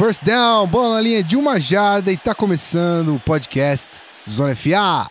First down, bola na linha de uma jarda e tá começando o podcast Zona FA.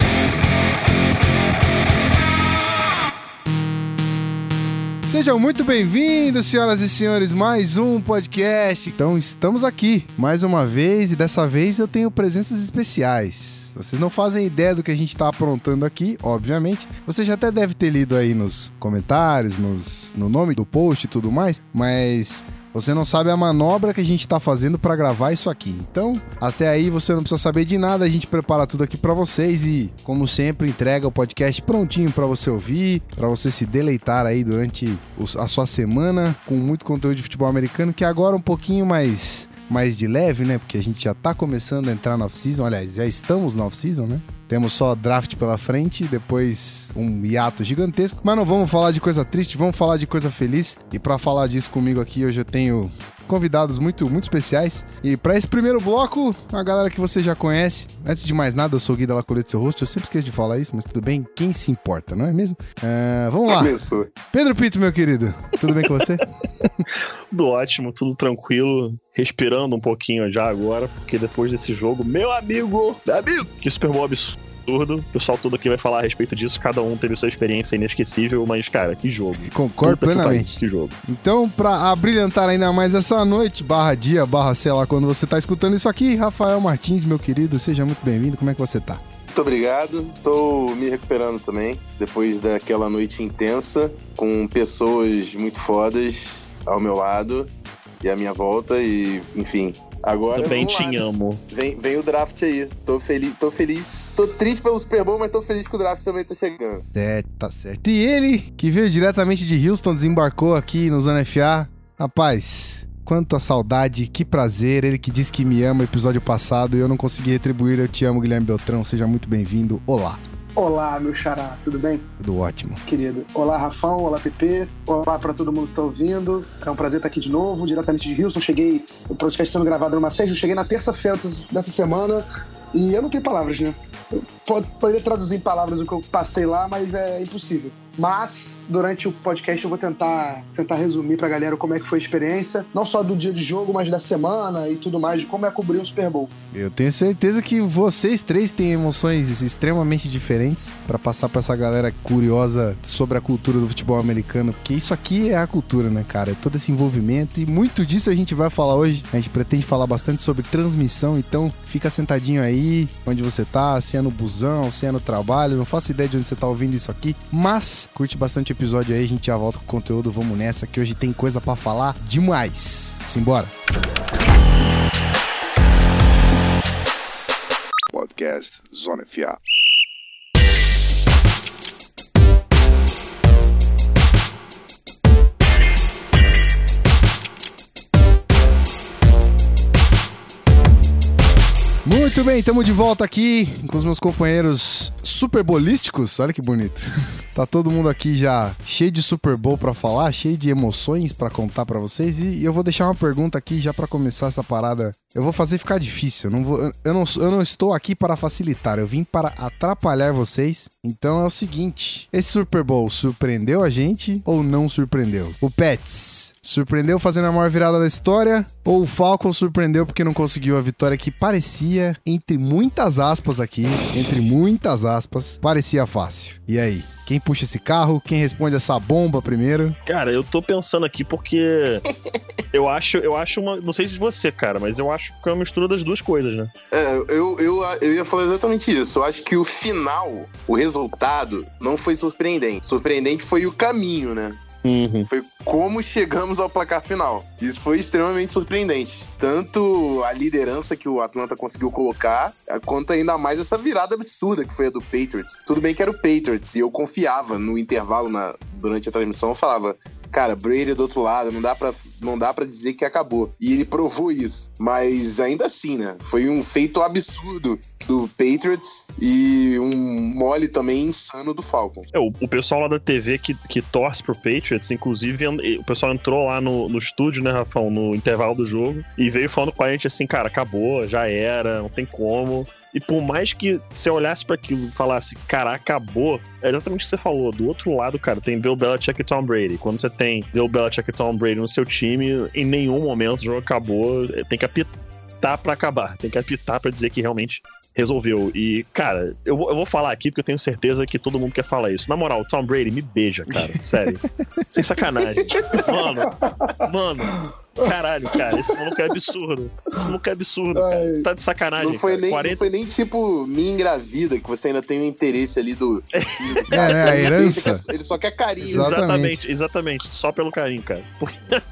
Sejam muito bem-vindos, senhoras e senhores, mais um podcast. Então, estamos aqui mais uma vez e dessa vez eu tenho presenças especiais. Vocês não fazem ideia do que a gente está aprontando aqui, obviamente. Você já até deve ter lido aí nos comentários, nos, no nome do post e tudo mais, mas você não sabe a manobra que a gente tá fazendo para gravar isso aqui. Então, até aí você não precisa saber de nada, a gente prepara tudo aqui para vocês e, como sempre, entrega o podcast prontinho para você ouvir, para você se deleitar aí durante a sua semana com muito conteúdo de futebol americano, que agora um pouquinho mais mais de leve, né? Porque a gente já tá começando a entrar na off-season. Aliás, já estamos na off-season, né? Temos só draft pela frente, depois um hiato gigantesco. Mas não vamos falar de coisa triste, vamos falar de coisa feliz. E para falar disso comigo aqui, hoje eu tenho convidados muito, muito especiais. E para esse primeiro bloco, a galera que você já conhece. Antes de mais nada, eu sou o Gui da Lacolete Seu Rosto. Eu sempre esqueço de falar isso, mas tudo bem. Quem se importa, não é mesmo? Uh, vamos lá. Começou. Pedro Pito, meu querido. Tudo bem com você? tudo ótimo, tudo tranquilo. Respirando um pouquinho já agora, porque depois desse jogo, meu amigo, meu amigo, que Super Bowl absurdo absurdo. O pessoal todo aqui vai falar a respeito disso. Cada um teve sua experiência inesquecível, mas, cara, que jogo. Concordo Puta plenamente. Que, que, jogo. Então, pra abrilhantar ainda mais essa noite, barra dia, barra sei lá, quando você tá escutando isso aqui, Rafael Martins, meu querido, seja muito bem-vindo. Como é que você tá? Muito obrigado. Estou me recuperando também, depois daquela noite intensa, com pessoas muito fodas ao meu lado e à minha volta, e enfim. Agora. Também te né? amo. Vem, vem o draft aí. Tô feliz, tô feliz tô triste pelo Super Bowl, mas tô feliz que o draft também tá chegando. É, tá certo. E ele, que veio diretamente de Houston, desembarcou aqui no Zona FA. Rapaz, quanta saudade, que prazer. Ele que disse que me ama episódio passado e eu não consegui retribuir. Eu te amo, Guilherme Beltrão. Seja muito bem-vindo. Olá. Olá, meu xará, tudo bem? Tudo ótimo. Querido. Olá, Rafão, olá, PP. Olá para todo mundo que tá ouvindo. É um prazer estar aqui de novo, diretamente de Houston. Cheguei, o podcast sendo gravado numa sexta, eu cheguei na terça-feira dessa semana e eu não tenho palavras, né? Eu poderia traduzir em palavras o que eu passei lá, mas é impossível. Mas, durante o podcast, eu vou tentar, tentar resumir pra galera como é que foi a experiência, não só do dia de jogo, mas da semana e tudo mais, de como é cobrir um Super Bowl. Eu tenho certeza que vocês três têm emoções extremamente diferentes para passar pra essa galera curiosa sobre a cultura do futebol americano, porque isso aqui é a cultura, né, cara? É todo esse envolvimento e muito disso a gente vai falar hoje. A gente pretende falar bastante sobre transmissão, então fica sentadinho aí, onde você tá, se é no busão, se é no trabalho, não faço ideia de onde você tá ouvindo isso aqui, mas Curte bastante o episódio aí, a gente já volta com o conteúdo. Vamos nessa, que hoje tem coisa para falar demais. Simbora. Podcast Zona FA. Muito bem, estamos de volta aqui com os meus companheiros superbolísticos. Olha que bonito. Tá todo mundo aqui já cheio de Super Bowl para falar, cheio de emoções para contar para vocês e eu vou deixar uma pergunta aqui já para começar essa parada eu vou fazer ficar difícil. Eu não, vou, eu, não, eu não estou aqui para facilitar. Eu vim para atrapalhar vocês. Então é o seguinte: esse Super Bowl surpreendeu a gente ou não surpreendeu? O Pets surpreendeu fazendo a maior virada da história? Ou o Falcon surpreendeu porque não conseguiu a vitória que parecia, entre muitas aspas aqui, entre muitas aspas, parecia fácil? E aí? Quem puxa esse carro? Quem responde essa bomba primeiro? Cara, eu tô pensando aqui porque eu acho, eu acho uma. Não sei de você, cara, mas eu acho que é uma mistura das duas coisas, né? É, eu, eu, eu ia falar exatamente isso. Eu acho que o final, o resultado, não foi surpreendente. Surpreendente foi o caminho, né? Uhum. Foi como chegamos ao placar final. Isso foi extremamente surpreendente. Tanto a liderança que o Atlanta conseguiu colocar, quanto ainda mais essa virada absurda que foi a do Patriots. Tudo bem que era o Patriots, e eu confiava no intervalo na, durante a transmissão, eu falava, cara, Brady é do outro lado, não dá para não dá para dizer que acabou. E ele provou isso. Mas ainda assim, né? Foi um feito absurdo do Patriots e um mole também insano do Falcon. É, o, o pessoal lá da TV que, que torce pro Patriots, inclusive, o pessoal entrou lá no, no estúdio, né, Rafão, no intervalo do jogo, e veio falando com a gente assim, cara, acabou, já era, não tem como. E por mais que você olhasse para aquilo e falasse, cara, acabou, é exatamente o que você falou. Do outro lado, cara, tem Bill Belichick e Tom Brady. Quando você tem Bill Belichick e Tom Brady no seu time, em nenhum momento o jogo acabou. Tem que apitar para acabar. Tem que apitar para dizer que realmente resolveu. E, cara, eu vou, eu vou falar aqui porque eu tenho certeza que todo mundo quer falar isso. Na moral, Tom Brady me beija, cara. Sério. Sem sacanagem. Mano, mano. Caralho, cara, esse maluco é absurdo. Esse maluco é absurdo, cara. Você tá de sacanagem. Não foi, cara. nem, 40... não foi nem tipo me engravida, que você ainda tem o interesse ali do. É, né, a herança. Ele, quer- ele só quer carinho. Exato. Exatamente, exatamente. Só pelo carinho, cara.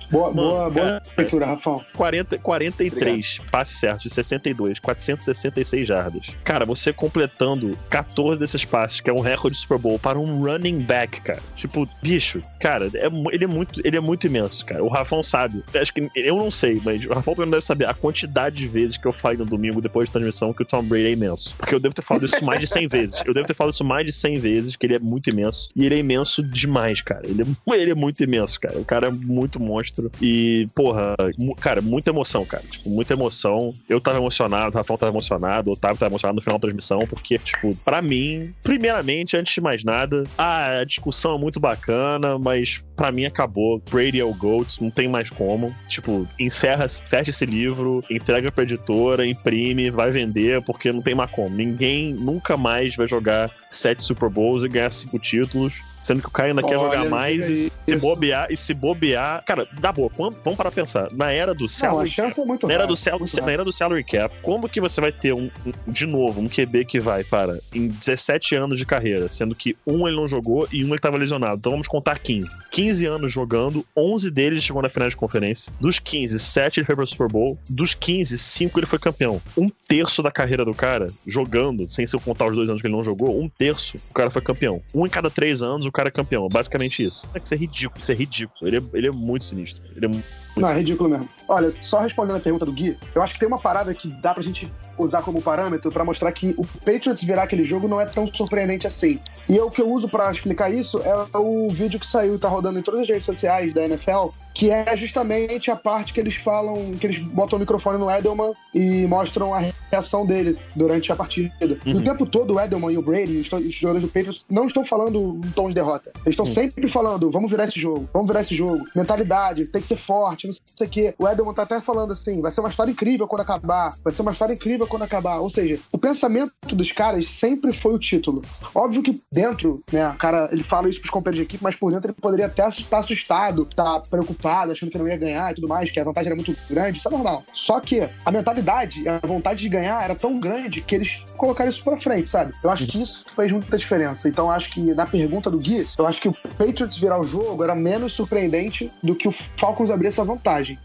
Boa, Mano, boa, boa leitura, Rafão. 40, 43 passes certos de 62, 466 jardas. Cara, você completando 14 desses passes, que é um recorde de Super Bowl, para um running back, cara. Tipo, bicho, cara, é ele, é muito, ele é muito imenso, cara. O Rafão sabe. Acho que eu não sei, mas o Rafão não deve saber a quantidade de vezes que eu falei no domingo depois da transmissão que o Tom Brady é imenso. Porque eu devo ter falado isso mais de 100 vezes. Eu devo ter falado isso mais de 100 vezes, que ele é muito imenso. E ele é imenso demais, cara. Ele é, ele é muito imenso, cara. O cara é muito monstro. E, porra, cara, muita emoção, cara. Tipo, muita emoção. Eu tava emocionado, o Rafael tava emocionado, o Otávio tava emocionado no final da transmissão, porque, tipo, pra mim, primeiramente, antes de mais nada, a discussão é muito bacana, mas pra mim acabou. Brady é o GOAT, não tem mais como. Tipo, encerra, fecha esse livro, entrega pra editora, imprime, vai vender, porque não tem como. Ninguém nunca mais vai jogar sete Super Bowls e ganhar cinco títulos. Sendo que o cara ainda quer Olha, jogar não mais e se bobear, e se bobear. Cara, dá boa, quando, vamos para pensar. Na era do Não, salary chance é muito na era, do sal- muito na era do salary cap, quando que você vai ter um, um- de novo um QB que vai para em 17 anos de carreira, sendo que um ele não jogou e um ele estava lesionado. Então vamos contar 15. 15 anos jogando, 11 deles chegou na final de conferência. Dos 15, 7 ele foi para o Super Bowl. Dos 15, 5 ele foi campeão. Um terço da carreira do cara jogando, sem se eu contar os dois anos que ele não jogou, um terço o cara foi campeão. Um em cada três anos o cara é campeão. Basicamente isso. É que isso é ridículo, isso é ridículo. Ele é, ele é muito sinistro. Ele é muito Não, é ridículo mesmo. Olha, só respondendo a pergunta do Gui, eu acho que tem uma parada que dá pra gente usar como parâmetro pra mostrar que o Patriots virar aquele jogo não é tão surpreendente assim. E o que eu uso pra explicar isso é o vídeo que saiu e tá rodando em todas as redes sociais da NFL, que é justamente a parte que eles falam, que eles botam o microfone no Edelman e mostram a reação dele durante a partida. E Uhum. o tempo todo o Edelman e o Brady, os, jogadores do Patriots, não estão falando em tom de derrota. Eles estão Uhum. sempre falando, vamos virar esse jogo, vamos virar esse jogo. Mentalidade, tem que ser forte, não sei o quê. O Edelman tá até falando assim, vai ser uma história incrível quando acabar, vai ser uma história incrível quando acabar. Ou seja, o pensamento dos caras sempre foi o título. Óbvio que dentro, né, o cara, ele fala isso pros companheiros de equipe, mas por dentro ele poderia até estar assustado, tá preocupado, achando que não ia ganhar e tudo mais, que a vantagem era muito grande, isso é normal. Só que a mentalidade, a vontade de ganhar era tão grande que eles colocaram isso pra frente, sabe? Eu acho que isso fez muita diferença. Então acho que na pergunta do Gui, eu acho que o Patriots virar o jogo era menos surpreendente do que o Falcons abrir essa vantagem.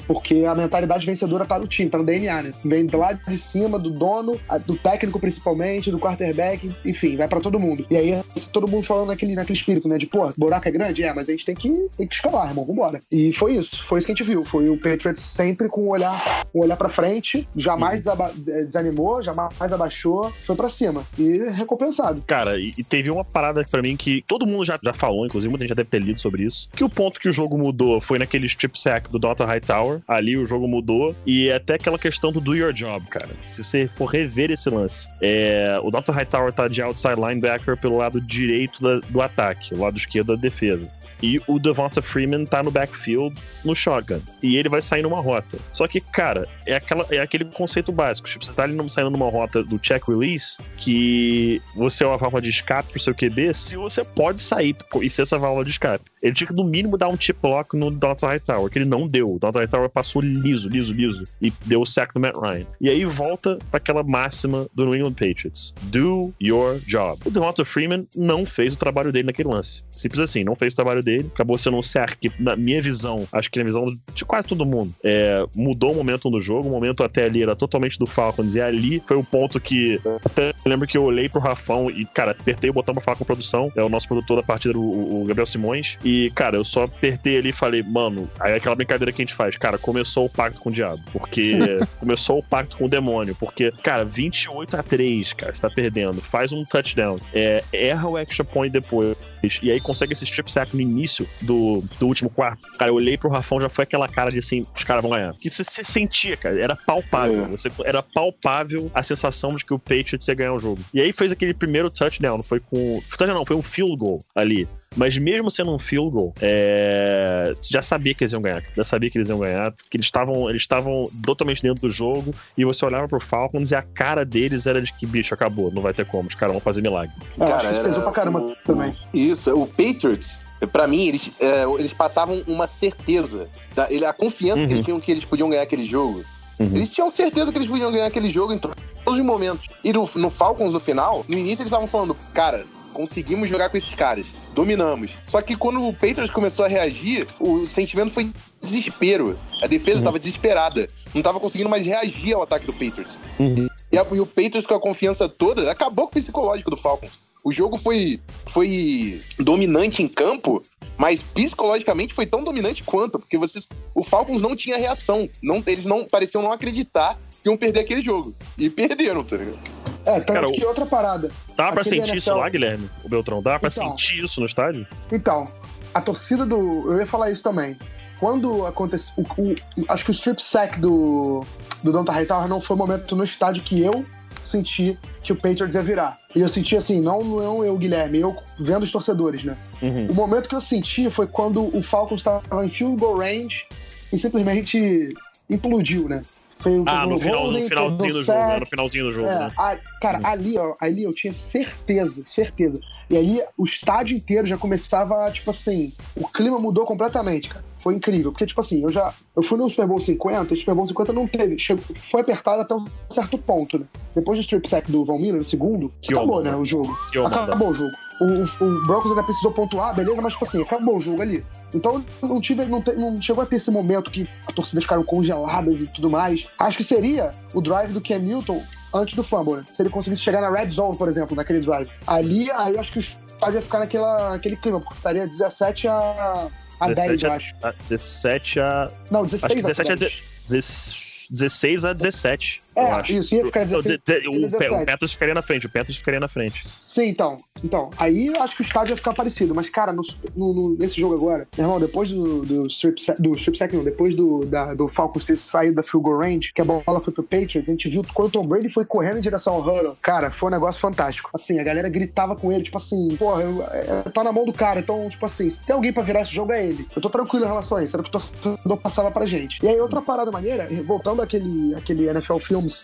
Porque a mentalidade vencedora tá no time, tá no DNA, né? Vem do lado de cima do dono, do técnico principalmente, do quarterback, enfim, vai pra todo mundo. E aí todo mundo falando naquele, naquele espírito, né? De, pô, buraco é grande? É, mas a gente tem que, tem que escalar, irmão, vambora. E foi isso, foi isso que a gente viu. Foi o Patriots sempre com o olhar, um olhar pra frente, jamais desaba- eh, desanimou, jamais abaixou, foi pra cima. E recompensado. Cara, e, teve uma parada pra mim que todo mundo já, já falou, inclusive muita gente já deve ter lido sobre isso. Que o ponto que o jogo mudou foi naquele strip sack do Dr. Hightower. Ali o jogo mudou. E é até aquela questão do do your job, cara. Se você for rever esse lance, é, o Dr. Hightower tá de outside linebacker pelo lado direito da- do ataque, o lado esquerdo da defesa. E o Devonta Freeman tá no backfield no shotgun. E ele vai sair numa rota. Só que, cara, é, aquela, é aquele conceito básico. Tipo, você tá ali saindo numa rota do check release, que você é uma válvula de escape pro seu QB, se você pode sair e ser essa válvula de escape. Ele tinha que, no mínimo, dar um chip block no Dr. Hightower, que ele não deu. O Dr. Hightower passou liso, liso, liso. E deu o sack no Matt Ryan. E aí volta pra aquela máxima do New England Patriots. Do your job. O Devonta Freeman não fez o trabalho dele naquele lance. Simples assim, não fez o trabalho dele. Acabou sendo um sack que, na minha visão, acho que na visão de quase todo mundo, é, mudou o momento do jogo. O momento até ali era totalmente do Falcons. E ali foi o ponto que. Até lembro que eu olhei pro Rafão e, cara, apertei o botão pra falar com a produção. É o nosso produtor da partida, o, o Gabriel Simões. E, cara, eu só apertei ali e falei, mano, aí é aquela brincadeira que a gente faz, cara, começou o pacto com o diabo. Porque começou o pacto com o demônio. Porque, cara, 28 a 3, cara, você tá perdendo. Faz um touchdown. É, erra o extra point depois. E aí consegue esse strip sack no início início do, do último quarto, cara, eu olhei pro Rafão, já foi aquela cara de assim, os caras vão ganhar. Que você, sentia, cara, era palpável. É. Você, era palpável a sensação de que o Patriots ia ganhar o jogo. E aí fez aquele primeiro touchdown, não foi com. Touchdown não, foi um field goal ali. Mas mesmo sendo um field goal, é, já sabia que eles iam ganhar. Já sabia que eles iam ganhar, que eles estavam eles estavam totalmente dentro do jogo. E você olhava pro Falcons e a cara deles era de que, bicho, acabou, não vai ter como, os caras vão fazer milagre. É, acho Cara, que isso era- pesou pra caramba também. Isso, o Patriots, pra mim, eles, é, eles passavam uma certeza. Da, a confiança Uhum. que eles tinham que eles podiam ganhar aquele jogo. Uhum. Eles tinham certeza que eles podiam ganhar aquele jogo em todos os momentos. E no, no Falcons, no final, no início eles estavam falando, cara, conseguimos jogar com esses caras. Dominamos. Só que quando o Patriots começou a reagir, o sentimento foi desespero. A defesa Uhum. estava desesperada. Não estava conseguindo mais reagir ao ataque do Patriots. Uhum. E, a- e o Patriots com a confiança toda acabou com o psicológico do Falcons. O jogo foi, foi dominante em campo, mas psicologicamente foi tão dominante quanto, porque vocês, o Falcons não tinha reação. Não, eles não pareciam não acreditar que iam perder aquele jogo. E perderam, tá ligado? É, tanto Cara, que outra parada. Dá pra sentir isso NFL lá, Guilherme? O Beltrão? Dá pra Então. sentir isso no estádio? Então, a torcida do. Eu ia falar isso também. Quando aconteceu. O, o- acho que o strip sack do, do Donta Hightower não foi o momento no estádio que eu senti que o Patriots ia virar. E eu senti assim, não, não eu, Guilherme, eu vendo os torcedores, né? Uhum. O momento que eu senti foi quando o Falcons estava em field goal range e simplesmente implodiu, né? Foi, Ah, no, final, no finalzinho do jogo, né? No finalzinho do jogo, é, né? a- cara, Uhum. ali, ó, ali eu tinha certeza, certeza. E aí o estádio inteiro já começava, tipo assim, o clima mudou completamente, cara. Foi incrível, porque, tipo assim, eu já. Eu fui no Super Bowl 50, e o Super Bowl 50 não teve. Chegou, foi apertado até um certo ponto, né? Depois do strip sack do Von Miller, no segundo, Que acabou, onda. né? O jogo. Que onda. Acabou o jogo. O, o, Broncos ainda precisou pontuar, beleza, mas, tipo assim, acabou o jogo ali. Então não tive, não, te- não chegou a ter esse momento que as torcidas ficaram congeladas e tudo mais. Acho que seria o drive do Cam Newton antes do fumble, né? Se ele conseguisse chegar na red zone, por exemplo, naquele drive. Ali, aí eu acho que o estádio ia ficar naquela, naquele clima, porque estaria 17 a, a 10, 17 eu a, acho. a 17 a. Não, 16 Acho que 17 a a 10. 16 16 a 17. Eu É, acho. isso, ia ficar Não, 16 de- de- o, 17. o Petros ficaria na frente, o Petros ficaria na frente. Sim, então. Então, aí eu acho que o estádio ia ficar parecido. Mas, cara, no, no- nesse jogo agora, meu irmão, depois do, do strip sack, do strip sack, não, depois do, da- do Falcons ter saído da field goal range, que a bola foi pro Patriots, a gente viu quando o Tom Brady foi correndo em direção ao Huddle. Cara, foi um negócio fantástico. Assim, a galera gritava com ele, tipo assim, porra, eu- é, tá na mão do cara. Então, tipo assim, se tem alguém pra virar esse jogo, é ele. Eu tô tranquilo em relação a isso. Era o que o torcedor passava pra gente. E aí, outra parada maneira, voltando àquele, àquele NFL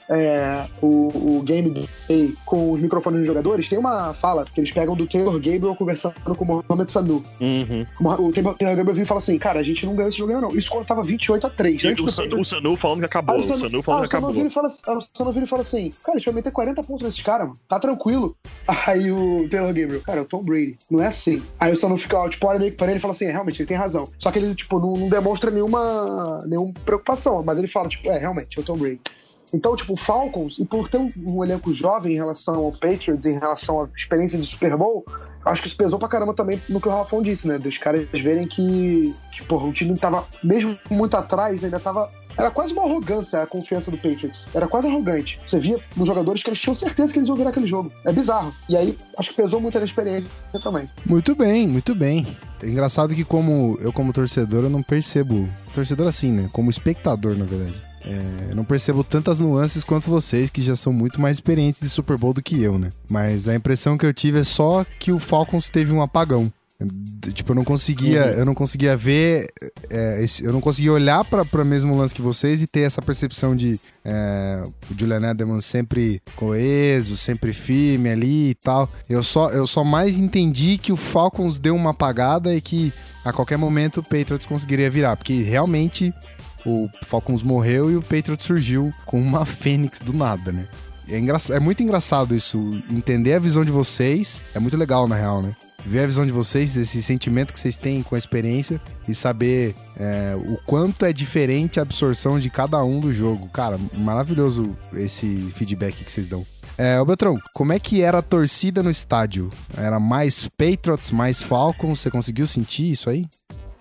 É, o, o Game Day com os microfones dos jogadores, tem uma fala que eles pegam do Taylor Gabriel conversando com o Mohamed Sanu. Uhum. O Taylor Gabriel vem e fala assim, cara, a gente não ganhou esse jogo não. Isso quando tava 28 a 3. E o, Sanu, o Sanu falando que acabou. Aí o Sanu ah, falando o que Sanu acabou. vira fala, ah, o Sanu vira e fala assim, cara, a gente vai meter 40 pontos nesses caras, mano. Tá tranquilo. Aí o Taylor Gabriel, cara, é o Tom Brady. Não é assim. Aí o Sanu fica, tipo, olha meio que pra ele e fala assim, é, realmente, ele tem razão. Só que ele, tipo, não, não demonstra nenhuma, nenhuma preocupação. Mas ele fala, tipo, é, realmente, é o Tom Brady. Então, tipo, o Falcons, e por ter um, elenco jovem em relação ao Patriots, em relação à experiência de Super Bowl, acho que isso pesou pra caramba também no que o Rafão disse, né? Dos caras verem que, que porra, o time tava, mesmo muito atrás, ainda tava. Era quase uma arrogância a confiança do Patriots. Era quase arrogante. Você via nos jogadores que eles tinham certeza que eles iam virar aquele jogo. É bizarro. E aí, acho que pesou muito na experiência também. Muito bem, muito bem. É engraçado que como eu como torcedor, eu não percebo... Torcedor assim, né? Como espectador, na verdade. É, eu não percebo tantas nuances quanto vocês, que já são muito mais experientes de Super Bowl do que eu, né? Mas a impressão que eu tive é só que o Falcons teve um apagão. Tipo, eu não conseguia, eu não conseguia ver, é, esse- eu não conseguia olhar para o mesmo lance que vocês e ter essa percepção de é, o Julian Edelman sempre coeso, sempre firme ali e tal. Eu só, eu só mais entendi que o Falcons deu uma apagada e que a qualquer momento o Patriots conseguiria virar, porque realmente o Falcons morreu e o Patriots surgiu com uma fênix do nada, né? É, engraç- é muito engraçado isso, entender a visão de vocês, é muito legal na real, né? Ver a visão de vocês, esse sentimento que vocês têm com a experiência e saber é, o quanto é diferente a absorção de cada um do jogo. Cara, maravilhoso esse feedback que vocês dão. É, ô Beltrão, como é que era a torcida no estádio? Era mais Patriots, mais Falcons? Você conseguiu sentir isso aí?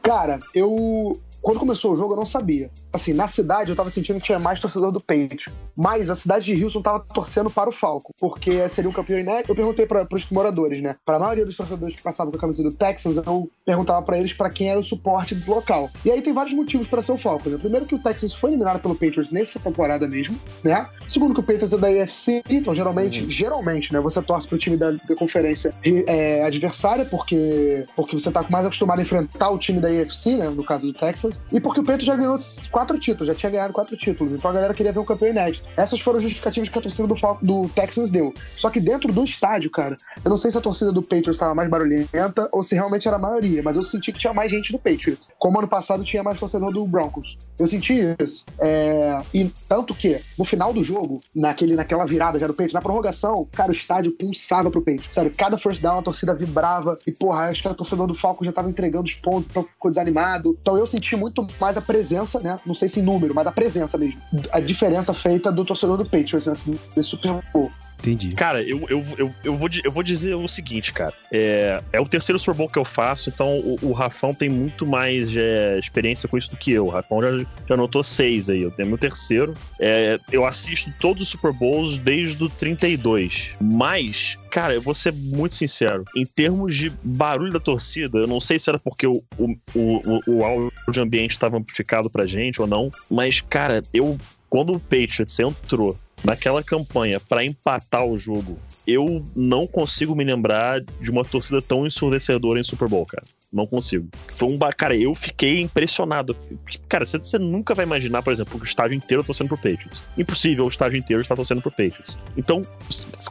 Cara, eu. Quando começou o jogo eu não sabia. Assim, na cidade eu tava sentindo que tinha mais torcedor do Patriots, mas a cidade de Houston tava torcendo para o Falco, porque seria um campeão inédito. Eu perguntei para os moradores, né? Para a maioria dos torcedores que passavam com a camisa do Texans, eu perguntava para eles para quem era o suporte do local. E aí tem vários motivos para ser o Falcons. Né? Primeiro que o Texans foi eliminado pelo Patriots nessa temporada mesmo, né? Segundo que o Patriots é da AFC, então geralmente, uhum. geralmente, né, você torce pro time da, da conferência é, adversária, porque, porque você tá mais acostumado a enfrentar o time da AFC, né? No caso do Texans, e porque o Patriots já ganhou quatro títulos, já tinha ganhado quatro títulos, então a galera queria ver um campeão inédito. Essas foram as justificativas que a torcida do, do Texans deu. Só que dentro do estádio, cara, eu não sei se a torcida do Patriots estava mais barulhenta ou se realmente era a maioria, mas eu senti que tinha mais gente do Patriots. Como ano passado tinha mais torcedor do Broncos. Eu senti isso. É... E tanto que, no final do jogo, naquele, naquela virada já do Patriots, na prorrogação, cara, o estádio pulsava pro Patriots. Sério, cada first down a torcida vibrava. E, porra, acho que a torcedor do Falcons já tava entregando os pontos, então ficou desanimado. Então eu senti muito mais a presença, né? Não sei se em número, mas a presença mesmo. A diferença feita do torcedor do Patriots, assim, desse Super Bowl. Entendi. Cara, eu, eu, eu, eu, vou, eu vou dizer o seguinte, cara. É, é o terceiro Super Bowl que eu faço, então o, o Rafão tem muito mais é, experiência com isso do que eu. O Rafão já, já anotou seis aí, eu tenho meu terceiro. É, eu assisto todos os Super Bowls desde o 32. Mas, cara, eu vou ser muito sincero. Em termos de barulho da torcida, eu não sei se era porque o, o, o, o áudio ambiente estava amplificado pra gente ou não, mas, cara, eu. Quando o Patriots entrou naquela campanha para empatar o jogo, eu não consigo me lembrar de uma torcida tão ensurdecedora em Super Bowl, cara. Não consigo. Foi um. Cara, eu fiquei impressionado. Cara, você, você nunca vai imaginar, por exemplo, que o estádio inteiro torcendo pro Patriots. Impossível o estádio inteiro estar torcendo pro Patriots. Então,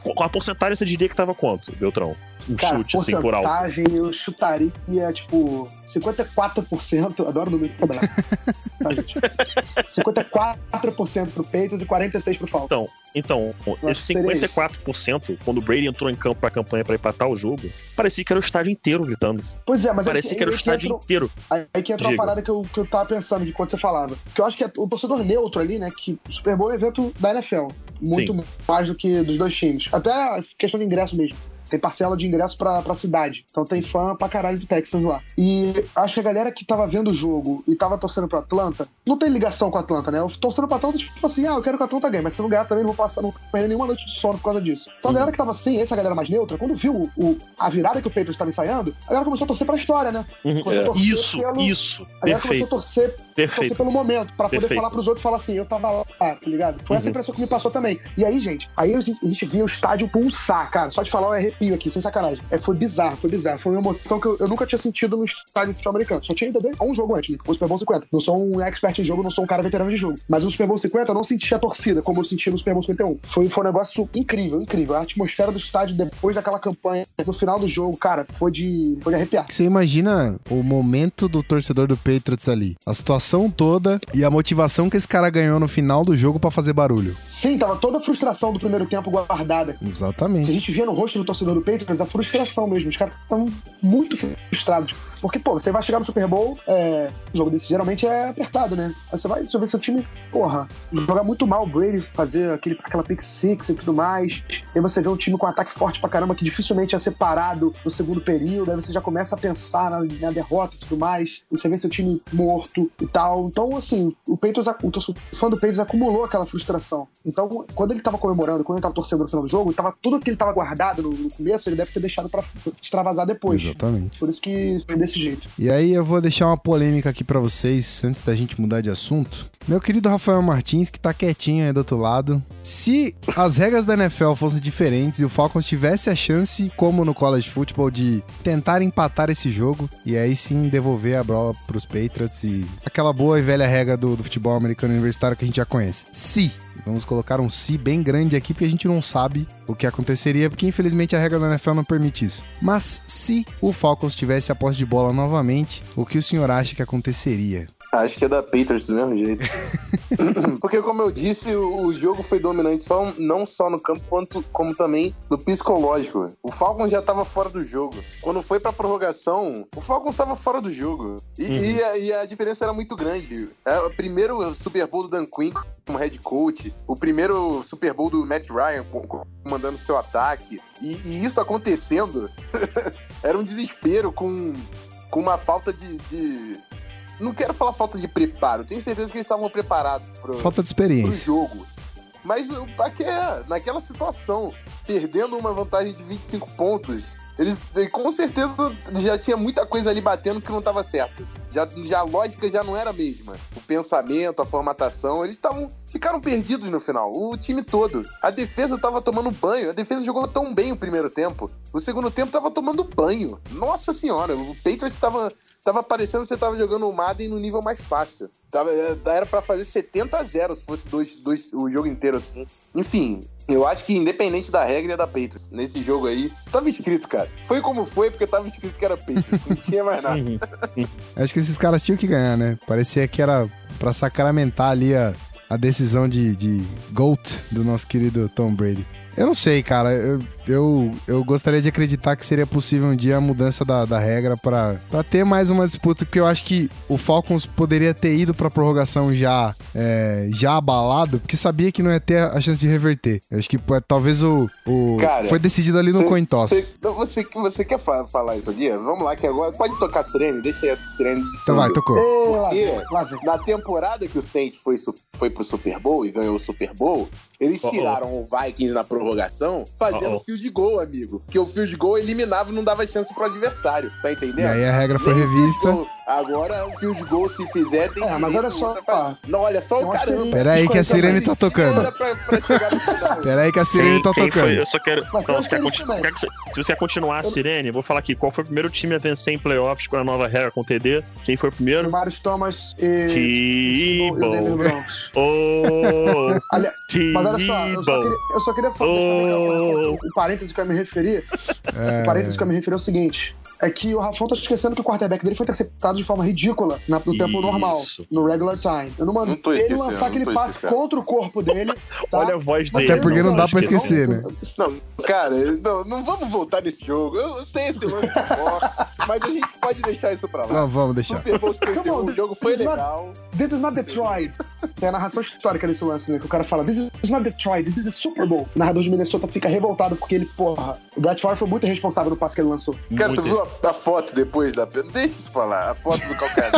com a porcentagem você diria que tava quanto, Beltrão? Um cara, chute, assim, por alto. porcentagem eu chutaria, tipo, 54%, adoro o número quebrado. tá, gente? 54% pro Patriots e 46% pro Falcons. Então, então esse 54%, quando o Brady entrou em campo pra campanha para empatar o jogo, parecia que era o estádio inteiro gritando. Pois é, mas parecia que era o estádio entrou, inteiro. Aí que entrou uma parada que eu, que eu tava pensando de quando você falava. Que eu acho que é o torcedor neutro ali, né? Que o Super Bowl é um evento da NFL. Muito Sim. mais do que dos dois times. Até a questão de ingresso mesmo. Tem parcela de ingresso pra, pra cidade. Então tem fã pra caralho do Texans lá. E acho que a galera que tava vendo o jogo e tava torcendo pro Atlanta, não tem ligação com o Atlanta, né? Eu torcendo pro Atlanta, tipo assim, ah, eu quero que o Atlanta ganhe, mas se não ganhar também não vou passar, não vou perder nenhuma noite de sono por causa disso. Então a galera que tava assim, essa galera mais neutra, quando viu o, a virada que o Patriots tava ensaiando, a galera começou a torcer pra história, né? Uhum. É. Isso, pelo, isso. A galera Perfeito. começou a torcer Perfeito. pelo momento, pra poder Perfeito. falar pros outros falar assim, eu tava lá, tá ligado? Foi uhum. essa impressão que me passou também. E aí, gente, aí a gente, a via o estádio pulsar, cara. Só de falar, eu arrepio aqui, sem sacanagem. É, foi bizarro, foi bizarro. Foi uma emoção que eu, eu nunca tinha sentido no estádio de futebol americano. Só tinha ido a um jogo antes, né? O Super Bowl 50. Não sou um expert em jogo, não sou um cara veterano de jogo. Mas no Super Bowl 50 eu não senti a torcida como eu senti no Super Bowl 51. Foi, foi um negócio incrível, incrível. A atmosfera do estádio depois daquela campanha, no final do jogo, cara, foi de, foi de arrepiar. Você imagina o momento do torcedor do Patriots ali. A situação toda e a motivação que esse cara ganhou no final do jogo para fazer barulho. Sim, tava toda a frustração do primeiro tempo guardada. Exatamente. A gente via no rosto do torcedor do Patriots a frustração mesmo. Os caras estavam muito frustrados. Porque, pô, você vai chegar no Super Bowl, é, jogo desse geralmente é apertado, né? Aí você vai você ver seu time, porra, jogar muito mal o Brady, fazer aquele, aquela pick six e tudo mais. Aí você vê um time com um ataque forte pra caramba que dificilmente é separado no segundo período. Aí você já começa a pensar na, na derrota e tudo mais. E você vê seu time morto e tal. Então, assim, o Peitos, o, fã do Peitos acumulou aquela frustração. Então, quando ele tava comemorando, quando ele tava torcendo no final do jogo, tava tudo que ele tava guardado no, no começo, ele deve ter deixado pra extravasar depois. Exatamente. Por isso que desse jeito. E aí eu vou deixar uma polêmica aqui para vocês, antes da gente mudar de assunto. Meu querido Rafael Martins, que tá quietinho aí do outro lado. Se as regras da NFL fossem diferentes e o Falcons tivesse a chance, como no college football, de tentar empatar esse jogo e aí sim devolver a bola pros Patriots e aquela boa e velha regra do, do futebol americano universitário que a gente já conhece. Se Vamos colocar um se bem grande aqui, porque a gente não sabe o que aconteceria, porque infelizmente a regra da NFL não permite isso. Mas se o Falcons tivesse a posse de bola novamente, o que o senhor acha que aconteceria? Acho que é da Patriots do mesmo jeito. Porque, como eu disse, o, jogo foi dominante só, não só no campo, quanto, como também no psicológico. O Falcons já estava fora do jogo. Quando foi pra prorrogação, o Falcons estava fora do jogo. E, uhum. e, a, e, a, diferença era muito grande. É, o primeiro Super Bowl do Dan Quinn como head coach, o primeiro Super Bowl do Matt Ryan comandando seu ataque. E, e isso acontecendo era um desespero com, com uma falta de, de não quero falar falta de preparo, tenho certeza que eles estavam preparados pro, Falta de pro experiência. jogo. Mas aque- naquela situação, perdendo uma vantagem de 25 pontos, eles com certeza já tinha muita coisa ali batendo que não estava certo. Já, já a lógica já não era a mesma. O pensamento, a formatação, eles estavam ficaram perdidos no final. O time todo. A defesa estava tomando banho. A defesa jogou tão bem o primeiro tempo. O segundo tempo estava tomando banho. Nossa senhora, o Patriots estava tava parecendo que você estava jogando o Madden no nível mais fácil. Tava, eh, era para fazer 70 a 0 se fosse dois, dois, o jogo inteiro assim. Enfim, eu acho que independente da regra é da Patriots. Nesse jogo aí, tava escrito, cara. Foi como foi, porque tava escrito que era Patriots. Não tinha mais nada. Uhum. Acho que esses caras tinham que ganhar, né? Parecia que era pra sacramentar ali a, a decisão de, de GOAT do nosso querido Tom Brady. Eu não sei, cara. Eu, eu, eu gostaria de acreditar que seria possível um dia a mudança da, da regra pra pra ter mais uma disputa, porque eu acho que o Falcons poderia ter ido pra prorrogação já, é, já abalado, porque sabia que não ia ter a chance de reverter. Eu acho que pô, talvez o. o Cara, foi decidido ali no Cê- coin toss. cê- não, Você, você quer fa- falar isso aqui? Vamos lá, que agora. Pode tocar a sirene, deixa a sirene de Então vai, tocou. Ei, lá Por quê? vem, lá vem. Na temporada que o Saints foi, foi pro Super Bowl e ganhou o Super Bowl, eles Uh-oh. tiraram o Vikings na prorrogação fazendo Uh-oh. Field goal, amigo. Porque o field goal eliminava e não dava chance pro adversário, tá E entendendo? aí a regra foi Nem revista. goal. Agora, o field goal, se fizer, tem É, mas olha só, fase. Não, olha só o caramba. Pera aí que a sirene tá tocando. pra, pra. Pera aí que a sirene Quem- tá quem tocando. foi- eu só quero. Mas Então, você quer continu- você quer que você- se você quer continuar a sirene, eu vou falar aqui. Qual foi o primeiro time a vencer em playoffs com a nova regra com TD? Quem foi o primeiro? Marius Thomas e. e o. Broncos. Oh, Ali- Mas olha só, eu só queria, eu só queria falar. Oh. O parênteses que eu ia me referir. É. O parênteses que eu ia me referir é o seguinte. É que o Rafão tá esquecendo que o quarterback dele foi interceptado de forma ridícula na- no tempo Isso. normal, no regular time. Eu não mando Não ele lançar não aquele passe esquecendo. contra o corpo dele. tá? Olha a voz dele. Até porque não dá pra esquecer. esquecer, né? Não, cara, não, não vamos voltar nesse jogo. Eu sei esse lance bola, mas a gente pode deixar isso pra lá. Não, vamos deixar. Super Bowl 51, Come on, o jogo foi this is not- legal. This is not Detroit. Tem a narração histórica desse lance, né? Que o cara fala, This is not Detroit, this is the Super Bowl. O narrador de Minnesota fica revoltado porque ele, porra, o Brett Favre foi muito responsável no passe que ele lançou. Cara, tu Muito. viu a, a foto depois da. Deixa isso falar, a foto do calcanhar.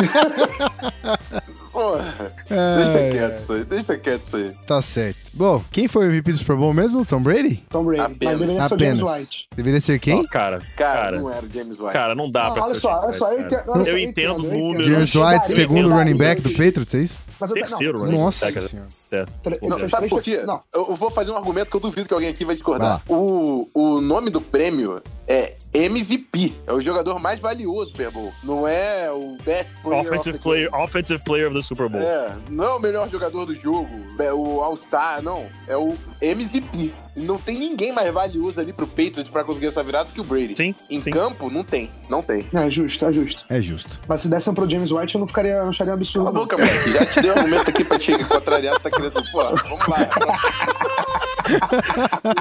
Porra, deixa É, quieto isso aí, deixa quieto isso aí. Tá certo. Bom, quem foi o MVP do Super Bowl mesmo? Tom Brady? Tom Brady. Apenas. Deveria ser o James Apenas. White. Deveria ser quem? Ó, cara, Cara, cara, não era o James White. cara, não dá Não, pra olha ser só, o olha só, eu entendo. cara. olha só, Eu eu entendo números. entendo. James White, segundo running back do Patriots, é isso? Terceiro running Nossa back. senhora. Tre- Pô, Não, sabe por quê? Não. Eu vou fazer um argumento que eu duvido que alguém aqui vai Vai discordar. lá. O, o nome do prêmio é MVP. É o jogador mais valioso do Super Bowl. Não é o best player of Offensive the player, game. offensive player of the Super Bowl. É, não é o melhor jogador do jogo, é o All-Star, não. É o MVP. Não tem ninguém mais valioso ali pro Patriots pra conseguir essa virada do que o Brady. Sim, Em sim. campo, não tem. Não tem. Não, é justo, é justo. É justo. Mas se dessem pro James White, eu não ficaria, eu não acharia absurdo. Cala a boca, moleque. Já te dei um argumento aqui pra te contrariar, tá querendo. Pô, vamos lá.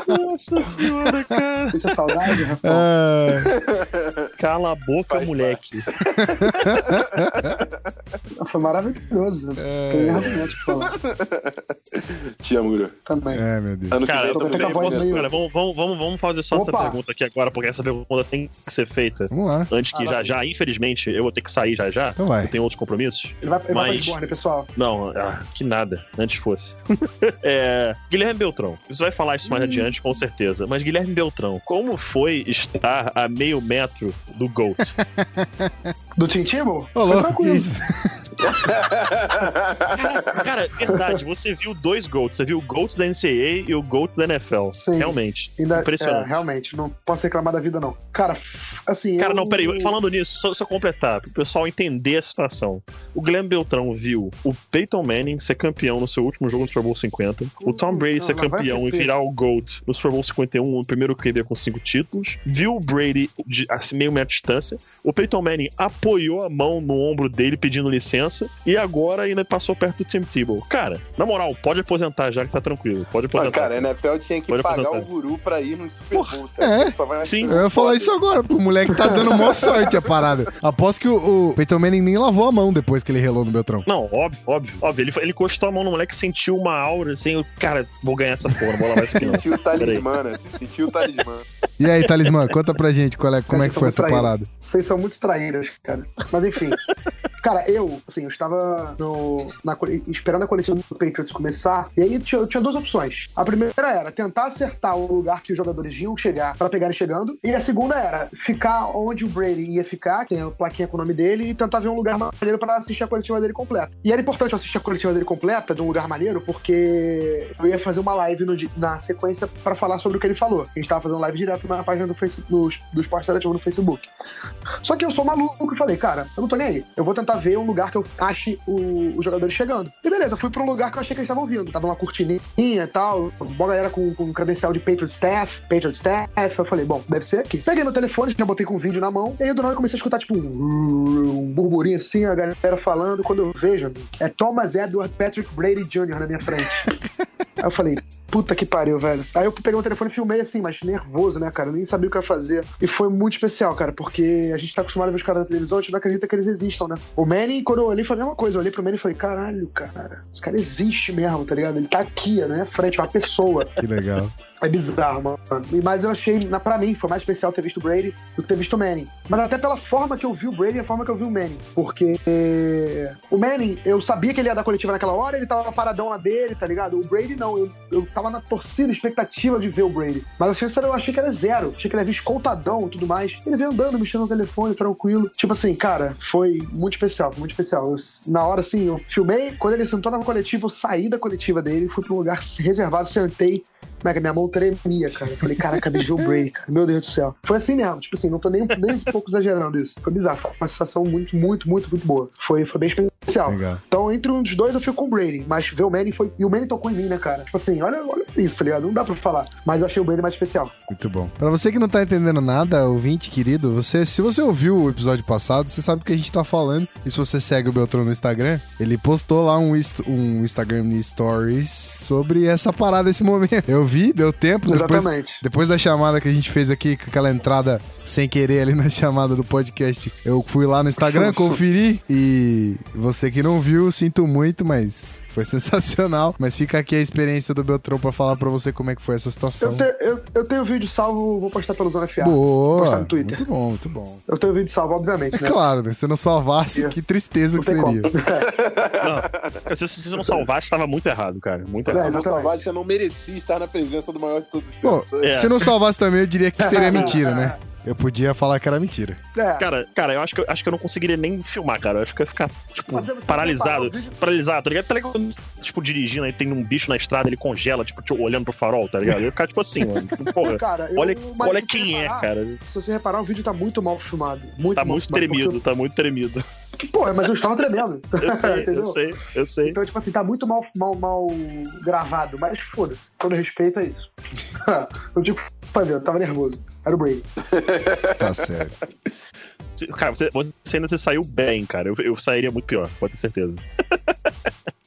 Nossa senhora, cara. Isso é saudade, Rafão? Ah, Cala a boca, Faz moleque. Foi maravilhoso. É. Tem argumento pra falar Te amo, Guru. também. é, meu Deus. Ano que Cara, vem eu tô até a voz meio- Cara, vamos, vamos, vamos, vamos fazer só essa Opa. pergunta aqui agora, porque essa pergunta tem que ser feita. Vamos lá. Antes que Ah, já, vai. já, infelizmente, eu vou ter que sair já já. Então vai. Eu tenho outros compromissos. Ele vai, ele vai pra Mas- Lisboa, né, pessoal? Não, ah, que nada. Antes fosse. É, Guilherme Beltrão. Você vai falar isso mais adiante, com certeza. Mas, Guilherme Beltrão, como foi estar a meio metro do GOAT? Do Tim Tebow? Ô, louco, que tranquilo. isso? Cara, verdade, você viu dois GOATs. Você viu o GOAT da NCAA e o GOAT da NFL. Sim. Realmente. Ainda- É, Impressionante. realmente, não posso reclamar da vida, não. Cara, assim. Cara, eu- não, peraí, falando nisso, só, só completar, pro pessoal entender a situação. O Guilherme Beltrão viu o Peyton Manning ser campeão no seu último jogo no Super Bowl 50, o Tom Brady Não, ser campeão e virar o GOAT no Super Bowl 51, o primeiro QB com cinco títulos, viu o Brady de assim, meio metro de distância, o Peyton Manning apoiou a mão no ombro dele pedindo licença e agora ainda passou perto do Tim Tebow. Cara, na moral, pode aposentar já que tá tranquilo, pode Mas, aposentar. cara, a NFL tinha que Pode pagar aposentar. o guru pra ir no Super Bowl. cara. é. Só vai- Sim. Eu ia falar isso agora, porque o moleque tá dando maior sorte a parada. Aposto que o, o Peyton Manning nem lavou a mão depois que ele relou no Beltrão. Não, óbvio, óbvio. Óbvio, ele, ele encostou a mão no moleque, sentiu uma aura, assim, eu, cara, vou ganhar essa porra, vou lavar isso aqui não. Sentiu o talismã, né? Sentiu o talismã. E aí, Talismã, conta pra gente qual é, como é que foi essa Traíra. parada. Vocês são muito traíras, cara. Mas enfim. Cara, eu, assim, eu estava no, na esperando a coletiva do Patriots começar, e aí eu tinha, duas opções. A primeira era tentar acertar o lugar que os jogadores iam chegar pra pegarem chegando, e a segunda era ficar onde o Brady ia ficar, que tem a plaquinha com o nome dele, e tentar ver um lugar maneiro pra assistir a coletiva dele completa. E era importante eu assistir a coletiva dele completa de um lugar maneiro, porque eu ia fazer uma live no na sequência pra falar sobre o que ele falou. A gente tava fazendo live direto na página do, face, do, do Esporte Interativo no Facebook. Só que eu sou maluco e falei, cara, eu não tô nem aí. Eu vou tentar ver um lugar que eu ache o- os jogadores chegando. E beleza, fui pra um lugar que eu achei que eles estavam vindo. Tava uma cortininha e tal, uma galera com, com credencial de Patriot Staff, Patriot Staff. Eu falei, bom, deve ser aqui. Peguei meu telefone, já botei com um vídeo na mão, e aí do nada eu comecei a escutar, tipo, um, um burburinho assim, a galera falando. Quando eu vejo, é Thomas Edward Patrick Brady Jr. na minha frente. aí eu falei, Puta que pariu, velho. Aí eu peguei o telefone e filmei assim, mas nervoso, né, cara? Eu nem sabia o que ia fazer. E foi muito especial, cara, porque a gente tá acostumado a ver os caras na televisão, a gente não acredita que eles existam, né? O Manny, quando eu olhei, foi a mesma coisa. Eu olhei pro Manny e falei, caralho, cara, esse cara existe mesmo, tá ligado? Ele tá aqui, né? Frente, é uma pessoa. Que legal. É bizarro, mano. Mas eu achei, na, pra mim, foi mais especial ter visto o Brady do que ter visto o Manning. Mas até pela forma que eu vi o Brady e a forma que eu vi o Manning. Porque o Manning, eu sabia que ele ia dar coletiva naquela hora, ele tava paradão na dele, tá ligado? O Brady não, eu, eu tava na torcida, expectativa de ver o Brady. Mas a chance era, eu achei que era zero. Achei que ele ia vir escoltadão e tudo mais. Ele veio andando, mexendo no telefone, tranquilo. Tipo assim, cara, foi muito especial, muito especial. Eu- na hora, assim, eu filmei, quando ele sentou na coletiva, eu saí da coletiva dele, fui um lugar reservado, sentei. Que minha mão tremia, cara? Eu falei, caraca, o Brady, cara. Meu Deus do céu. Foi assim mesmo, tipo assim, não tô nem, nem um pouco exagerando isso. Foi bizarro. Foi uma sensação muito, muito, muito, muito boa. Foi, foi bem especial. Legal. Então, entre um dos dois, eu fico com o Brady. Mas ver o Manny foi. E o Manny tocou em mim, né, cara? Tipo assim, olha, olha isso, tá ligado? Não dá pra falar. Mas eu achei o Brady mais especial. Muito bom. Pra você que não tá entendendo nada, ouvinte querido, você, se você ouviu o episódio passado, você sabe o que a gente tá falando. E se você segue o Beltrão no Instagram, ele postou lá um, um Instagram Stories sobre essa parada, esse momento. Eu vi, deu tempo. Depois, Exatamente. depois da chamada que a gente fez aqui, com aquela entrada sem querer ali na chamada do podcast, eu fui lá no Instagram, conferi. E você que não viu, sinto muito, mas foi sensacional. Mas fica aqui a experiência do Beltrão pra falar pra você como é que foi essa situação. Eu, te- eu, eu tenho o vídeo salvo, vou postar pelo Zona FA. Vou Boa! postar no Twitter. Muito bom, muito bom. Eu tenho o vídeo salvo, obviamente, É né? claro, né? Se não salvasse, Não que tristeza que tem seria. Não, se, você não salvasse, tava muito errado, cara. Muito É, errado. Se não salvar, você não merecia estar na presença do maior de todos os Pô, tempos. É. se não salvasse também, eu diria que seria mentira, né? Eu podia falar que era mentira. É. Cara, cara, eu acho que, eu acho que eu não conseguiria nem filmar, cara. Eu ia ficar, tipo, Mas você paralisado. Paralisado, tá ligado? Tá ligado? quando, Tipo, dirigindo, aí tem um bicho na estrada, ele congela, tipo, tipo, olhando pro farol, tá ligado? Eu ia ficar, tipo assim, mano. Tipo, Porra, Cara, eu- olha, olha quem é, reparar, cara. Se você reparar, o vídeo tá muito mal filmado. Muito Tá mal muito filmado, tremido, tá muito tremido. Porque, pô, mas eu estava tremendo. Eu sei, Entendeu? eu sei, eu sei. Então, tipo assim, tá muito mal, mal, mal gravado, mas foda-se. Todo respeito é isso. não tinha o que fazer, eu tava nervoso. Era o Brady. Tá certo. Cara, você, você ainda você saiu bem, cara. Eu, eu sairia muito pior, pode ter certeza.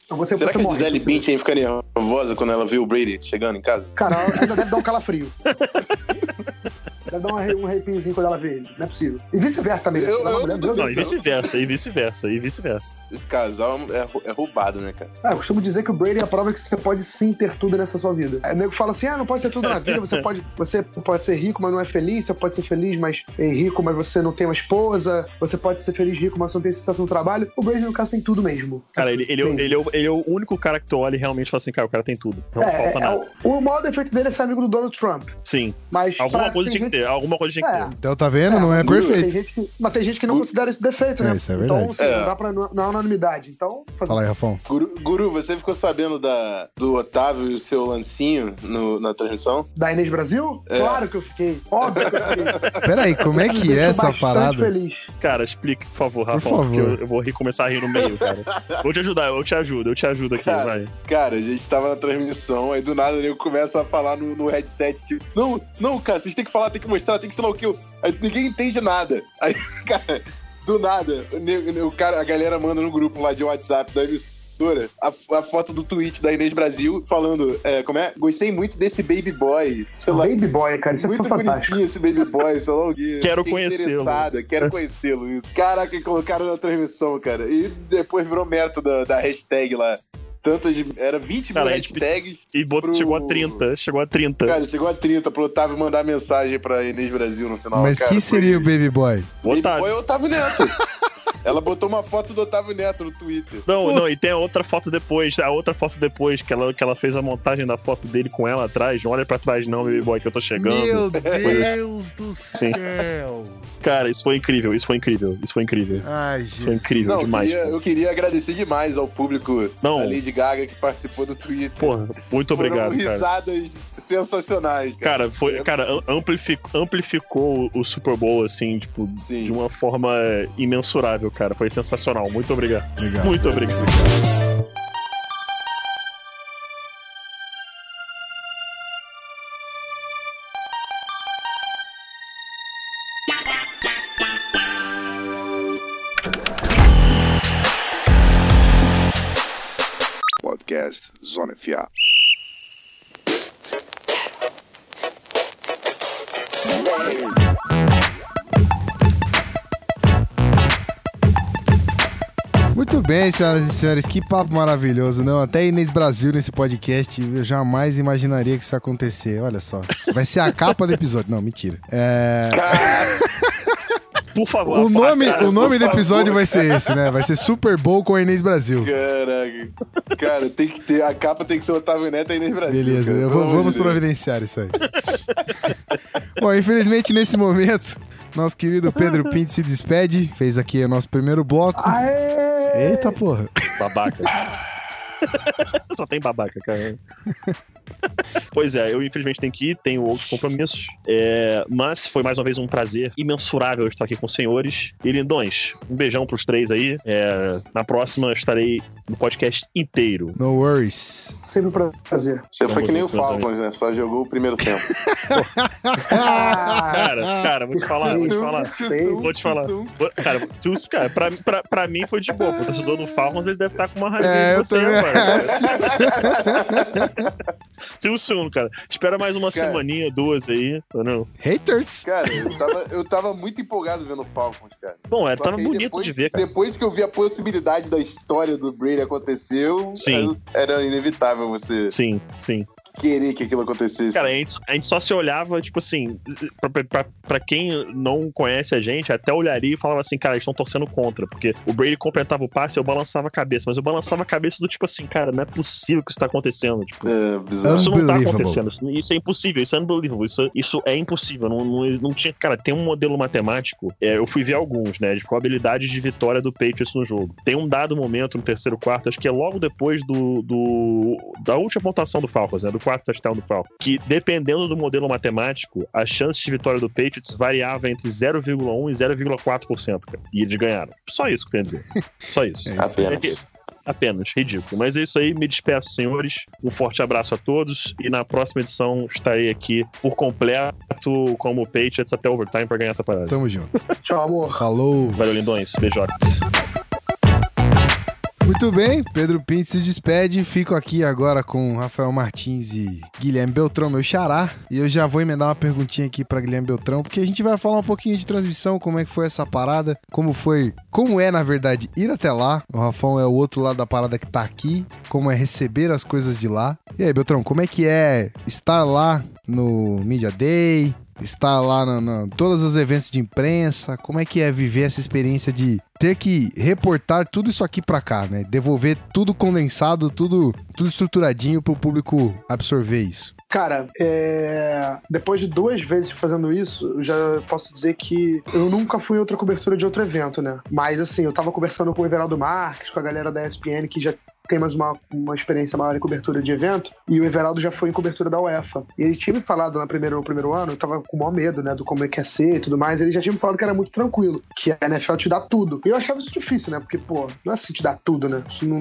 Então você, Será você que a. Gisele Bündchen fica nervosa quando ela vê o Brady chegando em casa? Cara, ela ainda deve dar um calafrio. deve dar um, arre- arrepiozinho quando ela vê ele. Não é possível. E vice-versa também. Eu- eu- mulher, Não, e vice-versa, e vice-versa, e vice-versa. Esse casal é, é roubado, né, cara? É, eu costumo dizer que o Brady é a prova que você pode sim ter tudo nessa sua vida. O nego fala assim: ah, não pode ter tudo na vida, você pode, você pode ser rico, mas não é feliz, você pode ser feliz, mas é rico, mas você não tem uma esposa, você pode ser feliz rico, mas não tem sensação do trabalho. O Brady, no caso, tem tudo mesmo. Cara, Assim, ele, ele, é ele, é o, ele é o único cara que tu olha e realmente fala assim, cara, o cara tem tudo. Não É, falta é, nada. o, o maior defeito dele é ser amigo do Donald Trump. Sim. Mas Alguma coisa tinha que gente- ter, alguma coisa tinha que É. ter. Então tá vendo? Não é mas Tem perfeito. gente que, mas tem gente que não considera esse defeito, né? É, isso é então, verdade. assim, É. não dá pra. Não não é unanimidade. Então, fazer- Fala aí, Rafão. Guru, Guru, você ficou sabendo da, do Otávio e o seu lancinho no- na transmissão? da Inês Brasil? É. Claro que eu fiquei. Óbvio que eu fiquei. Peraí, como é que é essa parada? feliz. Cara, explique, por favor, Por Rafa, favor. porque eu, eu vou rir, começar a rir no meio, cara. Vou te ajudar, eu te ajudo, eu te ajudo aqui, Cara. vai. Cara, a gente tava na transmissão, aí do nada eu começo a falar no, no headset, tipo, não, não, cara, vocês têm que falar, tem que mostrar, tem que sei lá o que. Aí ninguém entende nada. Aí, cara, do nada, o, cara, a galera manda no grupo lá de WhatsApp da emissora a, a foto do tweet da Inês Brasil falando, é, como é? Gostei muito desse baby boy, sei lá. Baby Boy, cara, isso Muito foi fantástico. bonitinho esse baby boy, sei lá o quê. Quero conhecê-lo. Quero conhecê-lo. Caraca, colocaram na transmissão, cara. E depois virou meta da, da hashtag lá. Tanto de. Era 20 Cara, mil hashtags. E bot- Pro- chegou a 30, chegou a 30. Cara, chegou a 30 pro Otávio mandar mensagem pra Inês Brasil no final. Mas cara, quem foi- seria o Baby Boy? Baby Otávio. Boy é o Otávio Neto. Ela botou uma foto do Otávio Neto no Twitter. Não, não, e tem a outra foto depois, a outra foto depois, que ela, que ela fez a montagem da foto dele com ela atrás. Não olha pra trás, não, baby boy, que eu tô chegando. Meu Deus do Sim. céu. Cara, isso foi incrível, isso foi incrível, isso foi incrível. Ai, Isso foi Jesus. incrível Não, eu demais. queria, eu queria agradecer demais ao público Não. da Lady Gaga que participou do Twitter. Porra, muito obrigado, Foram cara. risadas sensacionais, cara. Cara, foi, cara, am- amplificou, amplificou o Super Bowl, assim, tipo, Sim. de uma forma imensurável, cara. Foi sensacional. Muito obrigado. Obrigado. Muito obrigado. Bem, senhoras e senhores, que papo maravilhoso, não? Até Inês Brasil nesse podcast, eu jamais imaginaria que isso ia acontecer. Olha só, vai ser a capa do episódio. Não, mentira. É, Por favor. o nome, cara, o nome do favor. episódio vai ser esse, né? Vai ser Super Bowl com a Inês Brasil. Caraca. Cara, tem que ter. A capa tem que ser o Otávio Neto e a Inês Brasil. Beleza, cara, vou- vamos Deus. providenciar isso aí. Bom, infelizmente nesse momento, nosso querido Pedro Pinto se despede, fez aqui o nosso primeiro bloco. Aê! Eita porra. Babaca. Só tem babaca, cara. pois é, eu infelizmente tenho que ir, tenho outros compromissos. É, mas foi mais uma vez um prazer imensurável estar aqui com os senhores. E lindões, um beijão pros três aí. É, na próxima estarei no podcast inteiro. No worries. Sempre um prazer. Você foi que nem o Falcons, né? Só jogou o primeiro tempo. Cara, cara, vou te falar, vou te falar. Vou te falar. Cara, tu, cara pra, pra, pra mim foi de boa. O torcedor do Falcons ele deve estar com uma raiva É, de você também agora. acho. Too soon, cara. Espera mais uma Cara. semaninha, duas aí. Não. Haters. Cara, eu tava, eu tava muito empolgado vendo o Falcons, cara. Bom, é, Só tava aí bonito depois- de ver, cara. Depois que eu vi a possibilidade da história do Brady aconteceu, Sim. era era inevitável você Sim, sim. Querer que aquilo acontecesse. Cara, a gente, a gente só se olhava, tipo assim, pra, pra- pra, quem não conhece a gente, até olharia e falava assim, cara, eles estão torcendo contra, porque o Brady completava o passe eu balançava a cabeça, mas eu balançava a cabeça do tipo assim, cara, não é possível que isso tá acontecendo, tipo, É, bizarro. Isso não tá acontecendo. Isso, isso é impossível. Isso é unbelievable. Isso, isso é impossível. Não, não, não tinha. Cara, tem um modelo matemático. é, eu fui ver alguns, né? De probabilidade de vitória do Patriots no jogo. Tem um dado momento no terceiro quarto, acho que é logo depois do, do da última pontuação do Falcons, né? Do quarto touchdown do Falcons. Que dependendo do modelo matemático, a chance de vitória do Patriots variava entre 0,1 e 0,4%. cara. E eles ganharam. Só isso que eu tenho a dizer. Só isso. É. Apenas. É que- Apenas, ridículo. Mas é isso aí, me despeço, senhores. Um forte abraço a todos e na próxima edição estarei aqui por completo como Patriots até overtime pra ganhar essa parada. Tamo junto. Tchau, amor. Falou. Valeu, lindões. Beijotes. Muito bem, Pedro Pinto se despede. Fico aqui agora com Rafael Martins e Guilherme Beltrão, meu xará. E eu já vou emendar uma perguntinha aqui pra Guilherme Beltrão, porque a gente vai falar um pouquinho de transmissão, como é que foi essa parada, como foi, como é, na verdade, ir até lá. O Rafão é o outro lado da parada que tá aqui, como é receber as coisas de lá. E aí, Beltrão, como é que é estar lá no Media Day? Estar lá na, na- todos os eventos de imprensa, como é que é viver essa experiência de ter que reportar tudo isso aqui pra cá, né? Devolver tudo condensado, tudo, tudo estruturadinho pro público absorver isso. Cara, é, depois de duas vezes fazendo isso, já posso dizer que eu nunca fui em outra cobertura de outro evento, né? Mas assim, eu tava conversando com o Everaldo Marques, com a galera da ESPN, que já tem mais uma, uma experiência maior em cobertura de evento, e o Everaldo já foi em cobertura da UEFA. E ele tinha me falado no primeiro, no primeiro ano, eu tava com o maior medo, né, do como é que ia ser e tudo mais, ele já tinha me falado que era muito tranquilo, que a NFL te dá tudo. E eu achava isso difícil, né, porque, pô, não é assim te dá tudo, né, isso não,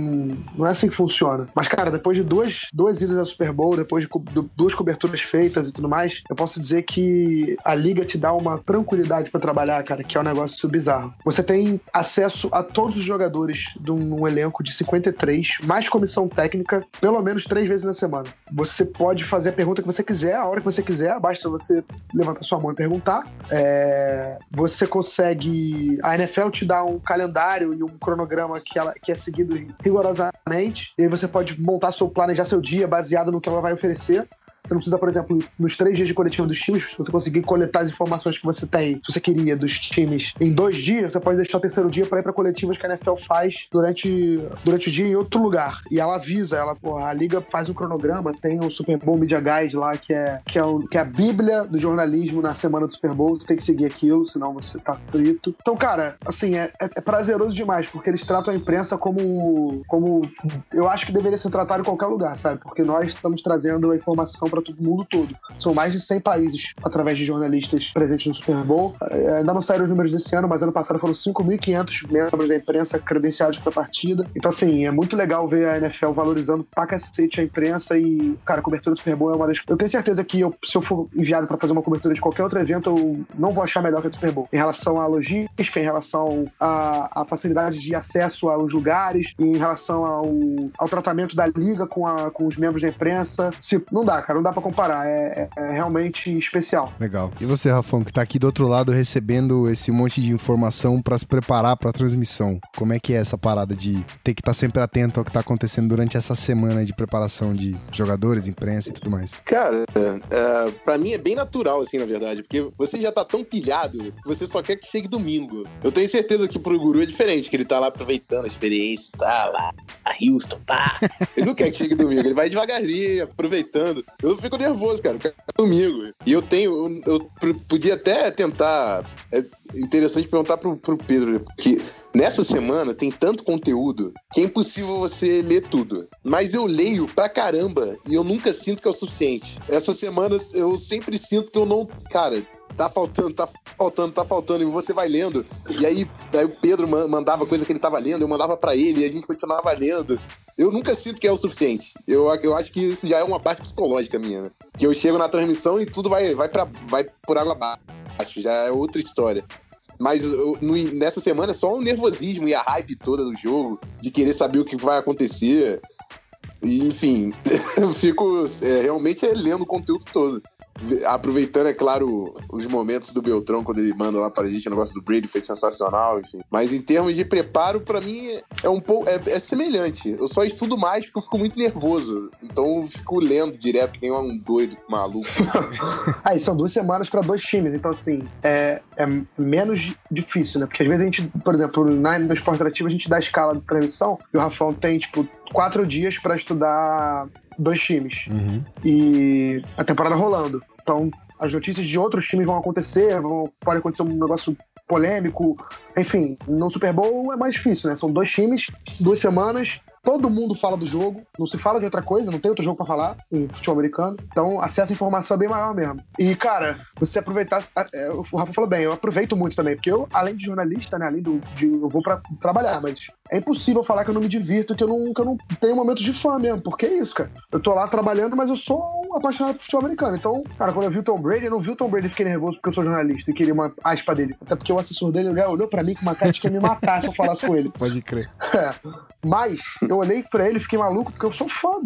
não é assim que funciona. Mas, cara, depois de duas, duas idas ao Super Bowl, depois de co- du- duas coberturas feitas e tudo mais, eu posso dizer que a liga te dá uma tranquilidade pra trabalhar, cara, que é um negócio bizarro. Você tem acesso a todos os jogadores de um, um elenco de 53, mais comissão técnica, pelo menos três vezes na semana. Você pode fazer a pergunta que você quiser, a hora que você quiser, basta você levantar sua mão e perguntar. É, você consegue. A NFL te dá um calendário e um cronograma que, ela, que é seguido rigorosamente, e aí você pode montar seu, planejar seu dia baseado no que ela vai oferecer. Você não precisa, por exemplo, nos três dias de coletivo dos times, se você conseguir coletar as informações que você tem, se você queria, dos times em dois dias, você pode deixar o terceiro dia para ir para coletivas que a NFL faz durante, durante o dia em outro lugar. E ela avisa, ela, porra, a liga faz um cronograma, tem o Super Bowl Media Guide lá, que é, que é, o, que é a bíblia do jornalismo na semana do Super Bowl. Você tem que seguir aquilo, senão você tá frito. Então, cara, assim, é, é, é prazeroso demais, porque eles tratam a imprensa como, como eu acho que deveria ser tratado em qualquer lugar, sabe? Porque nós estamos trazendo a informação para todo mundo todo. São mais de 100 países através de jornalistas presentes no Super Bowl. É, ainda não saíram os números desse ano, mas ano passado foram 5.500 membros da imprensa credenciados para a partida. Então, assim, é muito legal ver a NFL valorizando pra cacete a imprensa e, cara, a cobertura do Super Bowl é uma das. Eu tenho certeza que eu, se eu for enviado para fazer uma cobertura de qualquer outro evento, eu não vou achar melhor que a do Super Bowl. Em relação à logística, em relação à, à facilidade de acesso aos lugares, em relação ao, ao tratamento da liga com, a, com os membros da imprensa. Se, não dá, cara, não dá para comparar. É, é, é, realmente especial. Legal. E você, Rafão, que tá aqui do outro lado recebendo esse monte de informação para se preparar para a transmissão. Como é que é essa parada de ter que estar tá sempre atento ao que tá acontecendo durante essa semana de preparação de jogadores, imprensa e tudo mais? Cara, é, para mim é bem natural, assim, na verdade, porque você já tá tão pilhado que você só quer que chegue domingo. Eu tenho certeza que pro Guru é diferente, que ele tá lá aproveitando a experiência, tá lá, a Houston, pá. Ele não quer que chegue domingo, ele vai devagarinho, aproveitando. Eu fico nervoso, cara, eu domingo. E eu tenho, eu, eu podia até tentar. É interessante perguntar pro, pro Pedro, porque nessa semana tem tanto conteúdo que é impossível você ler tudo. Mas eu leio pra caramba e eu nunca sinto que é o suficiente. Essa semana eu sempre sinto que eu não. Cara, tá faltando, tá faltando, tá faltando, e você vai lendo. E aí, aí o Pedro mandava coisa que ele tava lendo, eu mandava para ele, e a gente continuava lendo. Eu nunca sinto que é o suficiente. Eu, eu acho que isso já é uma parte psicológica minha, né? Que eu chego na transmissão e tudo vai, vai, pra, vai por água abaixo, já é outra história. Mas eu, no, nessa semana é só o nervosismo e a hype toda do jogo, de querer saber o que vai acontecer. E, enfim, eu fico é, realmente é, lendo o conteúdo todo aproveitando, é claro, os momentos do Beltrão, quando ele manda lá pra gente o negócio do Brady, foi sensacional, enfim. Mas em termos de preparo, para mim é um pouco. É, é, semelhante. Eu só estudo mais porque eu fico muito nervoso. Então eu fico lendo direto, que nem um doido maluco. Aí são duas semanas para dois times, então assim, é, é menos difícil, né? Porque às vezes a gente, por exemplo, na, no esporte interativo, a gente dá a escala de transmissão e o Rafão tem, tipo, quatro dias para estudar dois times. Uhum. E a temporada rolando. Então, as notícias de outros times vão acontecer, vão, pode acontecer um negócio polêmico. Enfim, no Super Bowl é mais difícil, né? São dois times, duas semanas, Todo mundo fala do jogo, não se fala de outra coisa, não tem outro jogo para falar em futebol americano. Então, acesso à informação é bem maior mesmo. E, cara, você aproveitar. É, o Rafa falou bem, eu aproveito muito também, porque eu, além de jornalista, né, além do, de. Eu vou para trabalhar, mas é impossível falar que eu não me divirto, que eu não, que eu não tenho momentos de fã mesmo, porque é isso, cara. Eu tô lá trabalhando, mas eu sou um apaixonado por futebol americano. Então, cara, quando eu vi o Tom Brady, eu não vi o Tom Brady fiquei nervoso porque eu sou jornalista e queria uma aspa dele. Até porque o assessor dele olhou para mim com uma cara de que ia me matar se eu falasse com ele. Pode crer. É. Mas eu olhei para ele fiquei maluco, porque eu sou fã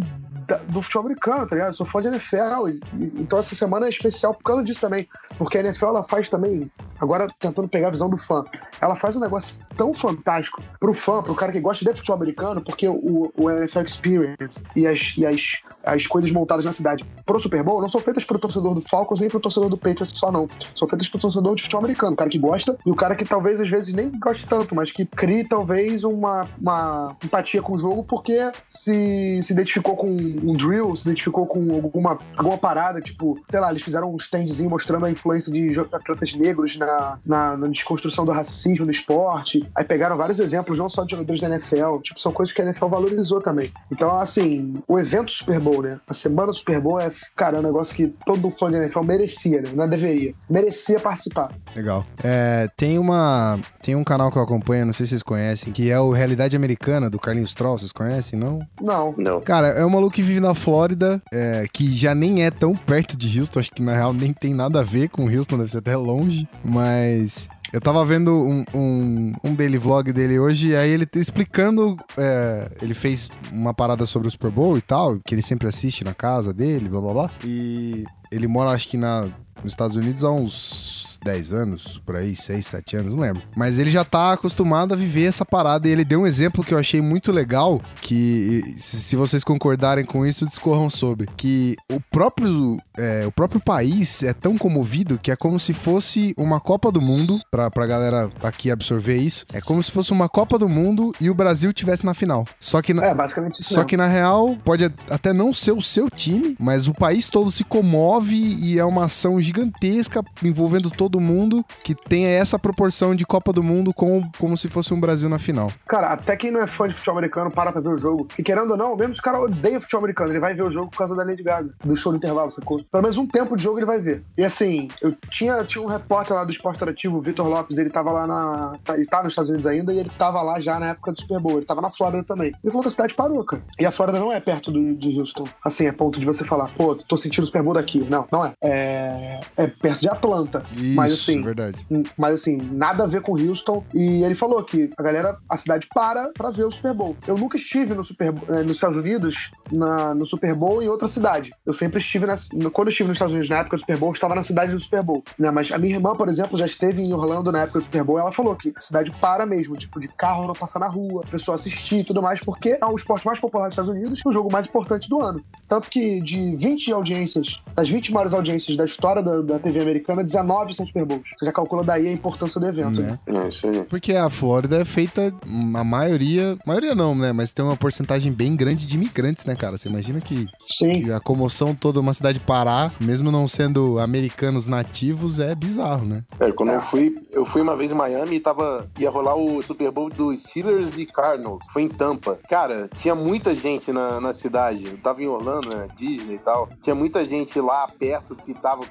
do futebol americano, tá ligado? Eu sou fã de NFL. E, e, então essa semana é especial por causa disso também. Porque a NFL ela faz também, agora tentando pegar a visão do fã, ela faz um negócio tão fantástico pro fã, pro cara que gosta de futebol americano, porque o, o NFL Experience e, as, e as, as coisas montadas na cidade pro Super Bowl não são feitas pro torcedor do Falcons nem pro torcedor do Patriots só, não. São feitas pro torcedor de futebol americano, o cara que gosta e o cara que talvez às vezes nem goste tanto, mas que crie talvez uma, uma empatia com o jogo porque se, se identificou com um drill, se identificou com alguma, alguma parada, tipo, sei lá, eles fizeram um standzinho mostrando a influência de atletas negros na, na, na desconstrução do racismo no esporte. Aí pegaram vários exemplos, não só de jogadores da NFL, tipo, são coisas que a NFL valorizou também. Então, assim, o evento Super Bowl, né? A semana do Super Bowl é, cara, é um negócio que todo fã de NFL merecia, né? Não deveria. Merecia participar. Legal. É, tem uma. Tem um canal que eu acompanho, não sei se vocês conhecem, que é o Realidade Americana, do Carlinhos Troll, vocês conhecem, não? Não. Não. Cara, é um maluco que vive na Flórida, é, que já nem é tão perto de Houston, acho que na real nem tem nada a ver com Houston, deve ser até longe, mas eu tava vendo um, um, um daily vlog dele hoje, aí ele tá explicando. É, ele fez uma parada sobre o Super Bowl e tal, que ele sempre assiste na casa dele, blá blá blá. E ele mora, acho que na, nos Estados Unidos há uns 10 anos, por aí, 6, 7 anos, não lembro. Mas ele já tá acostumado a viver essa parada e ele deu um exemplo que eu achei muito legal, que se vocês concordarem com isso, discorram sobre. Que o próprio, é, o próprio país é tão comovido que é como se fosse uma Copa do Mundo, pra, pra galera aqui absorver isso, é como se fosse uma Copa do Mundo e o Brasil tivesse na final. Só que na, É, basicamente isso. só mesmo. que na real, pode até não ser o seu time, mas o país todo se comove e é uma ação gigantesca envolvendo todo mundo que tenha essa proporção de Copa do Mundo com, como se fosse um Brasil na final. Cara, até quem não é fã de futebol americano para pra ver o jogo. E querendo ou não, mesmo se o cara odeia futebol americano, ele vai ver o jogo por causa da Lady Gaga, do show do intervalo, sacou? Pelo menos um tempo de jogo ele vai ver. E assim, eu tinha, tinha um repórter lá do Esporte Interativo, o Vitor Lopes, ele tava lá na. Ele tá nos Estados Unidos ainda e ele tava lá já na época do Super Bowl. Ele tava na Flórida também. Ele falou que a cidade parou, cara. E a Flórida não é perto do, de Houston. Assim, é ponto de você falar, pô, tô sentindo o Super Bowl daqui. Não, não é. É, é perto de Atlanta. Isso, Mas assim, verdade. mas assim, nada a ver com Houston. E ele falou que a galera, a cidade para pra ver o Super Bowl. Eu nunca estive no Super Bowl- eh, nos Estados Unidos, na- no Super Bowl em outra cidade. Eu sempre estive na, quando eu estive nos Estados Unidos na época do Super Bowl, eu estava na cidade do Super Bowl. Né? Mas a minha irmã, por exemplo, já esteve em Orlando na época do Super Bowl. e Ela falou que a cidade para mesmo, tipo, de carro não passar na rua, a pessoa assistir e tudo mais, porque é o esporte mais popular dos Estados Unidos e o jogo mais importante do ano. Tanto que de 20 audiências, das 20 maiores audiências da história da, da TV americana, 19 são Super Bowls. Você já calcula daí a importância do evento. Né? né? É isso aí. Porque a Flórida é feita, a maioria, maioria não, né? Mas tem uma porcentagem bem grande de imigrantes, né, cara? Você imagina que, Sim. que a comoção toda, uma cidade parar, mesmo não sendo americanos nativos, é bizarro, né? É, quando eu fui, eu fui uma vez em Miami e tava, ia rolar o Super Bowl dos Steelers e Cardinals. Foi em Tampa. Cara, tinha muita gente na, na cidade. Eu tava em Orlando, né, Disney e tal. Tinha muita gente lá perto que tava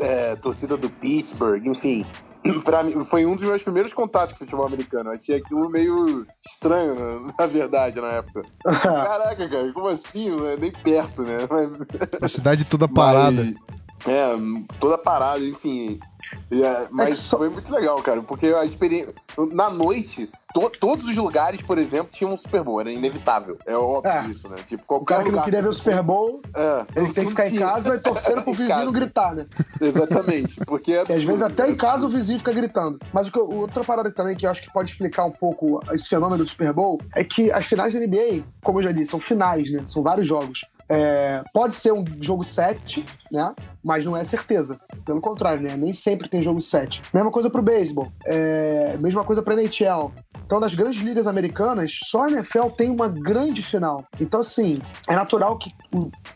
é, torcida do Pittsburgh, enfim. Pra mim, foi um dos meus primeiros contatos com futebol americano. Eu achei aquilo meio estranho, né, na verdade, na época. Caraca, cara, como assim? Não é nem perto, né? Mas- A cidade toda parada. mas, é, toda parada, enfim. E, é, mas só- foi muito legal, cara, porque a experiência. Na noite, to- todos os lugares, por exemplo, tinham um Super Bowl, era inevitável. É óbvio É. isso, né? Tipo, O qualquer cara que não lugar queria ver o Super Bowl, É, ele tem que ficar em casa e torcendo pro vizinho gritar, né? Exatamente. Porque é às vezes até é em casa o vizinho fica gritando. Mas o que outra parada também que eu acho que pode explicar um pouco esse fenômeno do Super Bowl é que as finais da NBA, como eu já disse, são finais, né? São vários jogos. É, pode ser um jogo 7, né? Mas não é certeza. Pelo contrário, né? Nem sempre tem jogo 7. Mesma coisa pro beisebol. É, mesma coisa pra NHL. Então, das grandes ligas americanas, só a NFL tem uma grande final. Então, assim, é natural que,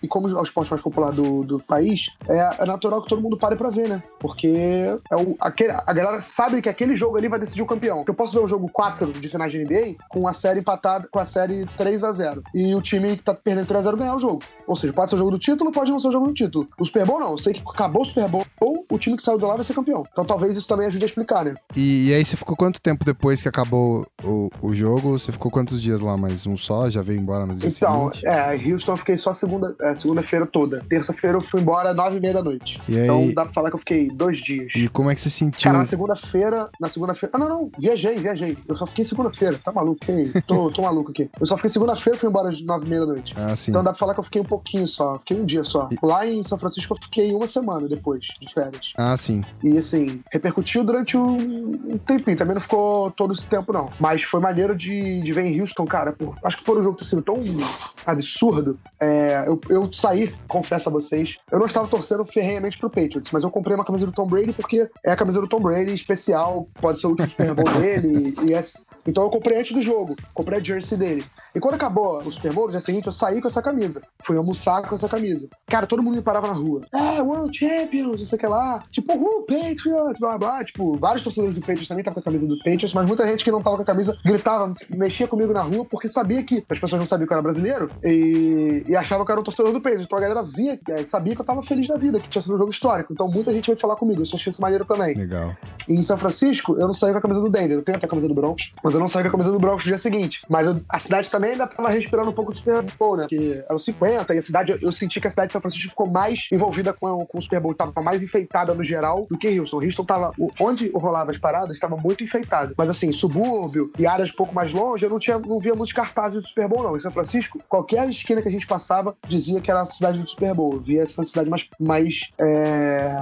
e como é o esporte mais popular do, do país, é, é natural que todo mundo pare pra ver, né? Porque é o, aquele- a galera sabe que aquele jogo ali vai decidir o campeão. Eu posso ver o jogo 4 de finais de NBA com a série empatada, com a série 3 a 0 E o time que tá perdendo 3 a 0 ganhar o jogo. Ou seja, pode ser o jogo do título, pode não ser o jogo do título. O Super Bowl não. Eu sei que acabou o Super Bowl, o time que saiu do lá vai ser campeão. Então talvez isso também ajude a explicar, né? E, e aí você ficou quanto tempo depois que acabou o, o jogo? Você ficou quantos dias lá? Mais um só? Já veio embora nos dias Então, seguintes? é, em Houston eu fiquei só segunda, é, segunda-feira toda. Terça-feira eu fui embora às nove e meia da noite. E aí- Então dá pra falar que eu fiquei dois dias. E como é que você sentiu? Cara, na segunda-feira, na segunda-feira. Ah, não, não, viajei, viajei. Eu só fiquei segunda-feira, tá maluco? Fiquei, tô, tô maluco aqui. Eu só fiquei segunda-feira e fui embora às nove e meia da noite. Ah, sim. Então dá pra falar que eu fiquei um pouquinho só, fiquei um dia só. E- Lá em São Francisco eu fiquei uma semana depois de férias. Ah, sim. E assim, repercutiu durante um, um tempinho, também não ficou todo esse tempo, não. Mas foi maneiro de, de ver em Houston, cara. Por, acho que por o jogo ter sido tão absurdo. é, eu, eu saí, confesso a vocês. Eu não estava torcendo ferrenhamente pro Patriots, mas eu comprei uma camisa do Tom Brady porque é a camisa do Tom Brady especial, pode ser o último Super Bowl dele. E é, então eu comprei antes do jogo, comprei a jersey dele. E quando acabou o Super Bowl, no dia seguinte, eu saí com essa camisa. Fui almoçar com essa camisa. Cara, todo mundo me parava na rua. É, World Champions, não sei o que lá. Tipo, uh, Patriots, blá blá. Tipo, vários torcedores do Patriots também estavam com a camisa do Patriots, mas muita gente que não tava com a camisa gritava, mexia comigo na rua, porque sabia que as pessoas não sabiam que eu era brasileiro e, e achavam que eu era um torcedor do Patriots. Então a galera via, eh, sabia que eu tava feliz da vida, que tinha sido um jogo histórico. Então muita gente veio falar comigo. Eu achei isso maneiro também. Legal. E em São Francisco, eu não saí com a camisa do Denver. Eu tenho até a camisa do Broncos, mas eu não saí com a camisa do Broncos no dia seguinte. Mas eu- a cidade também também ainda tava respirando um pouco do Super Bowl, né? Que era o 50 e a cidade, eu senti que a cidade de São Francisco ficou mais envolvida com, com o Super Bowl, tava mais enfeitada no geral do que Houston. Houston tava, onde rolava as paradas, estava muito enfeitado. Mas assim, subúrbio e áreas um pouco mais longe, eu não, tinha, não via muitos cartazes do Super Bowl, não. Em São Francisco, qualquer esquina que a gente passava dizia que era a cidade do Super Bowl. Eu via essa cidade mais, mais, é,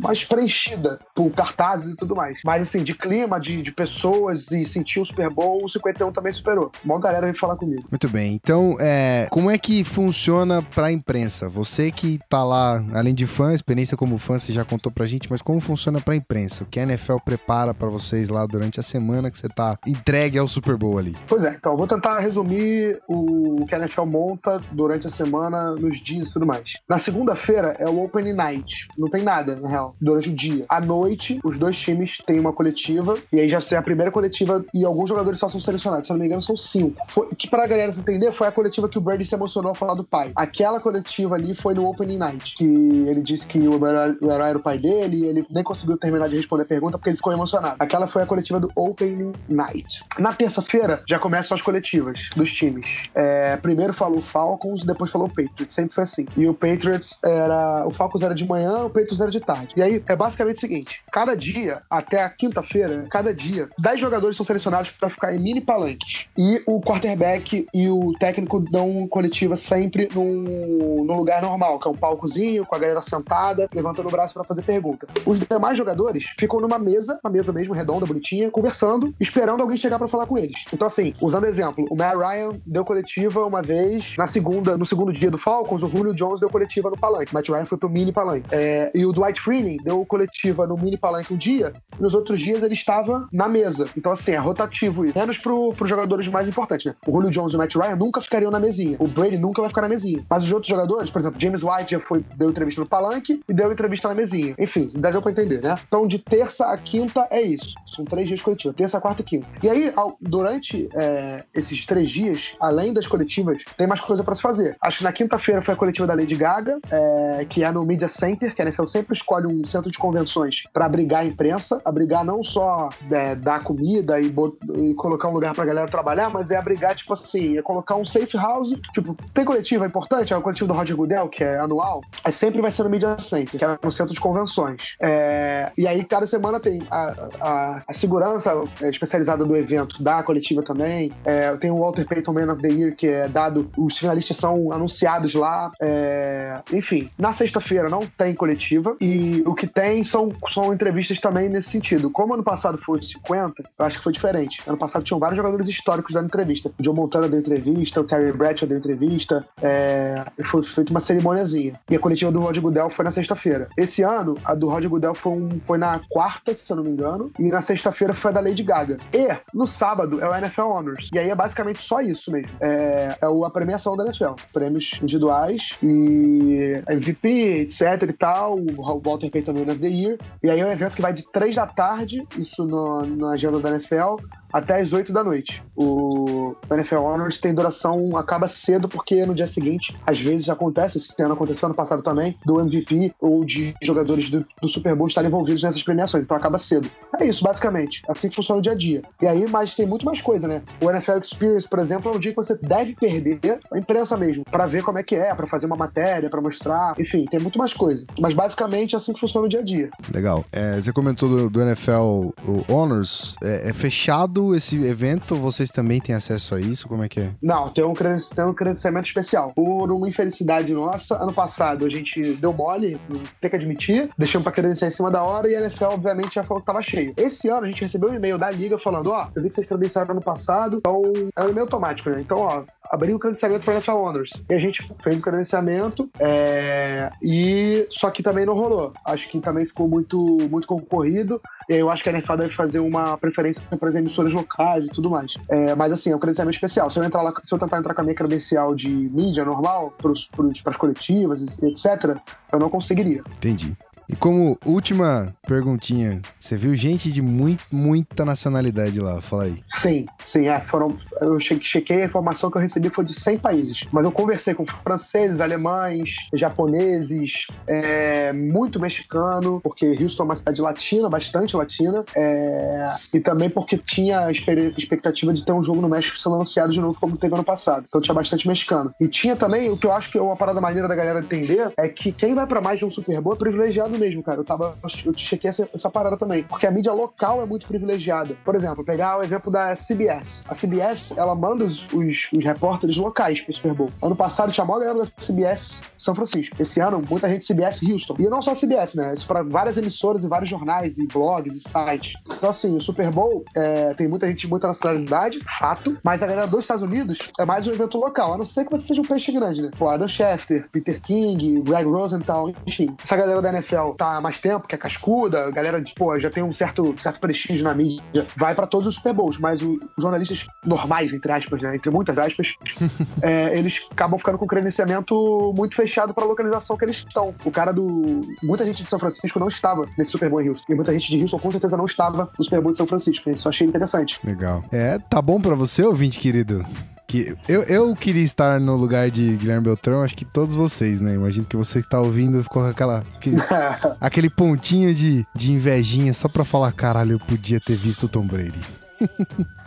mais preenchida por cartazes e tudo mais. Mas assim, de clima, de, de pessoas e sentir o Super Bowl, o 51 também superou. Mó galera veio falar comigo. Muito bem. Então, é, como é que funciona pra imprensa? Você que tá lá, além de fã, experiência como fã, você já contou pra gente, mas como funciona pra imprensa? O que a NFL prepara pra vocês lá durante a semana que você tá entregue ao Super Bowl ali? Pois é, então, vou tentar resumir o que a NFL monta durante a semana, nos dias e tudo mais. Na segunda-feira é o Opening Night. Não tem nada, na real, durante o dia. À noite, os dois times têm uma coletiva, e aí já é a primeira coletiva e alguns jogadores só são selecionados. Se eu não me engano, são cinco. Foi, que pra galera entender, foi a coletiva que o Brady se emocionou ao falar do pai. Aquela coletiva ali foi no Opening Night, que ele disse que o herói, era o pai dele e ele nem conseguiu terminar de responder a pergunta porque ele ficou emocionado. Aquela foi a coletiva do Opening Night. Na terça-feira, já começam as coletivas dos times. É, primeiro falou Falcons, depois falou Patriots. Sempre foi assim. E o Patriots era. O Falcons era de manhã, o Patriots era de tarde. E aí é basicamente o seguinte: cada dia, até a quinta-feira, cada dia, 10 jogadores são selecionados para ficar em mini palanques. E o quarterback e o técnico dão coletiva sempre num, num lugar normal, que é um palcozinho, com a galera sentada, levantando o braço para fazer pergunta. Os demais jogadores ficam numa mesa, uma mesa mesmo, redonda, bonitinha, conversando, esperando alguém chegar para falar com eles. Então, assim, usando exemplo, o Matt Ryan deu coletiva uma vez, na segunda, no segundo dia do Falcons, o Julio Jones deu coletiva no palanque. Matt Ryan foi pro mini palanque. É, e o Dwight Freeney deu coletiva no mini palanque um dia, e nos outros dias ele estava na mesa. Então, assim, é rotativo isso. Menos pro, pros jogadores mais importantes, né? O Julio Jones e o Matt Ryan nunca ficariam na mesinha. O Brady nunca vai ficar na mesinha. Mas os outros jogadores, por exemplo, James White já foi, deu entrevista no palanque e deu entrevista na mesinha. Enfim, deu pra entender, né? Então, de terça a quinta é isso. São três dias coletivos. Terça, quarta e quinta. E aí, ao, durante é, esses três dias, além das coletivas, tem mais coisa pra se fazer. Acho que na quinta-feira foi a coletiva da Lady Gaga, é, que é no Media Center, que a NFL sempre escolhe um centro de convenções para abrigar a imprensa, abrigar não só é, dar comida e, e, colocar um lugar pra galera trabalhar, mas é abrigar, tipo assim, é colocar um safe house. Tipo, tem coletiva importante, é o coletivo do Roger Goodell, que é anual, é sempre vai ser no Media Center, que é no centro de convenções. É, e aí, cada semana tem a, a, a segurança especializada do evento, da coletiva também. É, tem o Walter Payton Man of the Year, que é dado, os finalistas são anunciados lá. É, enfim, na sexta-feira não tem coletiva e o que tem são, são entrevistas também nesse sentido. Como ano passado foi 50, eu acho que foi diferente. Ano passado tinham vários jogadores históricos dando entrevista. O Joe Montana deu entrevista, o Terry Bradshaw deu entrevista. É, foi feita uma cerimoniazinha. E a coletiva do Roger Goodell foi na sexta-feira. Esse ano, a do Roger Goodell foi, um, foi na quarta, se eu não me engano, e na sexta-feira foi a da Lady Gaga. E no sábado é o NFL Honors. E aí é basicamente só isso mesmo. É, é a premiação da NFL. Prêmios individuais e MVP, etc e tal. O Walter Payton Man of the Year. E aí é um evento que vai de três da tarde, isso no, na agenda da NFL, até as 8 da noite. O NFL Honors tem duração, acaba cedo, porque no dia seguinte, às vezes acontece, esse ano aconteceu ano passado também, do MVP ou de jogadores do, do Super Bowl estarem envolvidos nessas premiações, então acaba cedo. É isso, basicamente. Assim que funciona o dia a dia. E aí, mas tem muito mais coisa, né? O NFL Experience, por exemplo, é um dia que você deve perder a imprensa mesmo, para ver como é que é, para fazer uma matéria, para mostrar, enfim, tem muito mais coisa. Mas basicamente é assim que funciona o dia a dia. Legal. É, você comentou do, do NFL Honors, é, é fechado esse evento, vocês também têm acesso a isso? Como é que é? Não, tem um, tem um credenciamento especial. Por uma infelicidade nossa, ano passado a gente deu mole, tem que admitir, deixamos pra credenciar em cima da hora e a NFL, obviamente, já falou que tava cheio. Esse ano a gente recebeu um e-mail da liga falando: ó, oh, eu vi que vocês credenciaram ano passado, então é um e-mail automático, né? Então, ó, abrir o credenciamento para NFL Honors. E a gente fez o credenciamento, é, e só que também não rolou. Acho que também ficou muito, muito concorrido. Eu acho que a NFL deve fazer uma preferência para as emissoras locais e tudo mais. É, mas assim, é um credenciamento especial. Se eu, entrar lá, se eu tentar entrar com a minha credencial de mídia normal, para as coletivas, etc., eu não conseguiria. Entendi. E como última perguntinha, você viu gente de muito, muita nacionalidade lá? Fala aí. Sim, sim, é. Foram, eu che- chequei a informação que eu recebi foi de 100 países. Mas eu conversei com franceses, alemães, japoneses, é, muito mexicano, porque Houston é uma cidade latina, bastante latina. é, e também porque tinha a expectativa de ter um jogo no México sendo anunciado de novo, como teve ano passado. Então tinha bastante mexicano. E tinha também, o que eu acho que é uma parada maneira da galera entender, é que quem vai pra mais de um Super Bowl é privilegiado mesmo, cara. Eu tava. Eu chequei essa, essa parada também. Porque a mídia local é muito privilegiada. Por exemplo, pegar o exemplo da CBS. A CBS, ela manda os, os, os repórteres locais pro Super Bowl. Ano passado tinha a galera da CBS São Francisco. Esse ano, muita gente CBS Houston. E não só a CBS, né? Isso pra várias emissoras e vários jornais e blogs e sites. Então, assim, o Super Bowl é, tem muita gente de muita nacionalidade, fato. Mas a galera dos Estados Unidos é mais um evento local. A não ser que você seja um peixe grande, né? Pô, Adam Schefter, Peter King, Greg Rosenthal, enfim. Essa galera da NFL tá há mais tempo, que é cascuda, a galera, tipo, já tem um certo, certo prestígio na mídia, vai pra todos os Super Bowls. Mas os jornalistas normais, entre aspas, né? Entre muitas aspas, é, eles acabam ficando com um credenciamento muito fechado pra localização que eles estão. O cara do. Muita gente de São Francisco não estava nesse Super Bowl em Houston. E muita gente de Houston com certeza não estava no Super Bowl de São Francisco. Isso eu achei interessante. Legal. É, tá bom pra você, ouvinte querido? Que eu, eu queria estar no lugar de Guilherme Beltrão, acho que todos vocês, né? Imagino que você que tá ouvindo ficou com aquela, que- aquele pontinho de, de invejinha só pra falar, caralho, eu podia ter visto o Tom Brady.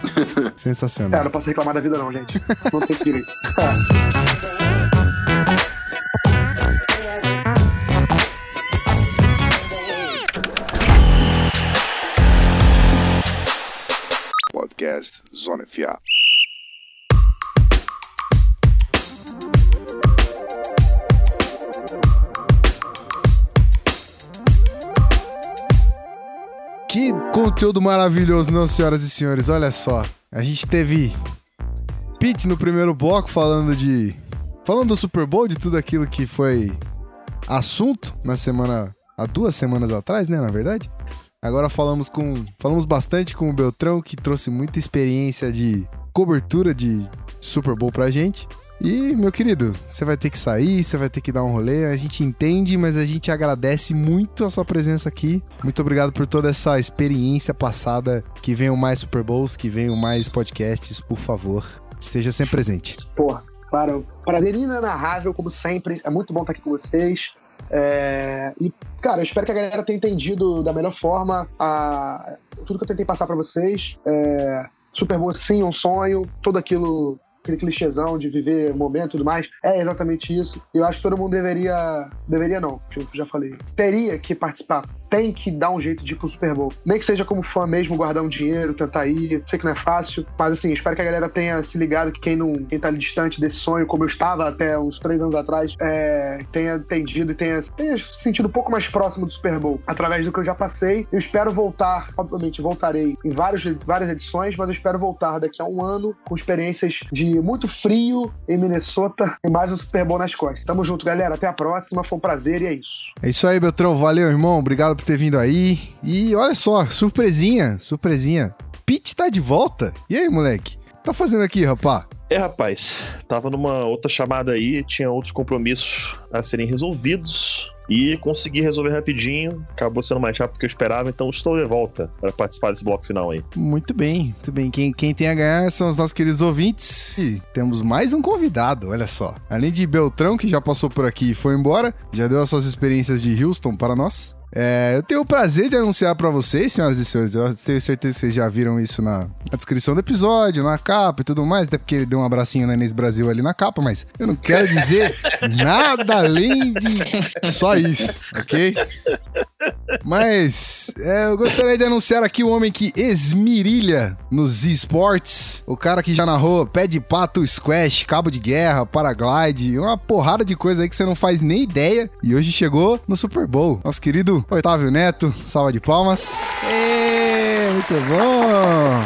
É, Sensacional. não posso reclamar da vida, não, gente. Não tem esse direito. Podcast Zona FA. Que conteúdo maravilhoso, não, senhoras e senhores. Olha só. A gente teve Pete no primeiro bloco falando de. Falando do Super Bowl, de tudo aquilo que foi assunto na semana. Há duas semanas atrás, né? Na verdade. Agora falamos com. Falamos bastante com o Beltrão, que trouxe muita experiência de cobertura de Super Bowl pra gente. E, meu querido, você vai ter que sair, você vai ter que dar um rolê. A gente entende, mas a gente agradece muito a sua presença aqui. Muito obrigado por toda essa experiência passada. Que venham mais Super Bowls, que venham mais podcasts, por favor. Esteja sempre presente. Porra, claro. Prazer inenarrável, como sempre. É muito bom estar aqui com vocês. É, E, cara, eu espero que a galera tenha entendido da melhor forma a... tudo que eu tentei passar pra vocês. É... Super Bowl, sim, um sonho. Todo aquilo, aquele clichêzão de viver momento e tudo mais. É exatamente isso. Eu acho que todo mundo deveria. Deveria não, eu já falei. Teria que participar. Tem que dar um jeito de ir pro Super Bowl. Nem que seja como fã mesmo, guardar um dinheiro, tentar ir. Sei que não é fácil. Mas assim, espero que a galera tenha se ligado que quem não quem tá distante desse sonho, como eu estava até uns três anos atrás, é, tenha entendido e tenha, tenha se sentido um pouco mais próximo do Super Bowl. Através do que eu já passei. Eu espero voltar, obviamente, voltarei em vários, várias edições, mas eu espero voltar daqui a um ano com experiências de muito frio em Minnesota e mais um Super Bowl nas costas. Tamo junto, galera. Até a próxima. Foi um prazer e é isso. É isso aí, Beltrão. Valeu, irmão. Obrigado por ter vindo aí. E olha só, surpresinha, surpresinha. Pete tá de volta. E aí, moleque? Tá fazendo aqui, rapá? É, rapaz, tava numa outra chamada aí, tinha outros compromissos a serem resolvidos e consegui resolver rapidinho. Acabou sendo mais rápido do que eu esperava, então estou de volta para participar desse bloco final aí. Muito bem, muito bem. Quem, quem tem a ganhar são os nossos queridos ouvintes. E temos mais um convidado, olha só. Além de Beltrão, que já passou por aqui e foi embora, já deu as suas experiências de Houston para nós. É, eu tenho o prazer de anunciar para vocês, senhoras e senhores. Eu tenho certeza que vocês já viram isso na, na descrição do episódio, na capa e tudo mais. Até porque ele deu um abracinho na Inês Brasil ali na capa, mas eu não quero dizer nada além de só isso, ok? Mas é, eu gostaria de anunciar aqui o homem que esmirilha nos esportes. O cara que já narrou pé de pato, squash, cabo de guerra, paraglide, uma porrada de coisa aí que você não faz nem ideia. E hoje chegou no Super Bowl. Nosso querido Otávio Neto, salva de palmas. Ê, muito bom!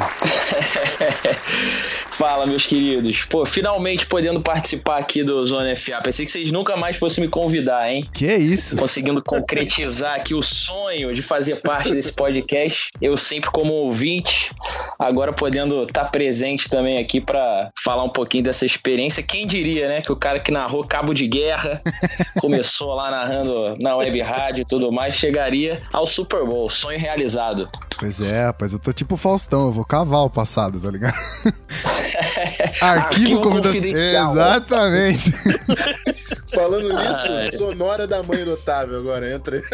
Fala, meus queridos. Pô, finalmente podendo participar aqui do Zona FA. Pensei que vocês nunca mais fossem me convidar, hein? Que isso? Conseguindo concretizar aqui o sonho de fazer parte desse podcast. Eu sempre como ouvinte, agora podendo estar tá presente também aqui para falar um pouquinho dessa experiência. Quem diria, né, que o cara que narrou Cabo de Guerra, começou lá narrando na web rádio e tudo mais, chegaria ao Super Bowl. Sonho realizado. Pois é, rapaz, eu tô tipo Faustão, eu vou cavar o passado, tá ligado? Arquivo, Arquivo confidencial. Exatamente. Falando nisso, ah, sonora da mãe do Otávio agora, entra.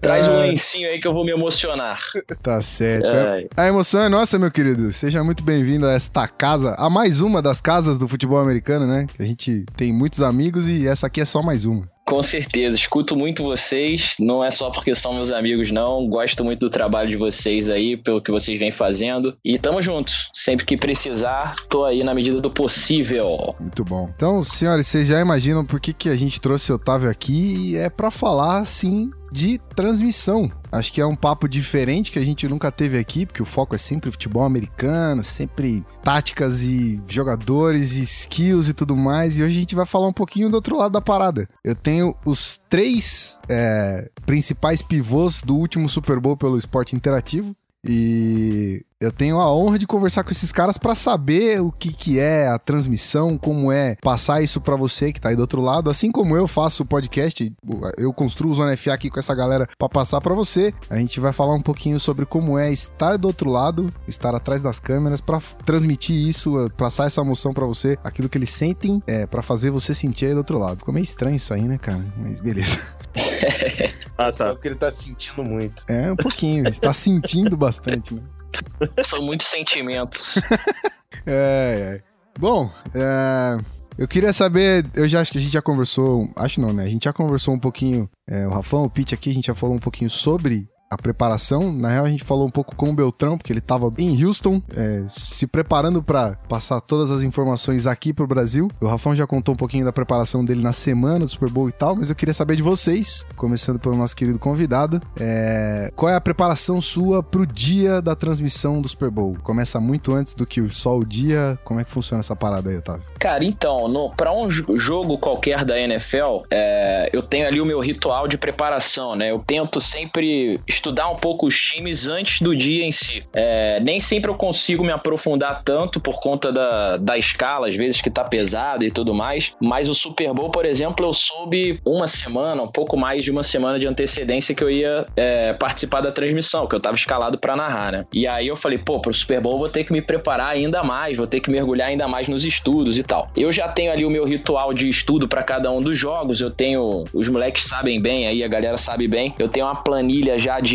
Traz um lencinho aí que eu vou me emocionar. Tá certo. Ai. A emoção é nossa, meu querido. Seja muito bem-vindo a esta casa, a mais uma das casas do futebol americano, né? A gente tem muitos amigos e essa aqui é só mais uma. Com certeza, escuto muito vocês, não é só porque são meus amigos, não. Gosto muito do trabalho de vocês aí, pelo que vocês vêm fazendo. E tamo juntos. Sempre que precisar, tô aí na medida do possível. Muito bom. Então, senhores, vocês já imaginam por que, que a gente trouxe o Otávio aqui? É para falar, sim, de transmissão. Acho que é um papo diferente que a gente nunca teve aqui, porque o foco é sempre futebol americano, sempre táticas e jogadores e skills e tudo mais. E hoje a gente vai falar um pouquinho do outro lado da parada. Eu tenho os três é, principais pivôs do último Super Bowl pelo esporte interativo. E eu tenho a honra de conversar com esses caras para saber o que, que é a transmissão, como é passar isso para você que tá aí do outro lado, assim como eu faço o podcast, eu construo o Zona FA aqui com essa galera para passar para você. A gente vai falar um pouquinho sobre como é estar do outro lado, estar atrás das câmeras para transmitir isso, passar essa emoção para você, aquilo que eles sentem, é para fazer você sentir aí do outro lado. Ficou meio estranho isso aí, né, cara? Mas beleza. ah, tá. Só que ele tá sentindo muito. É, um pouquinho. Está sentindo bastante, né? São muitos sentimentos. é, é. Bom, é, eu queria saber, eu já acho que a gente já conversou, acho não, né? A gente já conversou um pouquinho, é, o Rafão, o Pete aqui, a gente já falou um pouquinho sobre a preparação. Na real, a gente falou um pouco com o Beltrão, porque ele estava em Houston, é, se preparando para passar todas as informações aqui pro Brasil. O Rafão já contou um pouquinho da preparação dele na semana do Super Bowl e tal, mas eu queria saber de vocês, começando pelo nosso querido convidado, é, qual é a preparação sua pro dia da transmissão do Super Bowl? Começa muito antes do que só o dia? Como é que funciona essa parada aí, Otávio? Cara, então, para um jogo qualquer da NFL, é, eu tenho ali o meu ritual de preparação, né? Eu tento sempre estudar um pouco os times antes do dia em si. É, nem sempre eu consigo me aprofundar tanto por conta da, da escala, às vezes que tá pesada e tudo mais, mas o Super Bowl, por exemplo, eu soube uma semana, um pouco mais de uma semana de antecedência que eu ia é, participar da transmissão, que eu tava escalado para narrar, né? E aí eu falei, pô, pro Super Bowl vou ter que me preparar ainda mais, vou ter que mergulhar ainda mais nos estudos e tal. Eu já tenho ali o meu ritual de estudo para cada um dos jogos, eu tenho, os moleques sabem bem aí, a galera sabe bem, eu tenho uma planilha já de,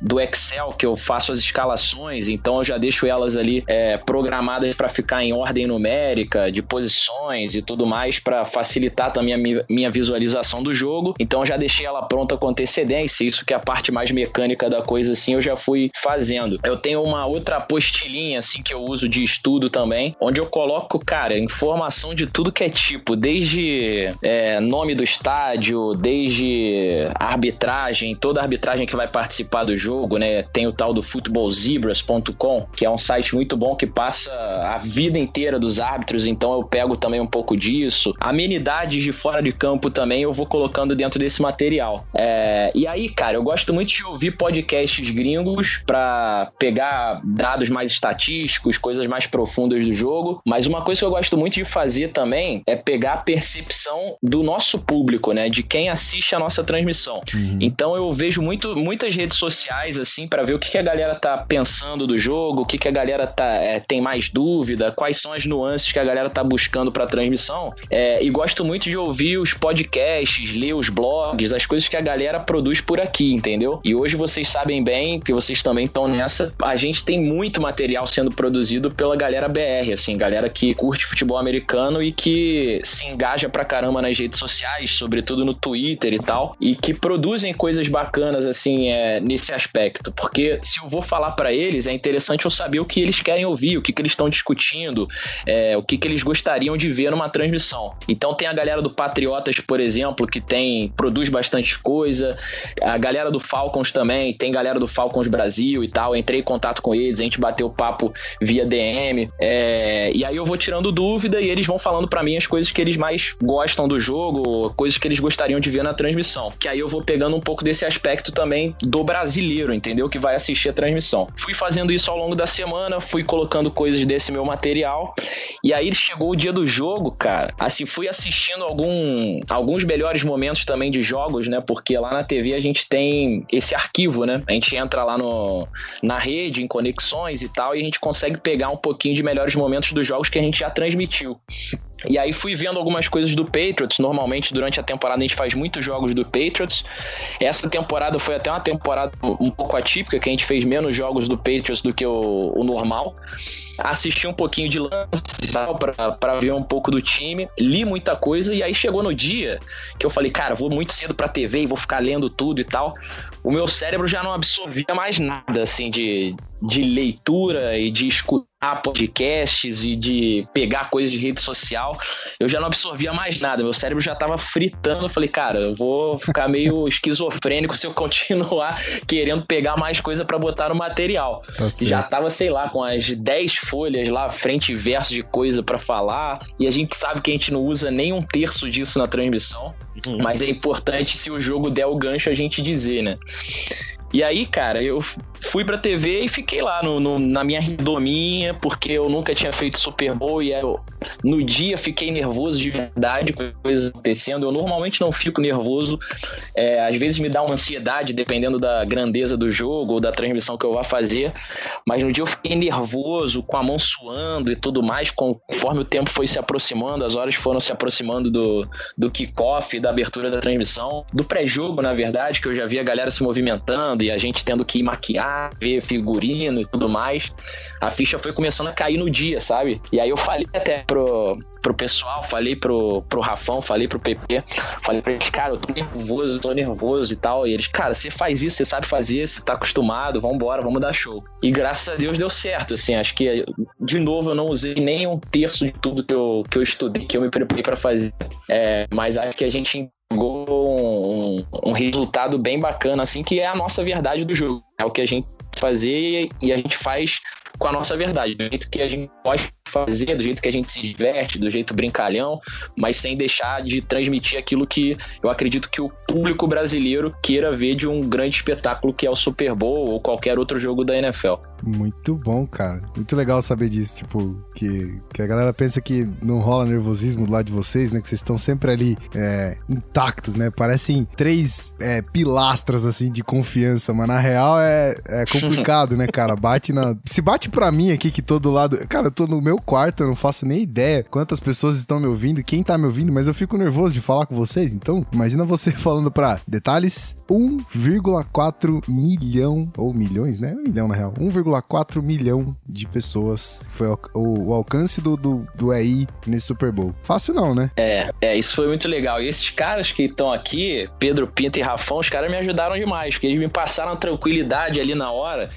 do Excel que eu faço as escalações, então eu já deixo elas ali é, programadas para ficar em ordem numérica, de posições e tudo mais, para facilitar também a minha visualização do jogo. Então eu já deixei ela pronta com antecedência, isso que é a parte mais mecânica da coisa, assim, eu já fui fazendo. Eu tenho uma outra apostilinha, assim, que eu uso de estudo também, onde eu coloco, cara, informação de tudo que é tipo, desde é, nome do estádio, desde arbitragem, toda a arbitragem que vai participar participar do jogo, né? Tem o tal do futebolzebras.com, que é um site muito bom que passa a vida inteira dos árbitros, então eu pego também um pouco disso. Amenidades de fora de campo também eu vou colocando dentro desse material. É... E aí, cara, eu gosto muito de ouvir podcasts gringos para pegar dados mais estatísticos, coisas mais profundas do jogo, mas uma coisa que eu gosto muito de fazer também é pegar a percepção do nosso público, né? De quem assiste a nossa transmissão. Uhum. Então eu vejo muito, muitas redes sociais, assim, para ver o que, que, a galera tá pensando do jogo, o que, que a galera tá, é, tem mais dúvida, quais são as nuances que a galera tá buscando pra transmissão. É, e gosto muito de ouvir os podcasts, ler os blogs, as coisas que a galera produz por aqui, entendeu? E hoje vocês sabem bem, que vocês também estão nessa, a gente tem muito material sendo produzido pela galera BR, assim, galera que curte futebol americano e que se engaja pra caramba nas redes sociais, sobretudo no Twitter e tal, e que produzem coisas bacanas, assim, é, é, nesse aspecto, porque se eu vou falar para eles, é interessante eu saber o que eles querem ouvir, o que, que eles estão discutindo, é, o que, que eles gostariam de ver numa transmissão. Então tem a galera do Patriotas, por exemplo, que tem produz bastante coisa, a galera do Falcons também, tem galera do Falcons Brasil e tal. Entrei em contato com eles, a gente bateu papo via DM, é, e aí eu vou tirando dúvida e eles vão falando para mim as coisas que eles mais gostam do jogo, coisas que eles gostariam de ver na transmissão. Que aí eu vou pegando um pouco desse aspecto também do brasileiro, entendeu? Que vai assistir a transmissão. Fui fazendo isso ao longo da semana, fui colocando coisas desse meu material. E aí chegou o dia do jogo, cara. Assim, fui assistindo algum, alguns melhores momentos também de jogos, né? Porque lá na TV a gente tem esse arquivo, né? A gente entra lá no, na rede, em conexões e tal, e a gente consegue pegar um pouquinho de melhores momentos dos jogos que a gente já transmitiu. E aí fui vendo algumas coisas do Patriots. Normalmente, durante a temporada, a gente faz muitos jogos do Patriots. Essa temporada foi até uma temporada um pouco atípica, que a gente fez menos jogos do Patriots do que o, o normal assisti um pouquinho de lance para ver um pouco do time, li muita coisa e aí chegou no dia que eu falei, cara, vou muito cedo pra TV e vou ficar lendo tudo e tal. O meu cérebro já não absorvia mais nada assim de, de leitura e de escutar podcasts e de pegar coisas de rede social, eu já não absorvia mais nada. Meu cérebro já tava fritando. Eu falei, cara, eu vou ficar meio esquizofrênico se eu continuar querendo pegar mais coisa para botar no material. Tá já tava, sei lá, com as 10 folhas lá, frente e verso de coisa para falar. E a gente sabe que a gente não usa nem um terço disso na transmissão. Uhum. Mas é importante, se o jogo der o gancho, a gente dizer, né? E aí, cara, eu fui pra TV e fiquei lá no, no, na minha redominha, porque eu nunca tinha feito Super Bowl e eu, no dia fiquei nervoso de verdade com coisas acontecendo. Eu normalmente não fico nervoso, é, às vezes me dá uma ansiedade dependendo da grandeza do jogo ou da transmissão que eu vá fazer, mas no dia eu fiquei nervoso, com a mão suando e tudo mais, conforme o tempo foi se aproximando, as horas foram se aproximando do, do kickoff, da abertura da transmissão, do pré-jogo, na verdade, que eu já vi a galera se movimentando e a gente tendo que maquiar, ver figurino e tudo mais, a ficha foi começando a cair no dia, sabe? E aí eu falei até pro, pro pessoal, falei pro, pro Rafão, falei pro PP, falei pra eles, cara, eu tô nervoso, eu tô nervoso e tal. E eles, cara, você faz isso, você sabe fazer, você tá acostumado, vambora, vamos dar show. E graças a Deus deu certo, assim, acho que, de novo, eu não usei nem um terço de tudo que eu, que eu estudei, que eu me preparei para fazer. É, mas acho que a gente entregou um, um, resultado bem bacana, assim, que é a nossa verdade do jogo. É o que a gente fazer e a gente faz com a nossa verdade, do jeito que a gente pode fazer, do jeito que a gente se diverte, do jeito brincalhão, mas sem deixar de transmitir aquilo que eu acredito que o público brasileiro queira ver de um grande espetáculo que é o Super Bowl ou qualquer outro jogo da NFL. Muito bom, cara. Muito legal saber disso, tipo, que, que a galera pensa que não rola nervosismo do lado de vocês, né? Que vocês estão sempre ali é, intactos, né? Parecem três é, pilastras, assim, de confiança, mas na real é, é complicado, né, cara? Bate na... Se bate pra mim aqui que todo lado... Cara, eu tô no meu quarto, eu não faço nem ideia quantas pessoas estão me ouvindo, quem tá me ouvindo, mas eu fico nervoso de falar com vocês, então imagina você falando pra detalhes 1,4 milhão, ou milhões, né? Um milhão na real. 1,4 milhão de pessoas. Foi o, o, o alcance do, do, do EI nesse Super Bowl. Fácil não, né? É, é, isso foi muito legal. E esses caras que estão aqui, Pedro Pinto e Rafão, os caras me ajudaram demais, porque eles me passaram tranquilidade ali na hora.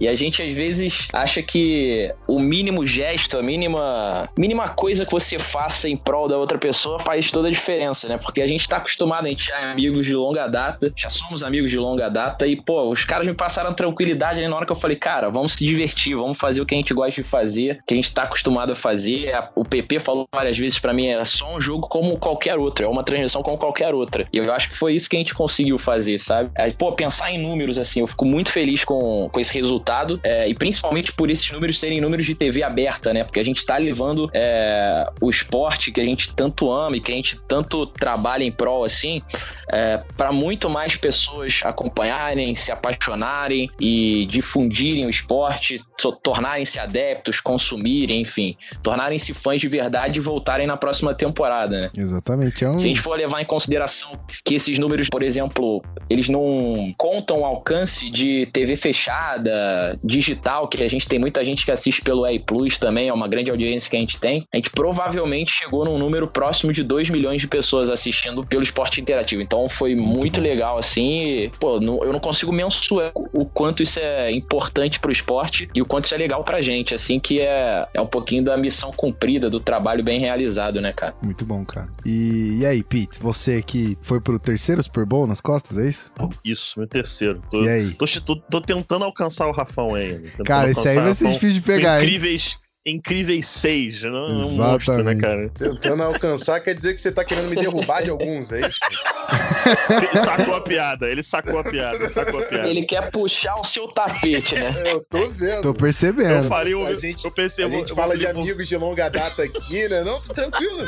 E a gente às vezes acha que o mínimo gesto, a mínima, mínima coisa que você faça em prol da outra pessoa faz toda a diferença, né? Porque a gente tá acostumado, a gente é amigos de longa data, já somos amigos de longa data, e, pô, os caras me passaram tranquilidade ali na hora que eu falei, cara, vamos se divertir, vamos fazer o que a gente gosta de fazer, que a gente tá acostumado a fazer. O PP falou várias vezes para mim, é só um jogo como qualquer outro, é uma transmissão como qualquer outra. E eu acho que foi isso que a gente conseguiu fazer, sabe? É, pô, pensar em números, assim, eu fico muito feliz com, com esse resultado, é, e principalmente por esses números serem números de TV aberta, né? Porque a gente tá levando é, o esporte que a gente tanto ama e que a gente tanto trabalha em prol, assim, é, para muito mais pessoas acompanharem, se apaixonarem e difundirem o esporte, tornarem-se adeptos, consumirem, enfim, tornarem-se fãs de verdade e voltarem na próxima temporada, né? Exatamente. É um... Se a gente for levar em consideração que esses números, por exemplo, eles não contam o alcance de TV fechada, mídia digital, que a gente tem muita gente que assiste pelo Play Plus também, é uma grande audiência que a gente tem, a gente provavelmente chegou num número próximo de 2 milhões de pessoas assistindo pelo esporte interativo. Então foi muito, legal, assim. E, pô, não, eu não consigo mensurar o quanto isso é importante pro esporte e o quanto isso é legal pra gente, assim, que é, é um pouquinho da missão cumprida, do trabalho bem realizado, né, cara? Muito bom, cara. E, e aí, Pete, você que foi pro terceiro Super Bowl nas costas, é isso? Isso, meu terceiro. Tô, e aí? Tô, tô, tô tentando alcançar o Rafão ainda. Cara, esse aí vai ser difícil de pegar, hein? Incríveis incríveis seis, não é um monstro, né, cara? Tentando alcançar quer dizer que você tá querendo me derrubar de alguns, é isso? ele sacou a piada, ele sacou a piada, sacou a piada. Ele quer puxar o seu tapete, né? Eu tô vendo. Tô percebendo. Eu falei, eu, a gente, eu percebo. A gente fala de amigos de longa data aqui, né? Não, tranquilo.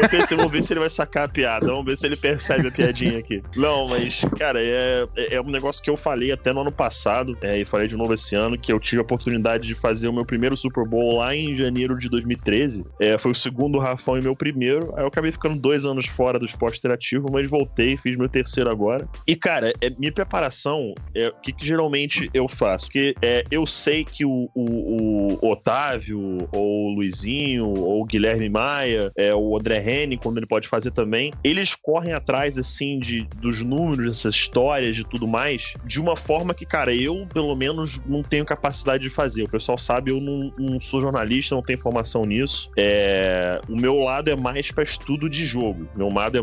Eu pensei, vou ver se ele vai sacar a piada, vamos ver se ele percebe a piadinha aqui. Não, mas, cara, é, é um negócio que eu falei até no ano passado, é, e falei de novo esse ano, que eu tive a oportunidade de fazer o meu primeiro Super Bowl lá lá em janeiro de 2013. É, foi o segundo Rafão e meu primeiro. Aí eu acabei ficando dois anos fora do esporte interativo, mas voltei, fiz meu terceiro agora. E, cara, é, minha preparação, é, o que, que geralmente eu faço? Porque é, eu sei que o, o, o, Otávio, ou o Luizinho, ou o Guilherme Maia, é, o André Henning, quando ele pode fazer também, eles correm atrás, assim, de, dos números, dessas histórias, de tudo mais, de uma forma que, cara, eu, pelo menos, não tenho capacidade de fazer. O pessoal sabe, eu não, não sou jornalista jornalista, não tenho formação nisso. É, o meu lado é mais para estudo de jogo. Meu lado, é,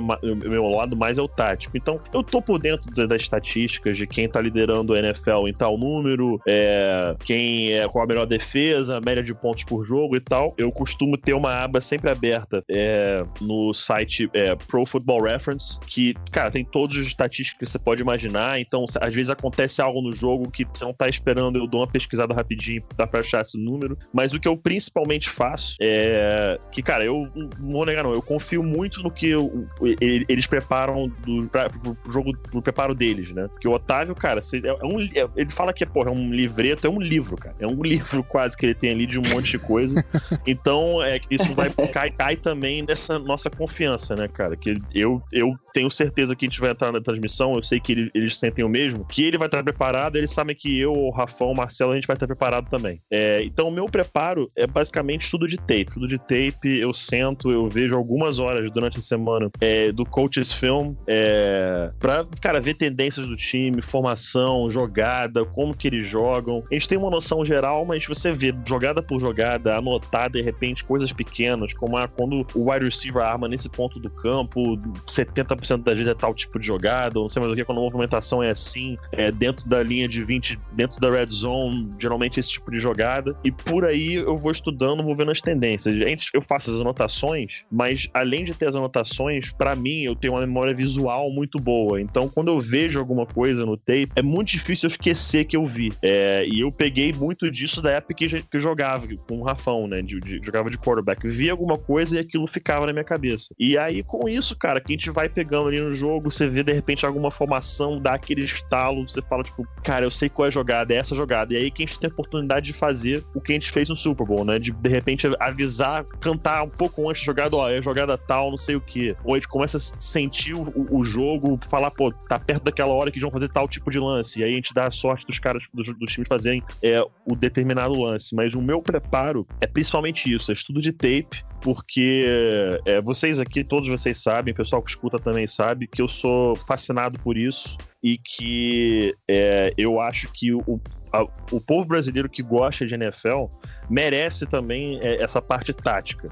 meu lado mais é o tático. Então, eu tô por dentro das estatísticas de quem tá liderando o NFL em tal número, é, quem é qual a melhor defesa, média de pontos por jogo e tal. Eu costumo ter uma aba sempre aberta é, no site é, Pro Football Reference, que, cara, tem todas as estatísticas que você pode imaginar. Então, às vezes acontece algo no jogo que você não tá esperando, eu dou uma pesquisada rapidinho dá pra achar esse número. Mas o que eu principalmente faço é que, cara, eu não vou negar, não. Eu confio muito no que eu, eles preparam do, pra, pro jogo, pro preparo deles, né? Porque o Otávio, cara, é um, é, ele fala que porra, é um livreto, é um livro, cara. É um livro quase que ele tem ali de um monte de coisa. então, é, isso vai cai, cai também nessa nossa confiança, né, cara? Que eu, eu tenho certeza que a gente vai entrar na transmissão, eu sei que ele, eles sentem o mesmo, que ele vai estar preparado, eles sabem que eu, o Rafão, o Marcelo, a gente vai estar preparado também. É, então, o meu preparo é basicamente tudo de tape. Tudo de tape, eu sento, eu vejo algumas horas durante a semana é, do Coaches Film é, pra, cara, ver tendências do time, formação, jogada, como que eles jogam. A gente tem uma noção geral, mas você vê jogada por jogada, anotar de repente coisas pequenas, como a, quando o wide receiver arma nesse ponto do campo, 70% das vezes é tal tipo de jogada, ou não sei mais o que, quando a movimentação é assim, é, dentro da linha de 20, dentro da red zone, geralmente esse tipo de jogada. E por aí vou estudando, vou vendo as tendências. Eu faço as anotações, mas além de ter as anotações, para mim eu tenho uma memória visual muito boa. Então, quando eu vejo alguma coisa no tape, é muito difícil eu esquecer que eu vi. É, e eu peguei muito disso da época que, que eu jogava com o Rafão, né? De, de, jogava de quarterback. Vi alguma coisa e aquilo ficava na minha cabeça. E aí, com isso, cara, que a gente vai pegando ali no jogo, você vê de repente alguma formação, dá aquele estalo, você fala, tipo, cara, eu sei qual é a jogada, é essa jogada. E aí que a gente tem a oportunidade de fazer o que a gente fez no Super Bowl, né? De de repente avisar, cantar um pouco antes da jogada, ó, é jogada tal, não sei o que. Ou a gente começa a sentir o, o, jogo, falar, pô, tá perto daquela hora que eles vão fazer tal tipo de lance. E aí a gente dá a sorte dos caras, dos, dos times fazerem é, o determinado lance. Mas o meu preparo é principalmente isso, é estudo de tape, porque é, vocês aqui, todos vocês sabem, o pessoal que escuta também sabe, que eu sou fascinado por isso e que é, eu acho que o, a, o povo brasileiro que gosta de NFL merece também é, essa parte tática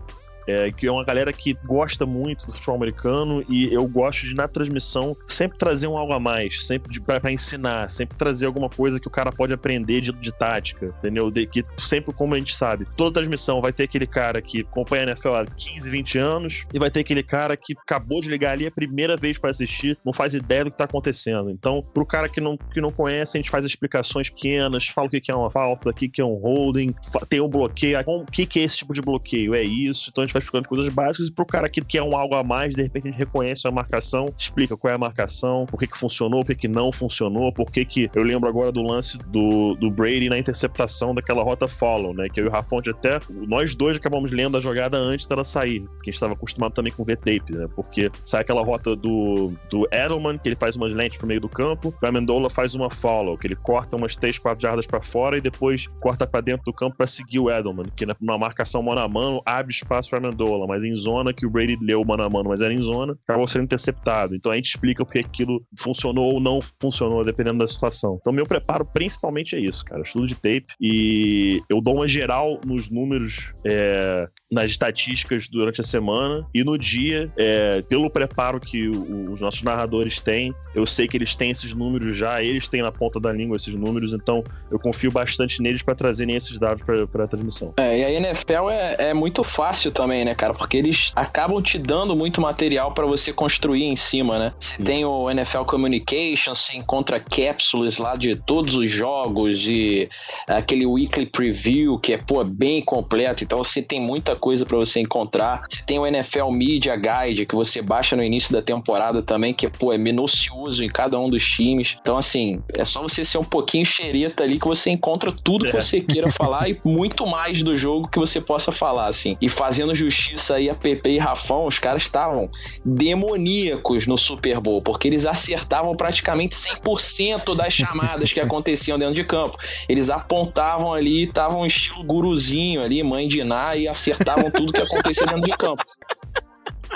é, que é uma galera que gosta muito do futebol americano e eu gosto de, na transmissão, sempre trazer um algo a mais, sempre pra ensinar, sempre trazer alguma coisa que o cara pode aprender de, de tática, entendeu? De, que sempre, como a gente sabe, toda transmissão vai ter aquele cara que acompanha a NFL há 15, 20 anos e vai ter aquele cara que acabou de ligar ali a primeira vez para assistir, não faz ideia do que tá acontecendo. Então, pro cara que não, que não conhece, a gente faz explicações pequenas, fala o que é uma falta, o que é um holding, tem um bloqueio, o que é esse tipo de bloqueio? É isso. Então a gente tá explicando coisas básicas, e pro cara que quer um algo a mais, de repente a gente reconhece a marcação, explica qual é a marcação, por que que funcionou, por que que não funcionou, por que que... Eu lembro agora do lance do, do Brady na interceptação daquela rota follow, né? Que eu e o Rafonte até... Nós dois acabamos lendo a jogada antes dela sair, que a gente estava acostumado também com V-tape, né? Porque sai aquela rota do, do Edelman, que ele faz umas lentes pro meio do campo, o Amendola faz uma follow, que ele corta umas 3, 4 jardas para fora e depois corta para dentro do campo para seguir o Edelman, que numa marcação mano a mano abre espaço para Amendola, mas em zona que o Brady leu mano a mano, mas era em zona, acabou sendo interceptado. Então a gente explica porque aquilo funcionou ou não funcionou, dependendo da situação. Então meu preparo principalmente é isso, cara, estudo de tape e eu dou uma geral nos números, é, nas estatísticas durante a semana e no dia, é, pelo preparo que o, os nossos narradores têm, eu sei que eles têm esses números já, eles têm na ponta da língua esses números, então eu confio bastante neles para trazerem esses dados para a transmissão. É, e a NFL é, é, muito fácil também, né, cara? Porque eles acabam te dando muito material para você construir em cima, né? Você tem o NFL Communications, você encontra cápsulas lá de todos os jogos, de aquele weekly preview que é, pô, bem completo, então você tem muita coisa para você encontrar. Você tem o NFL Media Guide que você baixa no início da temporada também, que pô, é minucioso em cada um dos times. Então, assim, é só você ser um pouquinho xereta ali que você encontra tudo que é. você queira falar e muito mais do jogo que você possa falar, assim. E fazendo justiça aí a Pepe e Rafão, os caras estavam demoníacos no Super Bowl, porque eles acertavam praticamente 100% das chamadas que aconteciam dentro de campo. Eles apontavam ali, estavam estilo guruzinho ali, mãe de Iná, e acertavam tudo que acontecia dentro de campo.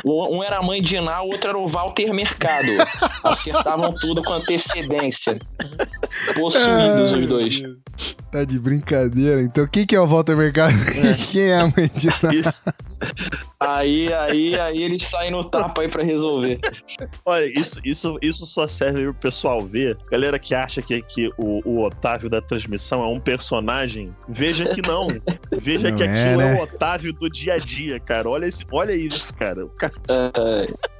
Um era a mãe de Iná, o outro era o Walter Mercado. Acertavam tudo com antecedência. Possuídos os dois. Tá de brincadeira. Então, quem que é o Walter Mercado? É. quem é a mãe de Iná? Aí, aí, aí eles saem no tapa aí pra resolver. Olha, isso, isso, isso só serve pro pessoal ver. Galera que acha que, que o, o Otávio da transmissão é um personagem, veja que não. Veja não que é, aquilo é, né? é o Otávio do dia a dia, cara. Olha, esse, olha isso, cara. O cara... É...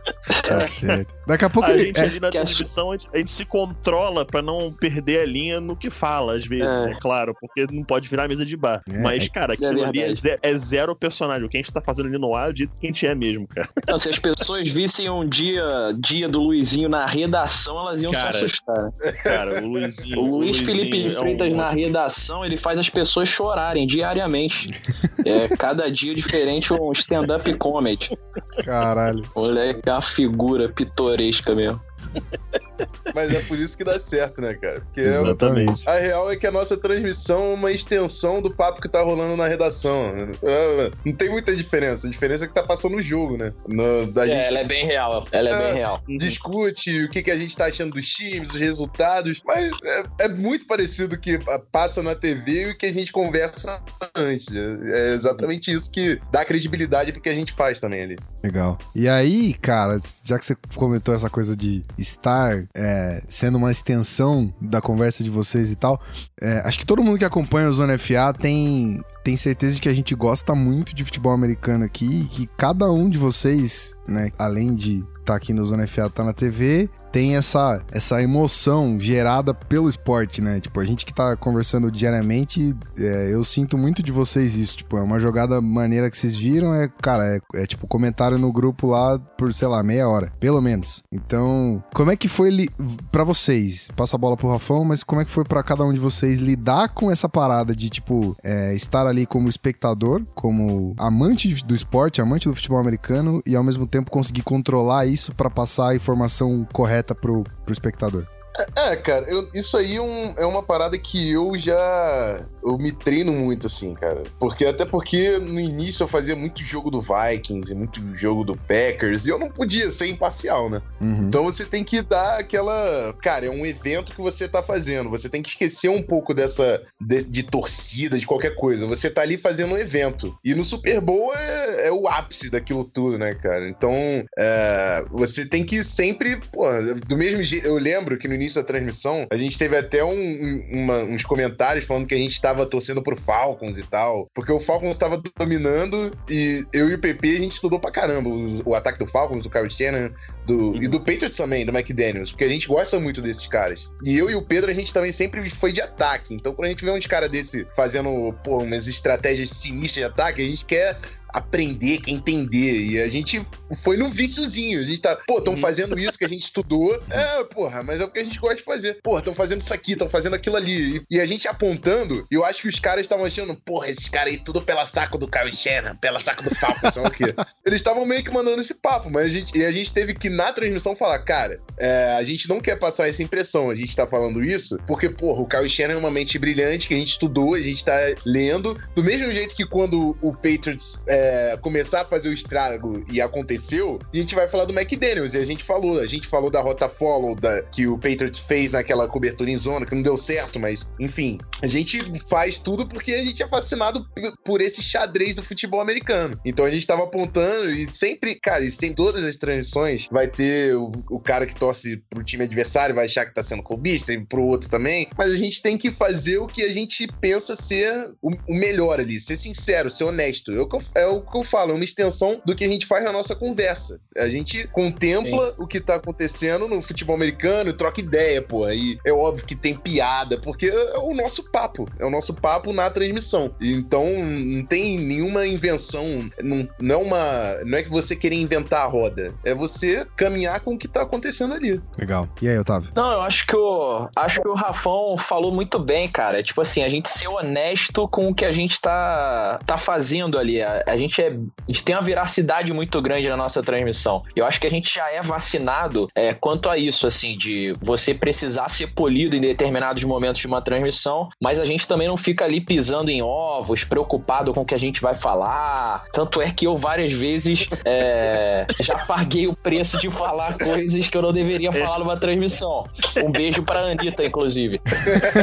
Tá certo. Daqui a pouco a ele... gente ali na transmissão, a gente, a gente se controla pra não perder a linha no que fala, às vezes, é, é claro, porque não pode virar mesa de bar. É, Mas, cara, aquilo ali é, zero, é zero personagem. O que a gente tá fazendo ali no ar, eu dito que a gente é mesmo, cara. Não, se as pessoas vissem um dia, dia do Luizinho na redação, elas iam cara, se assustar. Cara, o Luizinho. O Luiz o Felipe Freitas é um... na redação, ele faz as pessoas chorarem diariamente. é cada dia diferente um stand-up comedy. Caralho. Moleque, uma figura pitoresca mesmo. Mas é por isso que dá certo, né, cara? Porque é Exatamente. É, a real é que a nossa transmissão é uma extensão do papo que tá rolando na redação. É, não tem muita diferença. A diferença é que tá passando o jogo, né? No, da é, gente... ela é bem real. Ela é, é bem real. Discute o que, que a gente tá achando dos times, os resultados. Mas é, é muito parecido o que passa na TV e o que a gente conversa antes. É exatamente isso que dá credibilidade pro que a gente faz também ali. Legal. E aí, cara, já que você comentou essa coisa de estar é, sendo uma extensão da conversa de vocês e tal, é, acho que todo mundo que acompanha o Zona FA tem, tem certeza de que a gente gosta muito de futebol americano aqui e que cada um de vocês, né, além de estar tá aqui no Zona FA, tá na TV, tem essa, essa emoção gerada pelo esporte, né? Tipo, a gente que tá conversando diariamente, é, eu sinto muito de vocês isso. Tipo, é uma jogada maneira que vocês viram, é, cara, é, é tipo comentário no grupo lá por, sei lá, meia hora, pelo menos. Então, como é que foi li para vocês? Passa a bola pro Rafão, mas como é que foi para cada um de vocês lidar com essa parada de, tipo, é, estar ali como espectador, como amante do esporte, amante do futebol americano e ao mesmo tempo conseguir controlar isso para passar a informação correta direta pro, pro espectador. É, cara, eu, isso aí é, um, é, uma parada que eu já. Eu me treino muito, assim, cara. Porque até porque no início eu fazia muito jogo do Vikings e muito jogo do Packers e eu não podia ser imparcial, né? Uhum. Então você tem que dar aquela. Cara, é um evento que você tá fazendo. Você tem que esquecer um pouco dessa. de, de torcida, de qualquer coisa. Você tá ali fazendo um evento. E no Super Bowl é, é o ápice daquilo tudo, né, cara? Então é, você tem que sempre. Pô, do mesmo jeito. Eu lembro que no início da transmissão, a gente teve até um, uma, uns comentários falando que a gente estava torcendo pro Falcons e tal. Porque o Falcons estava dominando e eu e o PP a gente estudou pra caramba o, o ataque do Falcons, do Kyle Shannon, do, uhum. e do Patriots também, do McDaniels, porque a gente gosta muito desses caras. E eu e o Pedro, a gente também sempre foi de ataque. Então, quando a gente vê uns caras desse fazendo pô, umas estratégias sinistras de ataque, a gente quer aprender, quer entender. E a gente foi no viciozinho. A gente tá, pô, estão fazendo isso que a gente estudou. É, porra, mas é o que a gente gosta de fazer. Porra, estão fazendo isso aqui, estão fazendo aquilo ali. E, e a gente apontando, eu acho que os caras estavam achando, porra, esses caras aí tudo pela saco do Kyle Shannon, pela saco do Falcon, sei lá o quê. Eles estavam meio que mandando esse papo, mas a gente, e a gente teve que, na transmissão, falar, cara, é, a gente não quer passar essa impressão, a gente tá falando isso, porque, porra, o Kyle Shannon é uma mente brilhante que a gente estudou, a gente tá lendo, do mesmo jeito que quando o Patriots é, começar a fazer o estrago e aconteceu, a gente vai falar do McDaniels, e a gente falou, a gente falou da rota follow da, que o Patriots fez naquela cobertura em zona, que não deu certo, mas, enfim, a gente faz tudo porque a gente é fascinado por esse xadrez do futebol americano. Então a gente tava apontando e sempre, cara, e sem todas as transições, vai ter o, o cara que torce pro time adversário, vai achar que tá sendo clubista, e pro outro também, mas a gente tem que fazer o que a gente pensa ser o, o melhor ali, ser sincero, ser honesto. É que eu, é o que eu falo, é uma extensão do que a gente faz na nossa conversa. A gente contempla o que tá acontecendo no futebol americano, troca ideia, pô. Aí é óbvio que tem piada, porque é o nosso papo, é o nosso papo na transmissão. Então não tem nenhuma invenção, não, não, é uma, não é que você querer inventar a roda, é você caminhar com o que tá acontecendo ali. Legal. E aí, Otávio? Não, eu acho que o acho que o Rafão falou muito bem, cara. Tipo assim, a gente ser honesto com o que a gente tá, tá fazendo ali. A, a gente é, a gente tem uma veracidade muito grande na nossa transmissão. Eu acho que a gente já é vacinado é, quanto a isso, assim, de você precisar ser polido em determinados momentos de uma transmissão, mas a gente também não fica ali pisando em ovos, preocupado com o que a gente vai falar. Tanto é que eu várias vezes é, já paguei o preço de falar coisas que eu não deveria falar numa transmissão. Um beijo pra Anitta, inclusive.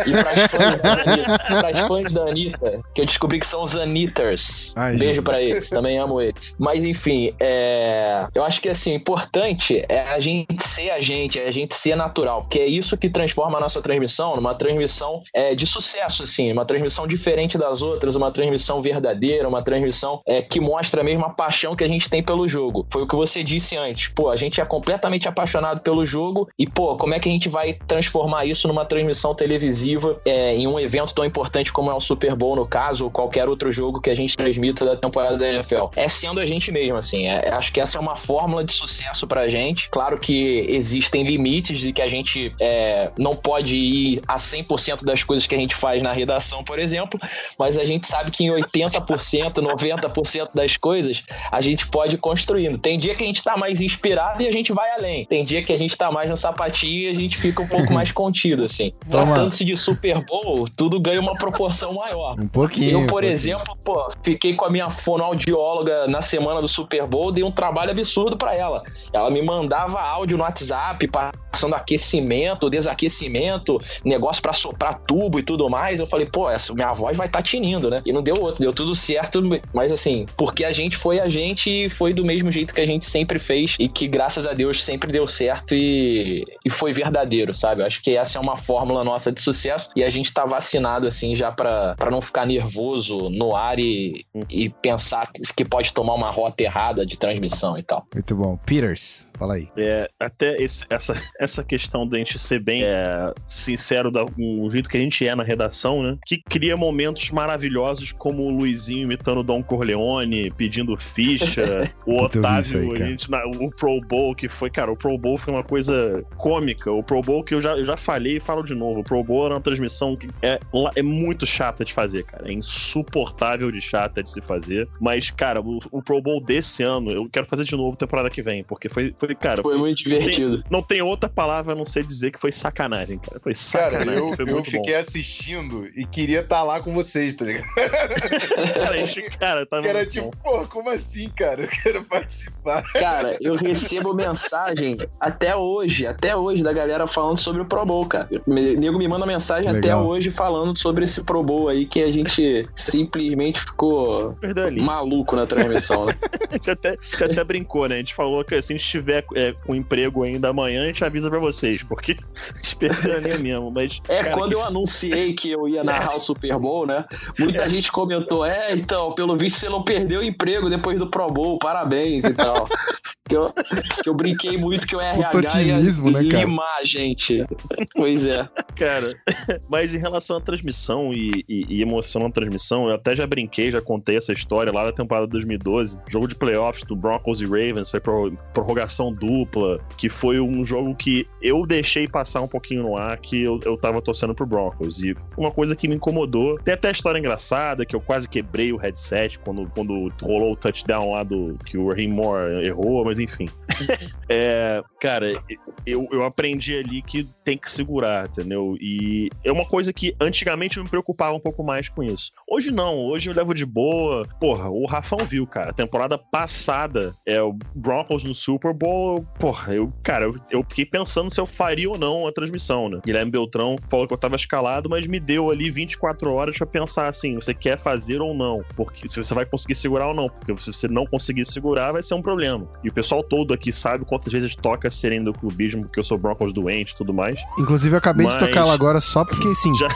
E pras fãs, da Anitta, pras fãs da Anitta, que eu descobri que são os Anitters. Ai, beijo Jesus. pra eles, também amo eles. Mas enfim, é, eu acho que assim, o importante é a gente ser a gente, é a gente ser natural, porque é isso que transforma a nossa transmissão numa transmissão é, de sucesso, assim, uma transmissão diferente das outras, uma transmissão verdadeira, uma transmissão é, que mostra mesmo a paixão que a gente tem pelo jogo. Foi o que você disse antes. Pô, a gente é completamente apaixonado pelo jogo e, pô, como é que a gente vai transformar isso numa transmissão televisiva é, em um evento tão importante como é o Super Bowl, no caso, ou qualquer outro jogo que a gente transmita da temporada da NFL? É sendo a gente mesmo, assim. É, acho que essa é uma fórmula de sucesso pra gente. Claro que existem limites de que a gente é, não pode ir a 100% das coisas que a gente faz na redação, por exemplo, mas a gente sabe que em 80%, 90% das coisas a gente pode ir construindo. Tem dia que a gente tá mais inspirado e a gente vai além. Tem dia que a gente tá mais no sapatinho e a gente fica um pouco mais contido, assim. Tratando-se de Super Bowl, tudo ganha uma proporção maior. Um pouquinho. Eu, um por pouquinho. exemplo, pô, fiquei com a minha fonoaudióloga na semana do Super Bowl, dei um trabalho absurdo pra ela. Ela me mandava áudio no WhatsApp, passando aquecimento, desaquecimento, negócio pra soprar tubo e tudo mais. Eu falei, pô, essa minha voz vai tá tinindo, né? E não deu outro, deu tudo certo, mas assim, porque a gente foi a gente e foi do mesmo jeito que a gente sempre fez e que graças a Deus sempre deu certo e, e foi verdadeiro, sabe? Eu acho que essa é uma fórmula nossa de sucesso e a gente tá vacinado assim já pra não ficar nervoso no ar e, e pensar que- que pode tomar uma rota errada de transmissão e tal. Muito bom. Peters, fala aí. É, até esse- essa, essa questão da gente ser bem é, sincero da- com o jeito que a gente é na redação, né? Que cria momentos maravilhosos como o Luizinho imitando o Dom Corleone, pedindo ficha, o Otávio, aí, gente, na- o Pro Bowl, que foi, cara, o Pro Bowl foi uma coisa cômica. O Pro Bowl que eu já, eu já falei e falo de novo. O Pro Bowl era uma transmissão que é, é muito chata de fazer, cara. É insuportável de chata de se fazer. Mas, cara, o, o Pro Bowl desse ano, eu quero fazer de novo temporada que vem, porque foi, foi cara, Foi muito divertido. não tem outra palavra a não ser dizer que foi sacanagem, cara. Foi Cara, sacanagem. eu, foi eu muito fiquei assistindo e queria estar lá com vocês, tá ligado? bom. Cara, gente, cara, Que era tipo, bom. pô, como assim, cara? Eu quero participar. Cara, eu recebo mensagem até hoje, até hoje, da galera falando sobre o Pro Bowl, cara. O nego me manda mensagem até Legal. hoje falando sobre esse Pro Bowl aí que a gente simplesmente ficou Perdeu ali. Maluco na transmissão, né? A gente até, a gente até brincou, né? A gente falou que se a gente tiver é, com emprego ainda amanhã, a gente avisa pra vocês, porque a gente perdeu ali mesmo. Mas, É, cara, quando que- eu anunciei que eu ia narrar o Super Bowl, né? Muita gente comentou: é, então, pelo visto você não perdeu o emprego depois do Pro Bowl, parabéns e tal. Que eu, que eu brinquei muito que o RH otimismo, ia né, cara? limar a gente. Pois é. Cara, mas em relação à transmissão e, e- e emoção na transmissão, eu até já brinquei, já contei essa história lá na temporada 2012. Jogo de playoffs do Broncos e Ravens, foi pro- prorrogação dupla, que foi um jogo que eu deixei passar um pouquinho no ar, que eu, eu tava torcendo pro Broncos. E uma coisa que me incomodou, tem até a história engraçada, que eu quase quebrei o headset quando, quando rolou o touchdown lá do que o Raheem Moore errou, mas enfim. É, cara, eu, eu aprendi ali que tem que segurar, entendeu? E é uma coisa que antigamente eu me preocupava um pouco mais com isso. Hoje não, hoje eu levo de boa. Porra, o Rafão viu, cara. A temporada passada, é o Broncos no Super Bowl, porra, eu, cara, eu, eu fiquei pensando se eu faria ou não a transmissão, né? Guilherme Beltrão falou que eu tava escalado, mas me deu ali 24 horas pra pensar assim, você quer fazer ou não? Porque se você vai conseguir segurar ou não, porque se você não conseguir segurar, vai ser um problema. E o pessoal todo aqui sabe quantas vezes toca serem do clubismo, porque eu sou Broncos doente e tudo mais. Inclusive, eu acabei de Mas- tocar ela agora só porque sim. Já-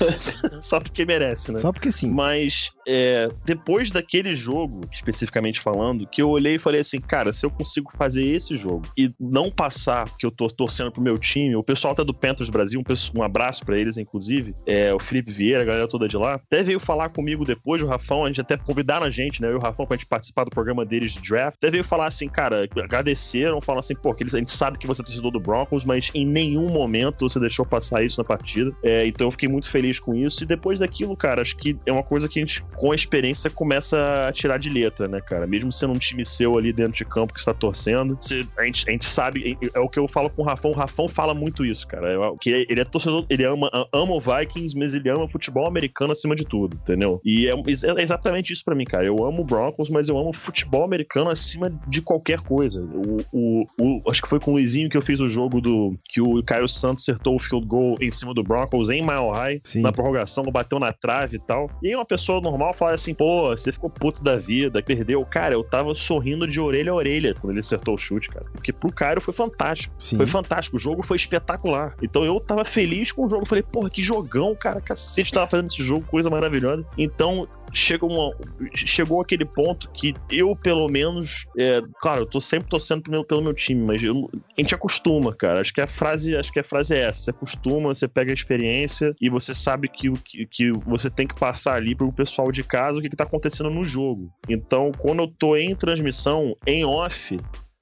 Só porque merece, né? Só porque sim. Mas é, depois daquele jogo, especificamente falando, que eu olhei e falei assim, cara, se eu consigo fazer esse jogo e não passar, que eu tô torcendo pro meu time, o pessoal até do Panthers Brasil, um, um abraço pra eles, inclusive, é, o Felipe Vieira, a galera toda de lá, até veio falar comigo depois, o Rafão, a gente até convidaram a gente, né, eu e o Rafão, pra gente participar do programa deles de draft, até veio falar assim, cara, agradeceram, falam assim, pô, que eles- a gente sabe que você é torcedor do Broncos, mas em nenhum momento você deixou passar isso na partida, É, então eu fiquei muito feliz com isso, e depois daquilo, cara, acho que é uma coisa que a gente, com a experiência, começa a tirar de letra, né, cara? Mesmo sendo um time seu ali dentro de campo que está torcendo, você- a, gente, a gente sabe, é, o que eu falo com o Rafão, o Rafão fala muito isso, cara, que ele é torcedor, ele ama, ama o Vikings, mas ele ama futebol americano acima de tudo, entendeu? E é, é exatamente isso pra mim, cara, eu amo o Broncos, mas eu amo futebol americano acima de qualquer coisa. O, o, o- acho que foi com o Luizinho que eu fiz o jogo do que o Caio Santos acertou o field goal em cima do Broncos em Mile High, Sim. Na prorrogação, bateu na trave e tal. E aí uma pessoa normal fala assim, pô, você ficou puto da vida, perdeu. Cara, eu tava sorrindo de orelha a orelha quando ele acertou o chute, cara. Porque pro Caio foi fantástico. Sim. Foi fantástico, o jogo foi espetacular. Então eu tava feliz com o jogo. Falei, porra, que jogão, cara. Cacete, tava fazendo esse jogo, coisa maravilhosa. Então chegou, uma, chegou aquele ponto que eu, pelo menos, é, claro, eu tô sempre torcendo pelo meu, pelo meu time, mas eu- a gente acostuma, cara. Acho que a frase, acho que a frase é essa. Você acostuma, você pega a experiência e você sabe que, o que, que você tem que passar ali pro pessoal de casa o que, que tá acontecendo no jogo. Então, quando eu tô em transmissão, em off,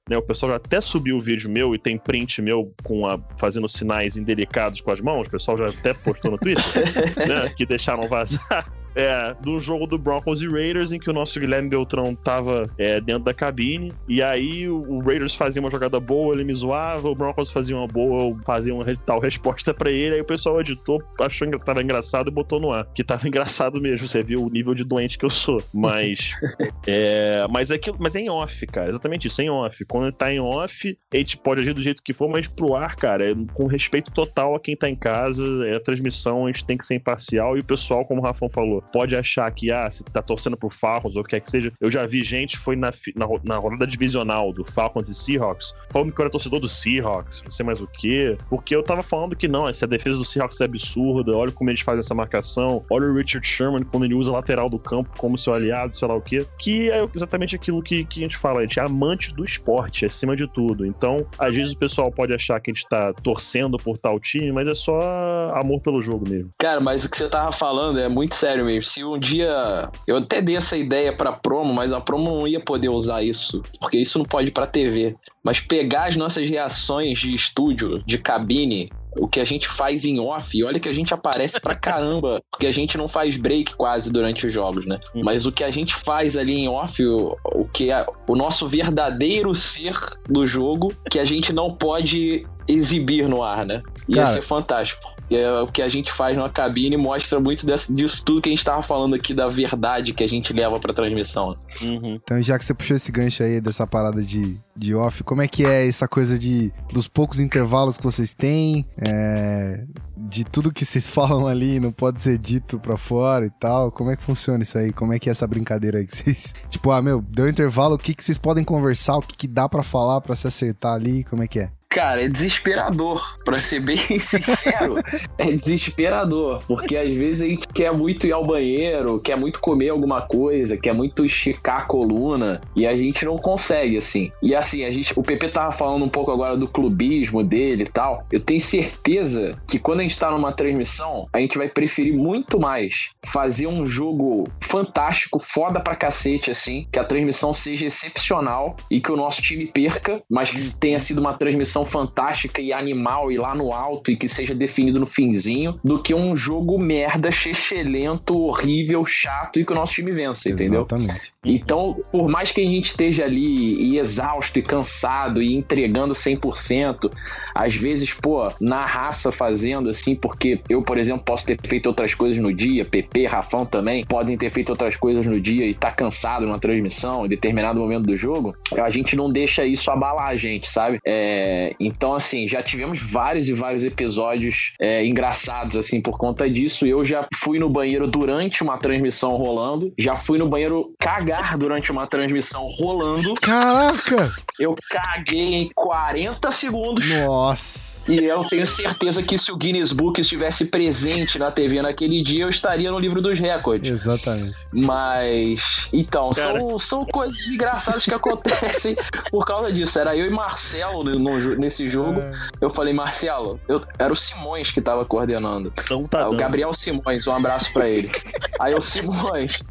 né, o pessoal já até subiu o vídeo meu e tem print meu com a, fazendo sinais indelicados com as mãos. O pessoal já até postou no Twitter, né, que deixaram vazar. É, do jogo do Broncos e Raiders, em que o nosso Guilherme Beltrão tava é, dentro da cabine, e aí o, o Raiders fazia uma jogada boa, ele me zoava, o Broncos fazia uma boa, eu fazia uma tal resposta pra ele, aí o pessoal editou, achou que tava engraçado e botou no ar. Que tava engraçado mesmo, você viu o nível de doente que eu sou. Mas. é, mas, é aquilo, mas é em off, cara, exatamente isso, é em off. Quando tá em off, a gente pode agir do jeito que for, mas pro ar, cara, é com respeito total a quem tá em casa, é a transmissão, a gente tem que ser imparcial, e o pessoal, como o Rafão falou, pode achar que, ah, você tá torcendo pro Falcons ou o que quer que seja. Eu já vi gente, foi na, na, na rodada divisional do Falcons e Seahawks, falando que eu era torcedor do Seahawks, não sei mais o quê, porque eu tava falando que não, essa defesa do Seahawks é absurda, olha como eles fazem essa marcação, olha o Richard Sherman quando ele usa a lateral do campo como seu aliado, sei lá o quê, que é exatamente aquilo que, que a gente fala, a gente é amante do esporte, acima de tudo. Então, às vezes o pessoal pode achar que a gente tá torcendo por tal time, mas é só amor pelo jogo mesmo. Cara, mas o que você tava falando é muito sério mesmo. Se um dia. Eu até dei essa ideia pra promo, mas a promo não ia poder usar isso. Porque isso não pode ir pra TV. Mas pegar as nossas reações de estúdio, de cabine, o que a gente faz em off, e olha que a gente aparece pra caramba, porque a gente não faz break quase durante os jogos, né? Mas o que a gente faz ali em off, o, o que é o nosso verdadeiro ser do jogo, que a gente não pode exibir no ar, né? Ia Cara. ser fantástico. É o que a gente faz numa cabine mostra muito desse- disso tudo que a gente tava falando aqui, da verdade que a gente leva pra transmissão. Uhum. Então, já que você puxou esse gancho aí dessa parada de, de off, como é que é essa coisa de dos poucos intervalos que vocês têm, é, de tudo que vocês falam ali não pode ser dito pra fora e tal? Como é que funciona isso aí? Como é que é essa brincadeira aí que vocês. Tipo, ah, meu, deu intervalo, o que, que vocês podem conversar, o que, que dá pra falar pra se acertar ali? Como é que é? Cara, é desesperador. Pra ser bem sincero, é desesperador. Porque às vezes a gente quer muito ir ao banheiro, quer muito comer alguma coisa, quer muito esticar a coluna e a gente não consegue, assim. E assim, a gente, o PP tava falando um pouco agora do clubismo dele e tal. Eu tenho certeza que quando a gente tá numa transmissão, a gente vai preferir muito mais fazer um jogo fantástico, foda pra cacete, assim, que a transmissão seja excepcional e que o nosso time perca, mas que tenha sido uma transmissão fantástica e animal e lá no alto e que seja definido no finzinho, do que um jogo merda, chechelento, horrível, chato e que o nosso time vença, entendeu? Exatamente. Então, por mais que a gente esteja ali e exausto e cansado e entregando 100%, às vezes, pô, na raça fazendo assim, porque eu, por exemplo, posso ter feito outras coisas no dia, PP, Rafão também, podem ter feito outras coisas no dia e tá cansado numa transmissão, em determinado momento do jogo, a gente não deixa isso abalar a gente, sabe? É, então, assim, já tivemos vários e vários episódios é, engraçados, assim, por conta disso. Eu já fui no banheiro durante uma transmissão rolando, já fui no banheiro cagar durante uma transmissão rolando. Caraca! Eu caguei em 40 segundos. Nossa! E eu tenho certeza que se o Guinness Book estivesse presente na TV naquele dia, eu estaria no livro dos recordes. Exatamente. Mas. Então, Cara. são, são coisas engraçadas que acontecem por causa disso. Era eu e Marcelo no- nesse jogo. Eu falei, Marcelo, eu, era o Simões que tava coordenando. Não tá Ah, o. Gabriel Simões, um abraço pra ele. Aí o Simões,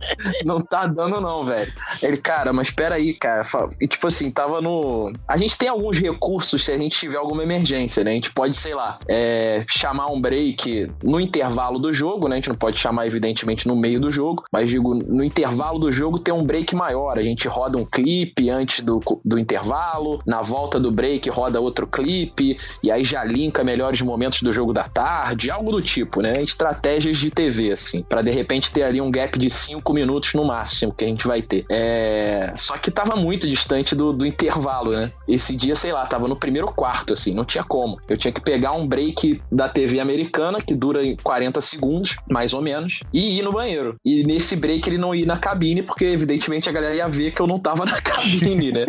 não tá dando não, velho. Ele, cara, mas peraí, cara. E tipo assim, tava no. A gente tem alguns recursos se a gente tiver alguma emergência, né? A gente pode, sei lá, é, chamar um break no intervalo do jogo, né? A gente não pode chamar, evidentemente, no meio do jogo, mas digo, no intervalo do jogo tem um break maior. A gente roda um clipe antes do, do intervalo, na volta do break roda outro clipe, e aí já linka melhores momentos do jogo da tarde, algo do tipo, né? Estratégias de TV, assim, Pra de repente ter ali um gap de 5 minutos no máximo que a gente vai ter. É... Só que tava muito distante do, do intervalo, né? Esse dia, sei lá, tava no primeiro quarto, assim, não tinha como. Eu tinha que pegar um break da TV americana, que dura em 40 segundos, mais ou menos, e ir no banheiro. E nesse break ele não ia na cabine, porque evidentemente a galera ia ver que eu não tava na cabine, né?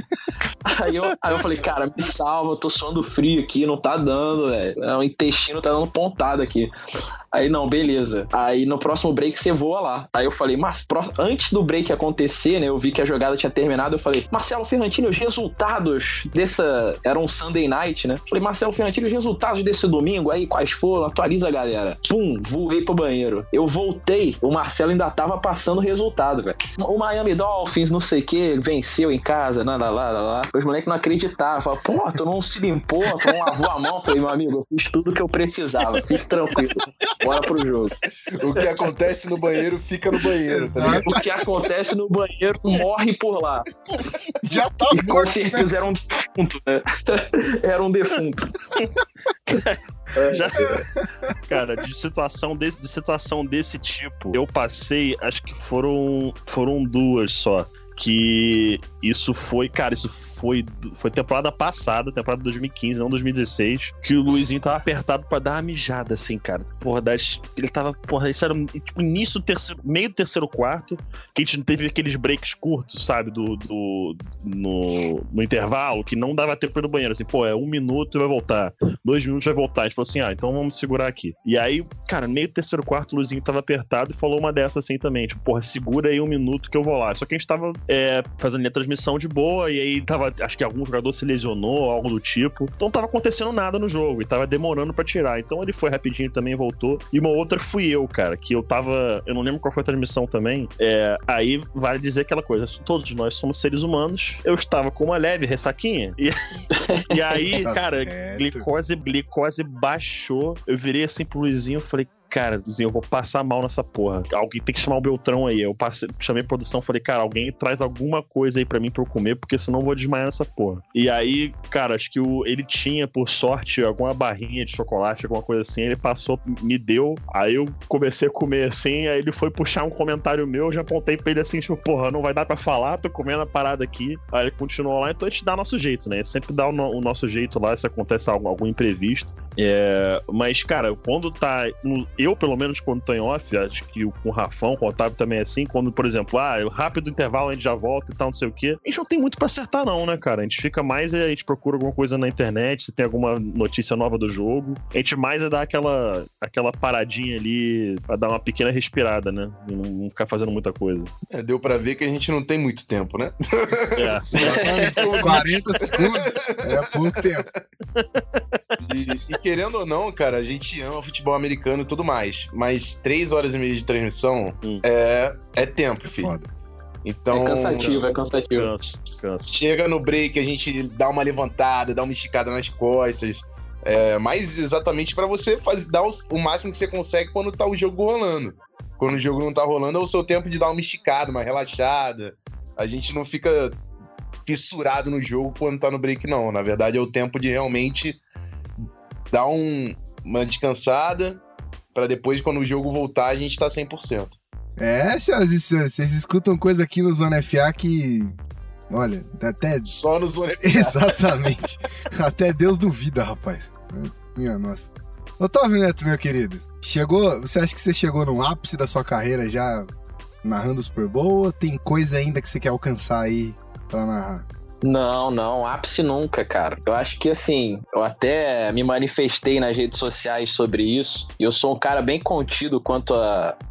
Aí eu, aí eu falei, cara, me salva, eu tô suando frio aqui, não tá dando, velho. É, O intestino tá dando pontada aqui. Aí, não, beleza. Aí no próximo break você voa lá. Aí eu falei, mas antes do break acontecer, né? Eu vi que a jogada tinha terminado. Eu falei, Marcelo Ferrantini, os resultados dessa. Era um Sunday night, né? Falei, Marcelo Ferrantini, os resultados desse domingo aí, quais foram? Atualiza a galera. Pum, voei pro banheiro. Eu voltei, o Marcelo ainda tava passando o resultado, velho. O Miami Dolphins, não sei o que, venceu em casa, nada lá, lá, lá. Os moleques não acreditavam. Falaram, pô, tu não se limpou, tu não lavou a mão. Falei, meu amigo, eu fiz tudo que eu precisava. Fique tranquilo. Bora pro jogo. O que acontece no banheiro fica no banheiro, tá ligado? O que acontece no banheiro morre por lá. Já tá E com morto, né? certeza era um defunto, né? Era um defunto. Já- Cara, de situação, desse, de situação desse tipo, eu passei, acho que foram, foram duas só. Que isso foi, cara, isso foi, foi temporada passada, temporada 2015, não 2016, que o Luizinho tava apertado pra dar uma mijada, assim, cara. Porra, das, ele tava, porra, isso era tipo início do terceiro, meio do terceiro quarto, que a gente teve aqueles breaks curtos, sabe, do, do no, no intervalo, que não dava tempo pra ir no banheiro, assim, pô, é um minuto e vai voltar dois minutos vai voltar. A gente falou assim: ah, então vamos segurar aqui. E aí, cara, meio do terceiro quarto, o Luizinho tava apertado e falou uma dessa assim também: tipo, porra, segura aí um minuto que eu vou lá. Só que a gente tava é, fazendo a transmissão de boa e aí tava, acho que algum jogador se lesionou, algo do tipo. Então tava acontecendo nada no jogo e tava demorando pra tirar. Então ele foi rapidinho também voltou. E uma outra fui eu, cara, que eu tava. Eu não lembro qual foi a transmissão também. É, aí vale dizer aquela coisa: todos nós somos seres humanos. Eu estava com uma leve ressaquinha. E, e aí, Tá cara, certo. glicose, glicose baixou. Eu virei assim pro Luizinho e falei, cara, eu vou passar mal nessa porra. Alguém tem que chamar o Beltrão aí. Eu passei, chamei a produção falei, cara, alguém traz alguma coisa aí pra mim pra eu comer, porque senão eu vou desmaiar nessa porra. E aí, cara, acho que o, ele tinha, por sorte, alguma barrinha de chocolate, alguma coisa assim. Ele passou, me deu. Aí eu comecei a comer assim. Aí ele foi puxar um comentário meu. Eu já apontei pra ele assim, tipo, porra, não vai dar pra falar, tô comendo a parada aqui. Aí ele continuou lá. Então a gente dá nosso jeito, né? Sempre dá o, no- o nosso jeito lá se acontece algo, algum imprevisto. É, mas, cara, quando tá. Eu, pelo menos, quando tô em off, acho que o- com o Rafão, com o Otávio também é assim, quando, por exemplo, ah, rápido intervalo, a gente já volta e tal, não sei o quê. A gente não tem muito pra acertar, não, né, cara? A gente fica mais, é, a gente procura alguma coisa na internet, se tem alguma notícia nova do jogo. A gente mais é dar aquela, aquela paradinha ali pra dar uma pequena respirada, né? E não, não ficar fazendo muita coisa. É, deu pra ver que a gente não tem muito tempo, né? É. Exatamente. 40 segundos. É pouco tempo. E, e querendo ou não, cara, a gente ama futebol americano e tudo mais. Mas três horas e meia de transmissão Hum. é, é tempo, filho. Foda. Então. é cansativo, é cansativo. Cansa, cansa. Chega no break, a gente dá uma levantada, dá uma esticada nas costas. É, mas exatamente pra você fazer, dar o, o máximo que você consegue quando tá o jogo rolando. Quando o jogo não tá rolando, é o seu tempo de dar uma esticada, uma relaxada. A gente não fica fissurado no jogo quando tá no break, não. Na verdade, é o tempo de realmente dar um- uma descansada pra depois, quando o jogo voltar, a gente tá 100%. É, senhoras e senhores, vocês escutam coisa aqui no Zona FA que. Olha, até. Só no Zona Exatamente. até Deus duvida, rapaz. Minha nossa. Otávio Neto, meu querido, chegou. Você acha que você chegou no ápice da sua carreira já narrando o Super Bowl ou tem coisa ainda que você quer alcançar aí pra narrar? Não, não, ápice nunca, cara. Eu acho que assim, eu até me manifestei nas redes sociais sobre isso. E eu sou um cara bem contido quanto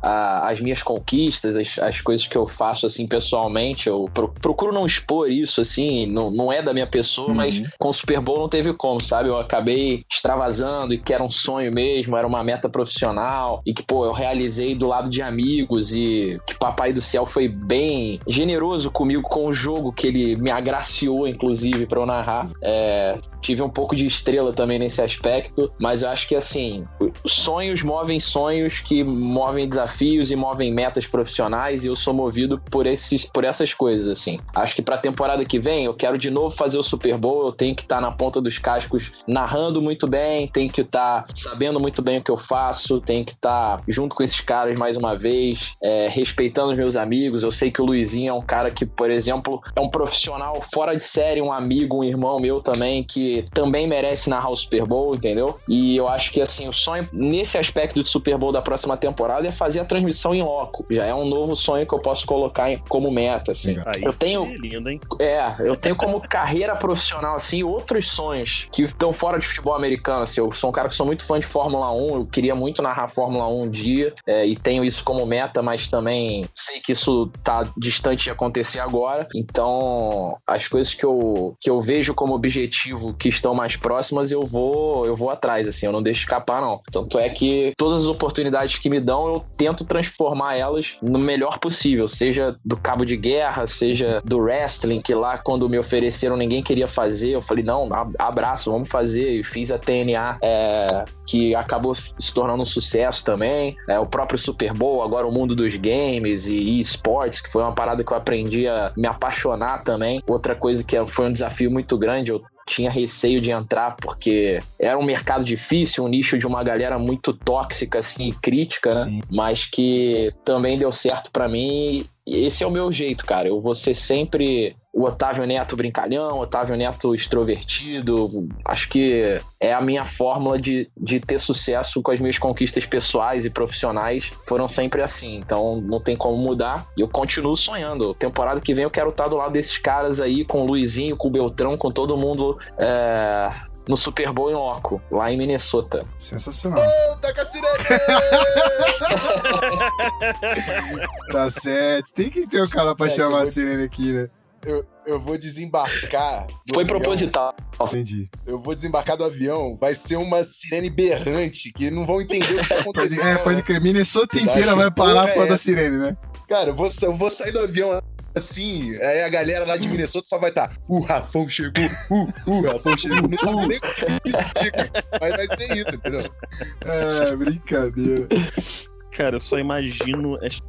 as minhas conquistas, as, as coisas que eu faço assim pessoalmente. Eu pro- procuro não expor isso, assim, não, não é da minha pessoa, Uhum. mas com o Super Bowl não teve como, sabe? Eu acabei extravasando e que era um sonho mesmo, era uma meta profissional e que, pô, eu realizei do lado de amigos e que Papai do Céu foi bem generoso comigo com o jogo que ele me agraciou, inclusive, pra eu narrar. É, tive um pouco de estrela também nesse aspecto, mas eu acho que assim, sonhos movem sonhos que movem desafios e movem metas profissionais e eu sou movido por esses por essas coisas assim. Acho que pra temporada que vem eu quero de novo fazer o Super Bowl, eu tenho que estar na ponta dos cascos narrando muito bem, tenho que estar sabendo muito bem o que eu faço, tenho que estar junto com esses caras mais uma vez, é, respeitando os meus amigos. Eu sei que o Luizinho é um cara que, por exemplo, é um profissional fora de série, um amigo, um irmão meu também, que também merece narrar o Super Bowl, entendeu? E eu acho que, assim, o sonho nesse aspecto do Super Bowl da próxima temporada é fazer a transmissão em loco. Já é um novo sonho que eu posso colocar em- como meta, assim. Aí Eu tenho- lindo, hein? É, eu tenho como carreira profissional, assim, outros sonhos que estão fora de futebol americano. Assim, eu sou um cara que sou muito fã de Fórmula 1, eu queria muito narrar Fórmula 1 um dia, é, e tenho isso como meta, mas também sei que isso tá distante de acontecer agora. Então, as coisas que eu, que eu vejo como objetivo que estão mais próximas, eu vou, eu vou atrás, assim, eu não deixo escapar, não. Tanto é que todas as oportunidades que me dão, eu tento transformar elas no melhor possível, seja do cabo de guerra, seja do wrestling, que lá quando me ofereceram ninguém queria fazer, eu falei, não, ab- abraço, vamos fazer, e fiz a TNA, é, que acabou se tornando um sucesso também, é, o próprio Super Bowl, agora o mundo dos games e esportes, que foi uma parada que eu aprendi a me apaixonar também, outra coisa que foi um desafio muito grande, eu tinha receio de entrar porque era um mercado difícil, um nicho de uma galera muito tóxica assim, e crítica, né? Mas que também deu certo pra mim. E esse é o meu jeito, cara. Eu vou ser sempre o Otávio Neto brincalhão, Otávio Neto extrovertido. Acho que é a minha fórmula de, de ter sucesso com as minhas conquistas pessoais e profissionais. Foram sempre assim. Então não tem como mudar. E eu continuo sonhando. Temporada que vem eu quero estar do lado desses caras aí, com o Luizinho, com o Beltrão, com todo mundo. é, No Super Bowl em loco, lá em Minnesota. Sensacional. Taca a sirene! Tá certo. Tem que ter um cara pra É, chamar eu a sirene aqui, né? Eu, eu vou desembarcar. do Foi avião. proposital. Entendi. Eu vou desembarcar do avião. Vai ser uma sirene berrante que não vão entender o que tá Pode, acontecendo. é, pode crer. Minnesota inteira vai parar por é causa da essa? sirene, né? Cara, eu vou, eu vou sair do avião assim, aí a galera lá de Minnesota só vai estar. Tá, o Rafão chegou, uh, o Rafão chegou. Não sabe nem o que significa. Mas vai ser isso, entendeu? É, brincadeira. Cara, eu só imagino esta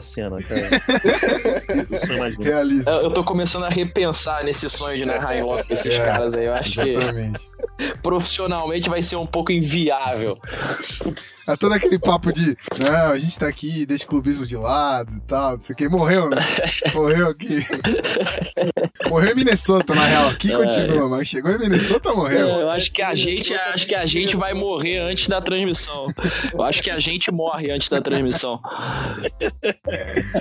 cena, cara. Realiza. Eu, eu tô começando a repensar nesse sonho de narrar em loco com esses É, caras aí. Eu acho que Exatamente. profissionalmente vai ser um pouco inviável. É todo aquele papo de, não, a gente tá aqui, deixa o clubismo de lado e tal, não sei o que. Morreu, né? Morreu aqui. morreu em Minnesota, na real. Aqui continua, mas chegou em Minnesota, morreu. É, eu acho que a gente, acho que a gente vai morrer antes da transmissão. Eu acho que a gente morre antes da transmissão.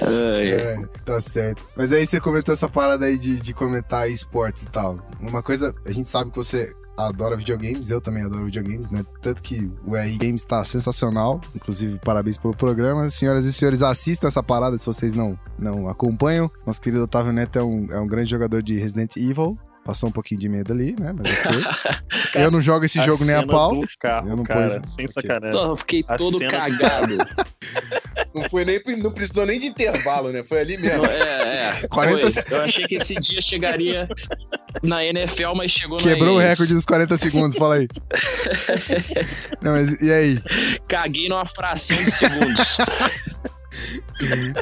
É, tá certo. Mas aí você comentou essa parada aí de, de comentar esportes e tal. Uma coisa, a gente sabe que você adora videogames, eu também adoro videogames, né? Tanto que o EA Games tá sensacional. Inclusive, parabéns pelo programa. Senhoras e senhores, assistam essa parada se vocês não, não acompanham. Nosso querido Otávio Neto é um, é um grande jogador de Resident Evil. Passou um pouquinho de medo ali, né? Mas ok. eu não jogo esse jogo nem a pau. Carro, eu não cara, sem sacanagem. Eu fiquei A todo cena- cagado. Não foi nem, não precisou nem de intervalo, né? Foi ali mesmo. É, é. 40 Foi. Eu achei que esse dia chegaria na NFL, mas chegou Quebrou o na EA. recorde dos 40 segundos, fala aí. não, mas e aí? Caguei numa fração de segundos.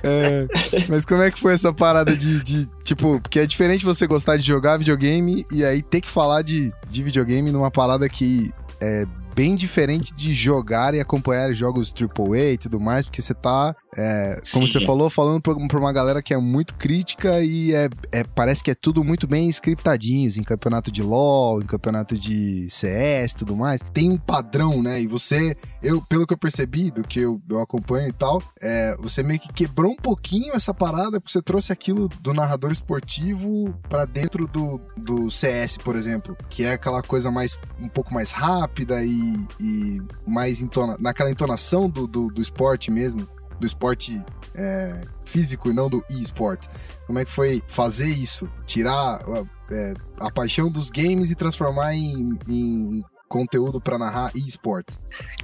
É, mas como é que foi essa parada de, de, tipo, porque é diferente você gostar de jogar videogame e aí ter que falar de, de videogame numa parada que é bem diferente de jogar e acompanhar jogos AAA e tudo mais, porque você tá, é, como Sim. você falou, falando pra, uma galera que é muito crítica e é, é- parece que é tudo muito bem scriptadinhos em campeonato de LoL, em campeonato de CS e tudo mais. Tem um padrão, né? E você, eu, pelo que eu percebi, do que eu, eu acompanho e tal, é, você meio que quebrou um pouquinho essa parada, porque você trouxe aquilo do narrador esportivo pra dentro do, do CS, por exemplo, que é aquela coisa mais um pouco mais rápida e, e mais entona, naquela entonação do, do, do esporte mesmo, do esporte é, físico e não do e-sport. Como é que foi fazer isso? Tirar é, a paixão dos games e transformar em, em conteúdo pra narrar e-sport?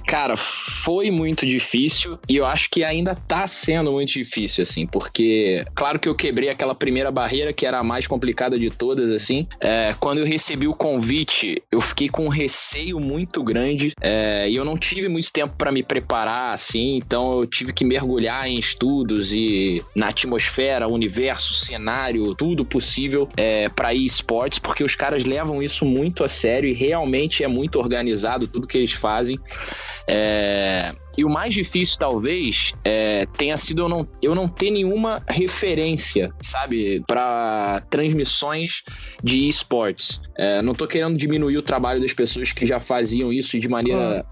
Cara, foi muito difícil e eu acho que ainda tá sendo muito difícil, assim, porque, claro que eu quebrei aquela primeira barreira que era a mais complicada de todas, assim. É, quando eu recebi o convite, eu fiquei com um receio muito grande é, e eu não tive muito tempo pra me preparar, assim, então eu tive que mergulhar em estudos e na atmosfera, universo, cenário, tudo possível é, para esportes, porque os caras levam isso muito a sério e realmente é muito organizado tudo que eles fazem. É, E o mais difícil, talvez, é, tenha sido eu não, eu não ter nenhuma referência, sabe, para transmissões de esportes. É, não tô querendo diminuir o trabalho das pessoas que já faziam isso de maneira.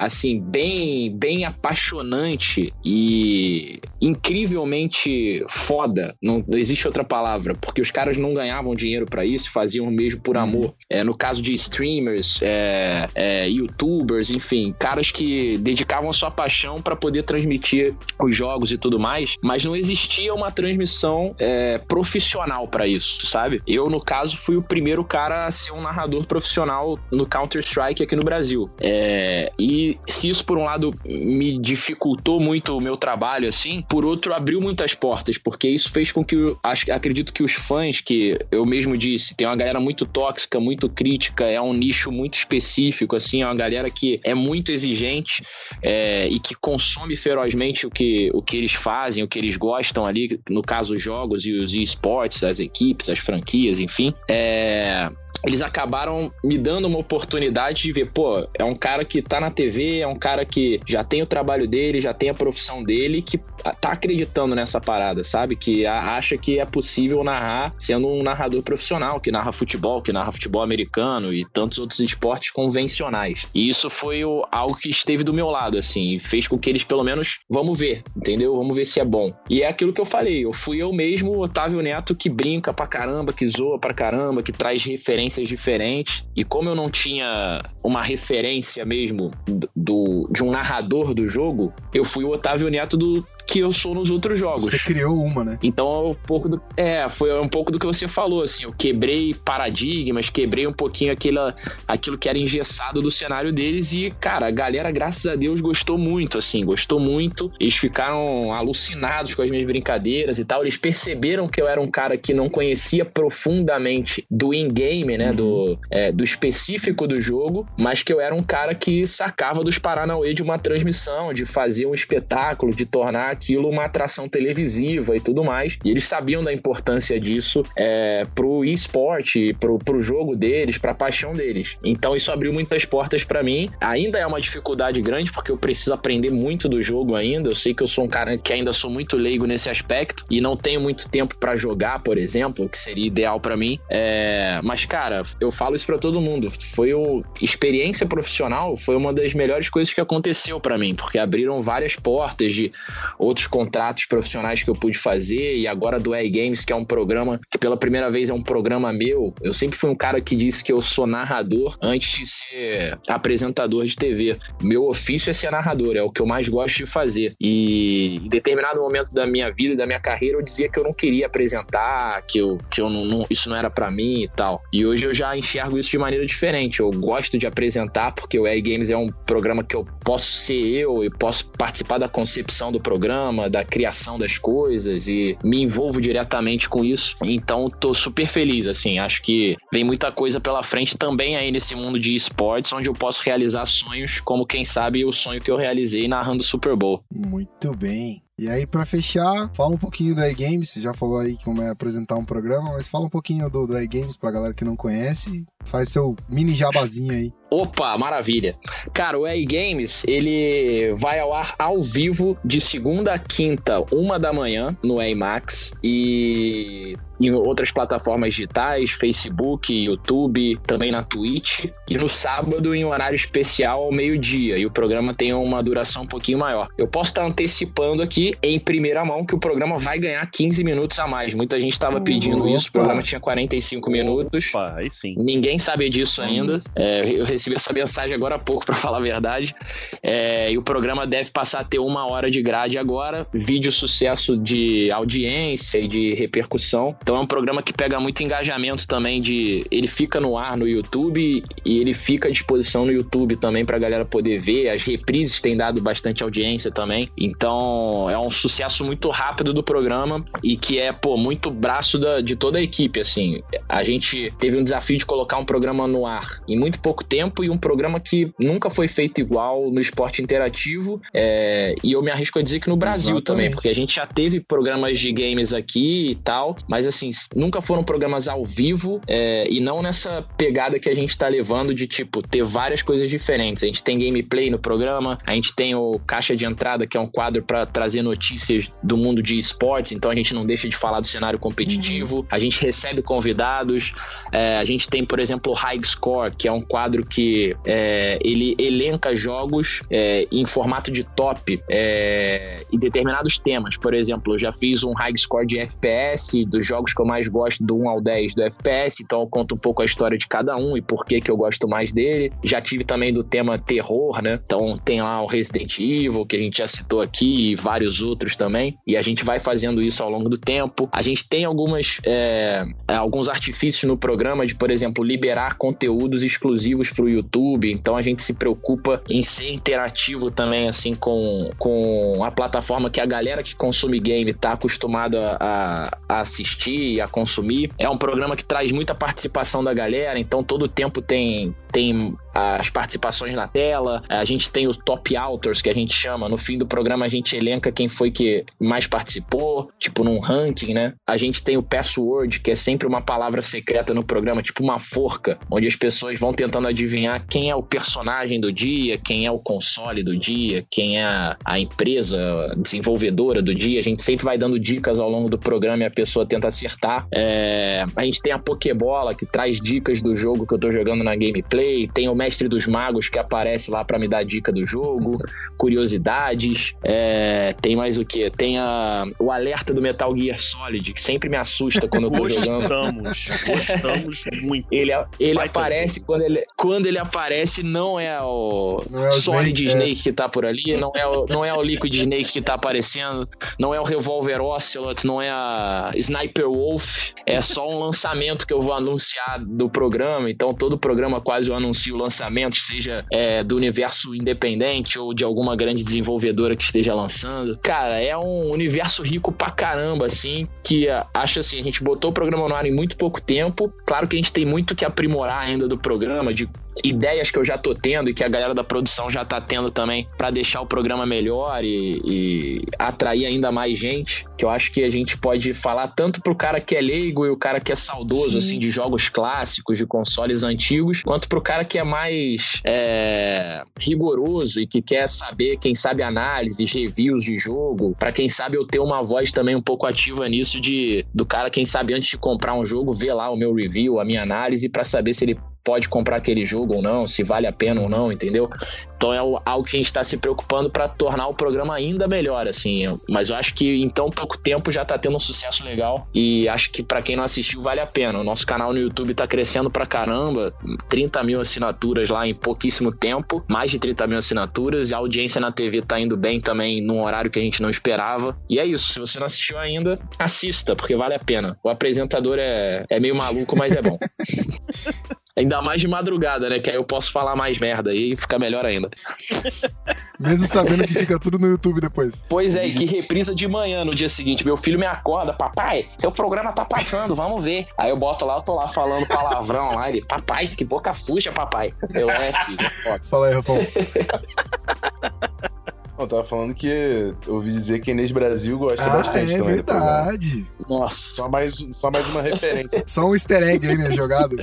Assim, bem, bem apaixonante e incrivelmente foda. Não, não existe outra palavra, porque os caras não ganhavam dinheiro pra isso, faziam mesmo por amor. É, no caso de streamers, é, é, youtubers, enfim, caras que dedicavam sua paixão pra poder transmitir os jogos e tudo mais, mas não existia uma transmissão é, profissional pra isso, sabe? Eu, no caso, fui o primeiro cara a ser um narrador profissional no Counter-Strike aqui no Brasil. É, e se isso, por um lado, me dificultou muito o meu trabalho, assim, por outro, abriu muitas portas, porque isso fez com que, eu, acho, acredito que os fãs, que eu mesmo disse, tem uma galera muito tóxica, muito crítica, é um nicho muito específico, assim, é uma galera que é muito exigente é, e que consome ferozmente o que, o que eles fazem, o que eles gostam ali, no caso, os jogos e os esportes, as equipes, as franquias, enfim. É, eles acabaram me dando uma oportunidade de ver, pô, é um cara que tá na TV, é um cara que já tem o trabalho dele, já tem a profissão dele, que tá acreditando nessa parada, sabe? Que acha que é possível narrar sendo um narrador profissional, que narra futebol, que narra futebol americano e tantos outros esportes convencionais. E isso foi o- algo que esteve do meu lado, assim, fez com que eles, pelo menos, vamos ver, entendeu? Vamos ver se é bom. E é aquilo que eu falei, eu fui eu mesmo, Otávio Neto, que brinca pra caramba, que zoa pra caramba, que traz referências diferentes. E como eu não tinha uma referência mesmo do, de um narrador do jogo, eu fui o Otávio Neto do que eu sou nos outros jogos. Você criou uma, né? Então, é um pouco do, é, foi um pouco do que você falou, assim, eu quebrei paradigmas, quebrei um pouquinho aquela, aquilo que era engessado do cenário deles e, cara, a galera, graças a Deus, gostou muito, assim, gostou muito. Eles ficaram alucinados com as minhas brincadeiras e tal. Eles perceberam que eu era um cara que não conhecia profundamente do in-game, né, do, é, do específico do jogo, mas que eu era um cara que sacava dos Paranauê de uma transmissão, de fazer um espetáculo, de tornar aquilo uma atração televisiva e tudo mais. E eles sabiam da importância disso é, pro esporte, pro, pro jogo deles, pra paixão deles. Então isso abriu muitas portas para mim. Ainda é uma dificuldade grande, porque eu preciso aprender muito do jogo ainda. Eu sei que eu sou um cara que ainda sou muito leigo nesse aspecto e não tenho muito tempo para jogar, por exemplo, que seria ideal para mim. É, mas, cara, eu falo isso para todo mundo. Foi o experiência profissional, foi uma das melhores coisas que aconteceu para mim, porque abriram várias portas de outros contratos profissionais que eu pude fazer e agora do E-Games, que é um programa que pela primeira vez é um programa meu. Eu sempre fui um cara que disse que eu sou narrador antes de ser apresentador de TV. Meu ofício é ser narrador, é o que eu mais gosto de fazer. E em determinado momento da minha vida, da minha carreira, eu dizia que eu não queria apresentar, que eu, que eu não, não isso não era para mim e tal. E hoje eu já enxergo isso de maneira diferente. Eu gosto de apresentar porque o EA Games é um programa que eu posso ser eu e posso participar da concepção do programa, da criação das coisas e me envolvo diretamente com isso. Então tô super feliz, assim. Acho que vem muita coisa pela frente também aí nesse mundo de esportes, onde eu posso realizar sonhos, como quem sabe o sonho que eu realizei narrando o Super Bowl. Muito bem. E aí, para fechar, fala um pouquinho do iGames. Você já falou aí como é apresentar um programa, mas fala um pouquinho do, do iGames pra galera que não conhece. Faz seu mini jabazinho aí. Opa, maravilha. Cara, o EA Games, ele vai ao ar ao vivo de segunda a quinta, uma da manhã, no EA Max. E em outras plataformas digitais, Facebook, YouTube, também na Twitch. E no sábado, em um horário especial, ao meio-dia. E o programa tem uma duração um pouquinho maior. Eu posso estar antecipando aqui, em primeira mão, que o programa vai ganhar 15 minutos a mais. Muita gente estava pedindo isso. O programa tinha 45 minutos. Opa, aí sim. Ninguém sabe disso ainda. É, eu recebi essa mensagem agora há pouco, para falar a verdade. É, e o programa deve passar a ter uma hora de grade agora. Vídeo sucesso de audiência e de repercussão. Então é um programa que pega muito engajamento também de ele fica no ar no YouTube e ele fica à disposição no YouTube também pra galera poder ver. As reprises têm dado bastante audiência também. Então é um sucesso muito rápido do programa e que é, pô, muito braço da, de toda a equipe, assim. A gente teve um desafio de colocar um programa no ar em muito pouco tempo e um programa que nunca foi feito igual no esporte interativo. É, e eu me arrisco a dizer que no Brasil Exatamente. também, porque a gente já teve programas de games aqui e tal, mas assim, nunca foram programas ao vivo é, e não nessa pegada que a gente tá levando de tipo ter várias coisas diferentes. A gente tem gameplay no programa, a gente tem o Caixa de Entrada, que é um quadro para trazer notícias do mundo de esportes, então a gente não deixa de falar do cenário competitivo. A gente recebe convidados, é, a gente tem, por exemplo, o High Score, que é um quadro que é, ele elenca jogos é, em formato de top é, e determinados temas. Por exemplo, eu já fiz um High Score de FPS, dos jogos que eu mais gosto do 1 ao 10 do FPS, então eu conto um pouco a história de cada um e por que que eu gosto mais dele. Já tive também do tema terror, né? Então tem lá o Resident Evil, que a gente já citou aqui, e vários outros também. E a gente vai fazendo isso ao longo do tempo. A gente tem algumas é, alguns artifícios no programa de, por exemplo, liberar conteúdos exclusivos para o YouTube. Então a gente se preocupa em ser interativo também, assim, com, com a plataforma que a galera que consome game está acostumada a, a assistir e a consumir. É um programa que traz muita participação da galera, então todo tempo tem, tem as participações na tela. A gente tem o top authors que a gente chama. No fim do programa a gente elenca quem foi que mais participou, tipo num ranking, né? A gente tem o password, que é sempre uma palavra secreta no programa, tipo uma forca, onde as pessoas vão tentando adivinhar quem é o personagem do dia, quem é o console do dia, quem é a empresa desenvolvedora do dia. A gente sempre vai dando dicas ao longo do programa e a pessoa tenta acertar. É... A gente tem a Pokébola, que traz dicas do jogo que eu tô jogando na gameplay. Tem o Mestre dos Magos, que aparece lá para me dar dica do jogo. Curiosidades. É... Tem mais o que? Tem a... o alerta do Metal Gear Solid, que sempre me assusta quando eu tô jogando. Gostamos, gostamos muito. Ele, ele aparece quando ele, quando ele aparece, não é o Não é o Solid Snake, Snake, é. que tá por ali, não é, o, não é o Liquid Snake que tá aparecendo, não é o Revolver Ocelot, não é a Sniper Wolf, é só um lançamento que eu vou anunciar do programa. Então, todo programa quase eu anuncio lançamentos, seja é, do universo independente ou de alguma grande desenvolvedora que esteja lançando. Cara, é um universo rico pra caramba, assim, que ah, acho assim, a gente botou o programa no ar em muito pouco tempo. Claro que a gente tem muito que aprimorar ainda do programa, de ideias que eu já tô tendo e que a galera da produção já tá tendo também para deixar o programa melhor e, e, atrair ainda mais gente. Que eu acho que a gente pode falar tanto pro cara que é leigo e o cara que é saudoso, Sim. assim, de jogos clássicos, de consoles antigos, quanto pro cara que é mais é, rigoroso e que quer saber, quem sabe, análises, reviews de jogo. para quem sabe eu ter uma voz também um pouco ativa nisso de do cara, quem sabe, antes de comprar um jogo, ver lá o meu review, a minha análise, para saber se ele pode comprar aquele jogo ou não, se vale a pena ou não, entendeu? Então é algo que a gente está se preocupando para tornar o programa ainda melhor, assim. Mas eu acho que em tão pouco tempo já está tendo um sucesso legal e acho que para quem não assistiu vale a pena. O nosso canal no YouTube está crescendo pra caramba, 30 mil assinaturas lá em pouquíssimo tempo, mais de 30 mil assinaturas e a audiência na TV está indo bem também num horário que a gente não esperava. E é isso, se você não assistiu ainda, assista, porque vale a pena. O apresentador é, é meio maluco, mas é bom. Ainda mais de madrugada, né? Que aí eu posso falar mais merda e fica melhor ainda. Mesmo sabendo que fica tudo no YouTube depois. Pois é, e que reprisa de manhã no dia seguinte. Meu filho me acorda, papai, seu programa tá passando, vamos ver. Aí eu boto lá, eu tô lá falando palavrão lá, ele, papai, que boca suja, papai. Eu, é, filho. Ó. Fala aí, Rafael. Eu tava falando que eu ouvi dizer que Inês Brasil gosta ah, bastante é também. É verdade. Nossa. Só mais, só mais uma referência. só um easter egg aí, né, jogado.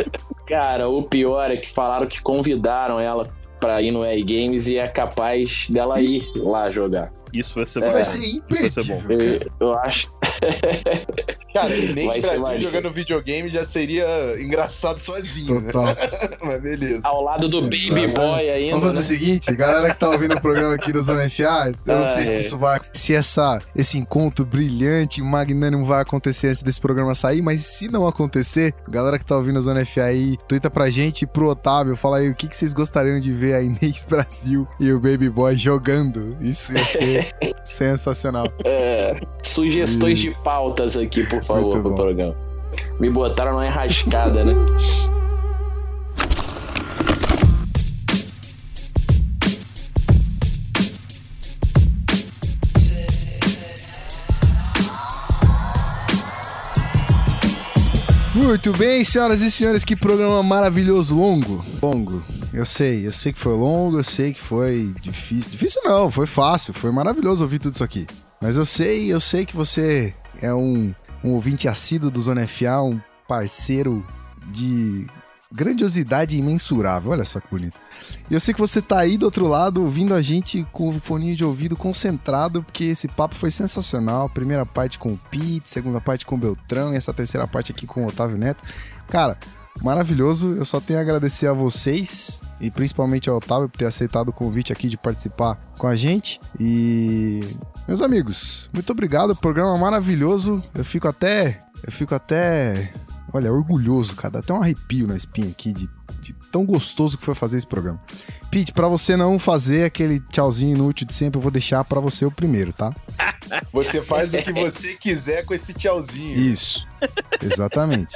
Cara, o pior é que falaram que convidaram ela pra ir no EA Games e é capaz dela ir lá jogar. Isso vai ser Isso bom. vai ser imperdível. Eu, eu acho. Cara, nem vai Brasil jogando videogame já seria engraçado sozinho, né? Total. né? Mas beleza. Ao lado do Baby Boy ainda. Vamos fazer né? o seguinte, galera que tá ouvindo o programa aqui do Zona FA, eu não ah, sei é. se isso vai. Se essa, esse encontro brilhante, magnânimo vai acontecer antes desse programa sair, mas se não acontecer, galera que tá ouvindo o Zona FA aí, twitta pra gente e pro Otávio, fala aí o que, que vocês gostariam de ver a Inês Brasil e o Baby Boy jogando. Isso ia ser sensacional. É, sugestões isso. de pautas aqui, por favor, pro programa. Me botaram numa enrascada, né? Muito bem, senhoras e senhores, que programa maravilhoso, longo. Longo. Eu sei, eu sei que foi longo, eu sei que foi difícil. Difícil não, foi fácil, foi maravilhoso ouvir tudo isso aqui. Mas eu sei, eu sei que você é um, um ouvinte assíduo do Zona FA, um parceiro de grandiosidade imensurável. Olha só que bonito. E eu sei que você tá aí do outro lado ouvindo a gente com o foninho de ouvido concentrado, porque esse papo foi sensacional. Primeira parte com o Pete, segunda parte com o Beltrão e essa terceira parte aqui com o Otávio Neto. Cara, maravilhoso. Eu só tenho a agradecer a vocês e principalmente ao Otávio por ter aceitado o convite aqui de participar com a gente. E meus amigos, muito obrigado. Programa maravilhoso. Eu fico até eu fico até Olha, orgulhoso, cara. Até um arrepio na espinha aqui de, de tão gostoso que foi fazer esse programa. Pete, para você não fazer aquele tchauzinho inútil de sempre, eu vou deixar para você o primeiro, tá? Você faz o que você quiser com esse tchauzinho. Isso. Exatamente.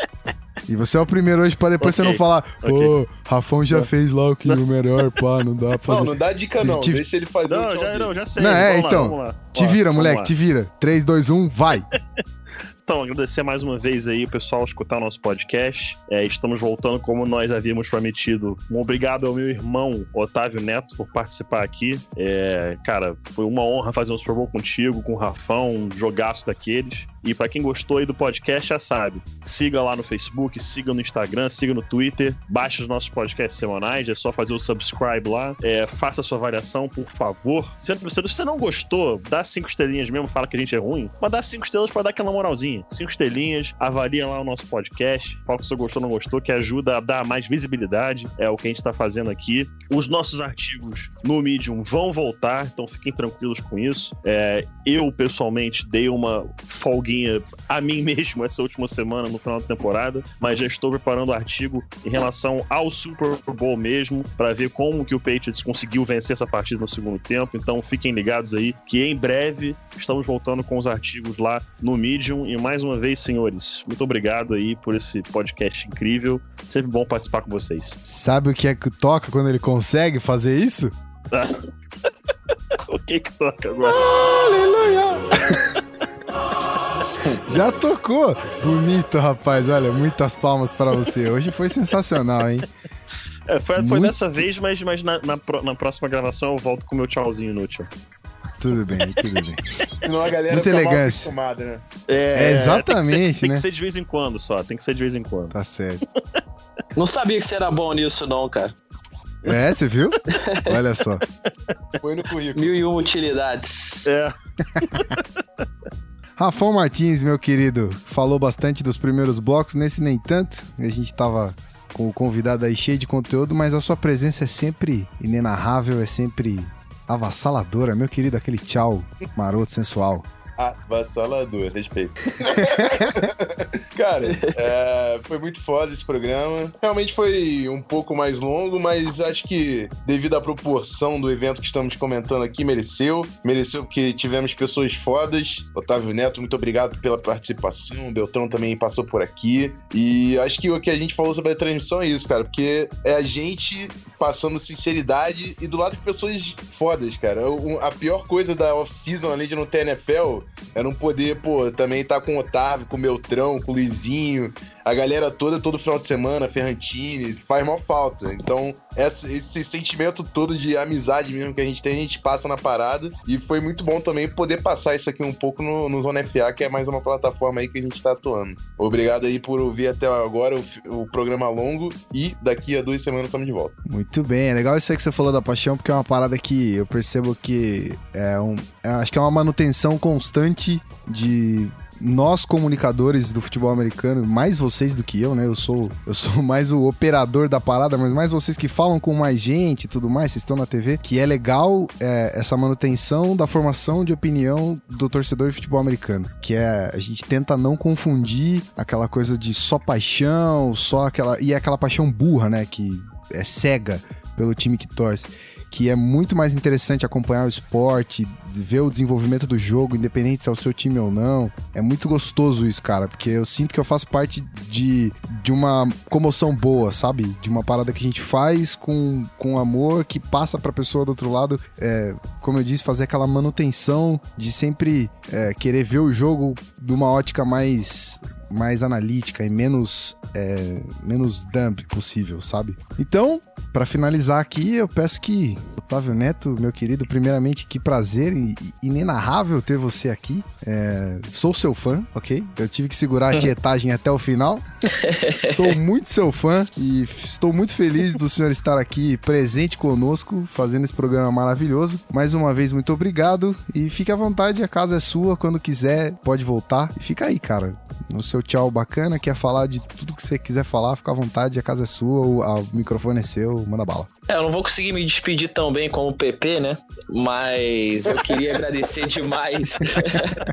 E você é o primeiro hoje pra depois okay. você não falar, pô, okay. Rafão já fez lá o que o melhor, pá, não dá pra fazer. Não, não dá dica Se não, te... deixa ele fazer não, já, não, já sei. Não, é, vamos então, lá, te vira, moleque, te vira. 3, 2, 1, vai! Então, agradecer mais uma vez aí o pessoal escutar o nosso podcast. É, estamos voltando como nós havíamos prometido. Um obrigado ao meu irmão Otávio Neto por participar aqui. É, cara, foi uma honra fazer um Super Bowl contigo, com o Rafão, um jogaço daqueles. E para quem gostou aí do podcast, já sabe. Siga lá no Facebook, siga no Instagram, siga no Twitter, baixe os nossos podcasts semanais, é só fazer o subscribe lá. É, faça a sua avaliação, por favor. Se você não gostou, dá cinco estrelinhas mesmo, fala que a gente é ruim, mas dá cinco estrelas para dar aquela moralzinha. Cinco estrelinhas, avalia lá o nosso podcast, fala se você gostou ou não gostou, que ajuda a dar mais visibilidade. É o que a gente tá fazendo aqui. Os nossos artigos no Medium vão voltar, então fiquem tranquilos com isso. É, eu, pessoalmente, dei uma folga a mim mesmo essa última semana no final da temporada, mas já estou preparando o artigo em relação ao Super Bowl mesmo, para ver como que o Patriots conseguiu vencer essa partida no segundo tempo. Então fiquem ligados aí que em breve estamos voltando com os artigos lá no Medium. E mais uma vez, senhores, muito obrigado aí por esse podcast incrível. Sempre bom participar com vocês. Sabe o que é que toca quando ele consegue fazer isso? o que que toca agora? Aleluia! Já tocou? Bonito, rapaz. Olha, muitas palmas para você. Hoje foi sensacional, hein? É, foi, foi Muito- dessa vez, mas, mas na, na, na próxima gravação eu volto com o meu tchauzinho inútil. Tudo bem, tudo bem. Senão a galera mal elegância. acostumada, né? É, exatamente, tem que, ser, tem né? que ser de vez em quando só, tem que ser de vez em quando. Tá certo. Não sabia que você era bom nisso, não, cara. É, você viu? Olha só. Foi no currículo. Mil e uma utilidades. É, Rafão Martins, meu querido, falou bastante dos primeiros blocos, nesse nem tanto. A gente tava com o convidado aí cheio de conteúdo, mas a sua presença é sempre inenarrável, é sempre avassaladora. Meu querido, aquele tchau maroto, sensual. Avassalador, respeito. Cara, é, foi muito foda esse programa. Realmente foi um pouco mais longo, mas acho que devido à proporção do evento que estamos comentando aqui, mereceu. Mereceu porque tivemos pessoas fodas. Otávio Neto, muito obrigado pela participação. O Beltrão também passou por aqui. E acho que o que a gente falou sobre a transmissão é isso, cara, porque é a gente passando sinceridade e do lado de pessoas fodas, cara. A pior coisa da off-season, além de não ter NFL, é não poder, pô, também estar com o Otávio, com o Beltrão, com o Luizinho, a galera toda, todo final de semana, Ferrantini, faz mó falta. Então, essa- esse sentimento todo de amizade mesmo que a gente tem, a gente passa na parada. E foi muito bom também poder passar isso aqui um pouco no, no Zona FA, que é mais uma plataforma aí que a gente tá atuando. Obrigado aí por ouvir até agora o, o programa longo e daqui a duas semanas estamos de volta. Muito bem, é legal isso aí que você falou da paixão, porque é uma parada que eu percebo que é um. é- acho que é uma manutenção constante de nós comunicadores do futebol americano, mais vocês do que eu, né? Eu sou, eu sou mais o operador da parada, mas mais vocês que falam com mais gente e tudo mais, vocês estão na TV, que é legal é, essa manutenção da formação de opinião do torcedor de futebol americano, que é a gente tenta não confundir aquela coisa de só paixão, só aquela e é aquela paixão burra, né? Que é cega pelo time que torce. Que é muito mais interessante acompanhar o esporte, ver o desenvolvimento do jogo, independente se é o seu time ou não. É muito gostoso isso, cara, porque eu sinto que eu faço parte de, de uma comoção boa, sabe? De uma parada que a gente faz com, com amor, que passa pra pessoa do outro lado. É, como eu disse, fazer aquela manutenção de sempre é, querer ver o jogo de uma ótica mais mais analítica e menos é, menos dump possível, sabe? Então, Pra finalizar aqui, eu peço que, Otávio Neto, meu querido, primeiramente, que prazer e inenarrável ter você aqui. É, sou seu fã, ok? Eu tive que segurar a tietagem até o final. Sou muito seu fã e estou muito feliz do senhor estar aqui presente conosco, fazendo esse programa maravilhoso. Mais uma vez, muito obrigado e fique à vontade, a casa é sua, quando quiser, pode voltar. E fica aí, cara, no seu tchau bacana, quer falar de tudo que você quiser falar, fica à vontade, a casa é sua, o, a- o microfone é seu, manda bala. É, eu não vou conseguir me despedir tão bem como o PP, né? Mas eu queria agradecer demais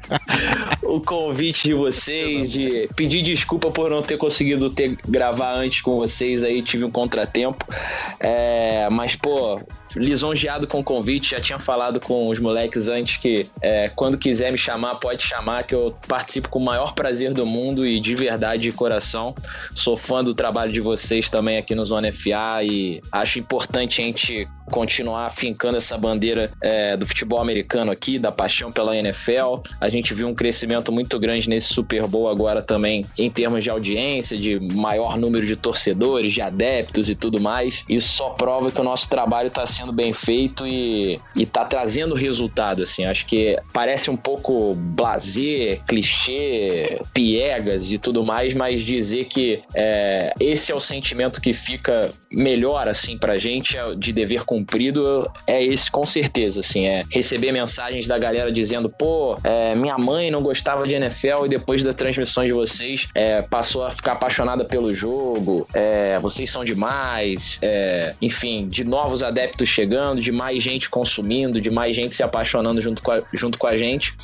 o convite de vocês, de pedir desculpa por não ter conseguido ter gravar antes com vocês aí, tive um contratempo. É, mas, pô, lisonjeado com o convite, já tinha falado com os moleques antes que é, quando quiser me chamar, pode chamar, que eu participo com o maior prazer do mundo e de verdade, de coração. Sou fã do trabalho de vocês também aqui no Zona FA e acho importante a gente continuar fincando essa bandeira é, do futebol americano aqui, da paixão pela NFL. A gente viu um crescimento muito grande nesse Super Bowl agora também, em termos de audiência, de maior número de torcedores, de adeptos e tudo mais. Isso só prova que o nosso trabalho está sendo bem feito e, e tá trazendo resultado, assim. Acho que parece um pouco blazer, clichê, piegas e tudo mais, mas dizer que é, esse é o sentimento que fica melhor, assim, pra gente, é de dever cumprido, é esse com certeza, assim, é receber mensagens da galera dizendo, pô, é, minha mãe não gostava de NFL e depois das transmissões de vocês é, passou a ficar apaixonada pelo jogo, é, vocês são demais, é, enfim, de novos adeptos chegando, de mais gente consumindo, de mais gente se apaixonando junto com a, junto com a gente.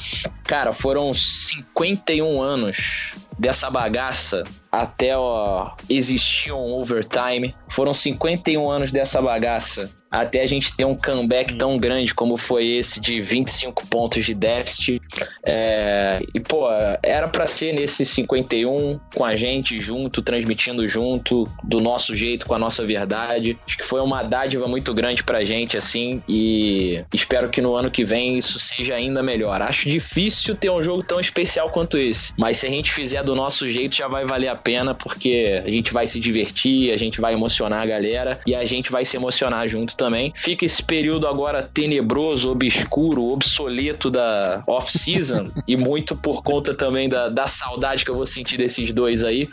Cara, foram 51 anos dessa bagaça até ó, existir um overtime. Foram 51 anos dessa bagaça até a gente ter um comeback tão grande como foi esse de 25 pontos de déficit. É, e, pô, era para ser nesse 51 com a gente junto, transmitindo junto, do nosso jeito, com a nossa verdade. Acho que foi uma dádiva muito grande pra gente, assim, e espero que no ano que vem isso seja ainda melhor. Acho difícil ter um jogo tão especial quanto esse, mas se a gente fizer do nosso jeito já vai valer a pena, porque a gente vai se divertir, a gente vai emocionar a galera e a gente vai se emocionar junto também. Fica esse período agora tenebroso, obscuro, obsoleto da off-season. E muito por conta também da, da saudade que eu vou sentir desses dois aí,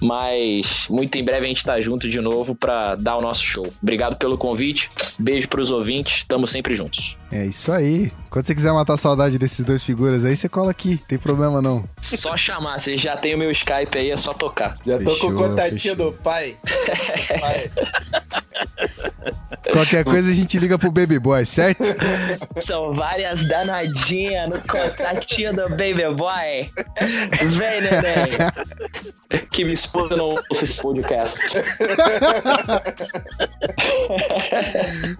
mas muito em breve a gente tá junto de novo para dar o nosso show. Obrigado pelo convite, beijo pros ouvintes, estamos sempre juntos. É isso aí. Quando você quiser matar a saudade desses dois figuras aí, você cola aqui, tem problema não. Só chamar, você já tem o meu Skype aí, é só tocar. Já tô Fechou, com o contatinho fechou. do pai. pai. Qualquer coisa a gente liga pro Baby Boy, certo? São várias danadinhas no contatinho do Baby Boy. Vem, neném. Que me esposa não ouça esse podcast.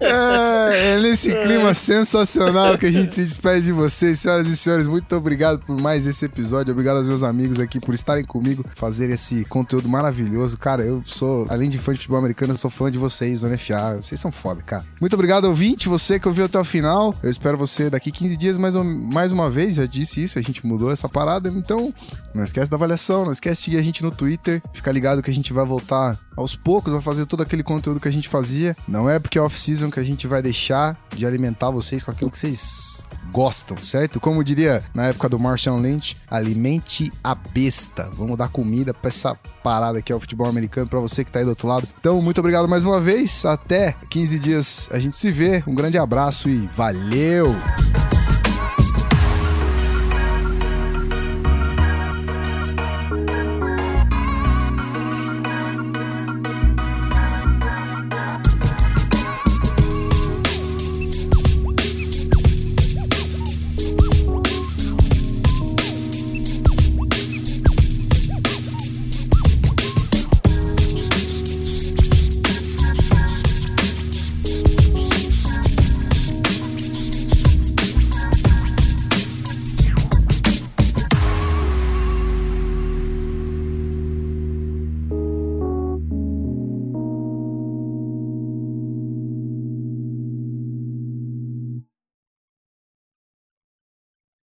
É, é nesse clima sensacional que a gente se despede de vocês, senhoras e senhores. Muito obrigado por mais esse episódio. Obrigado aos meus amigos aqui por estarem comigo, fazer esse conteúdo maravilhoso. Cara, eu sou, além de fã de futebol americano, eu sou fã de vocês, Zona FA. Vocês são foda, cara. Muito obrigado, ouvinte, você que ouviu até o final. Eu espero você daqui 15 dias mais, um- mais uma vez. Já disse isso, a gente mudou essa parada. Então, não esquece da avaliação, não esquece de seguir a gente no Twitter. Fica ligado que a gente vai voltar aos poucos a fazer todo aquele conteúdo que a gente fazia. Não é porque é off-season que a gente vai deixar de alimentar vocês com aquilo que vocês gostam, certo? Como diria na época do Martian Lynch, alimente a besta. Vamos dar comida pra essa parada que é o futebol americano pra você que tá aí do outro lado. Então, muito obrigado mais uma vez. Até 15 dias a gente se vê. Um grande abraço e valeu!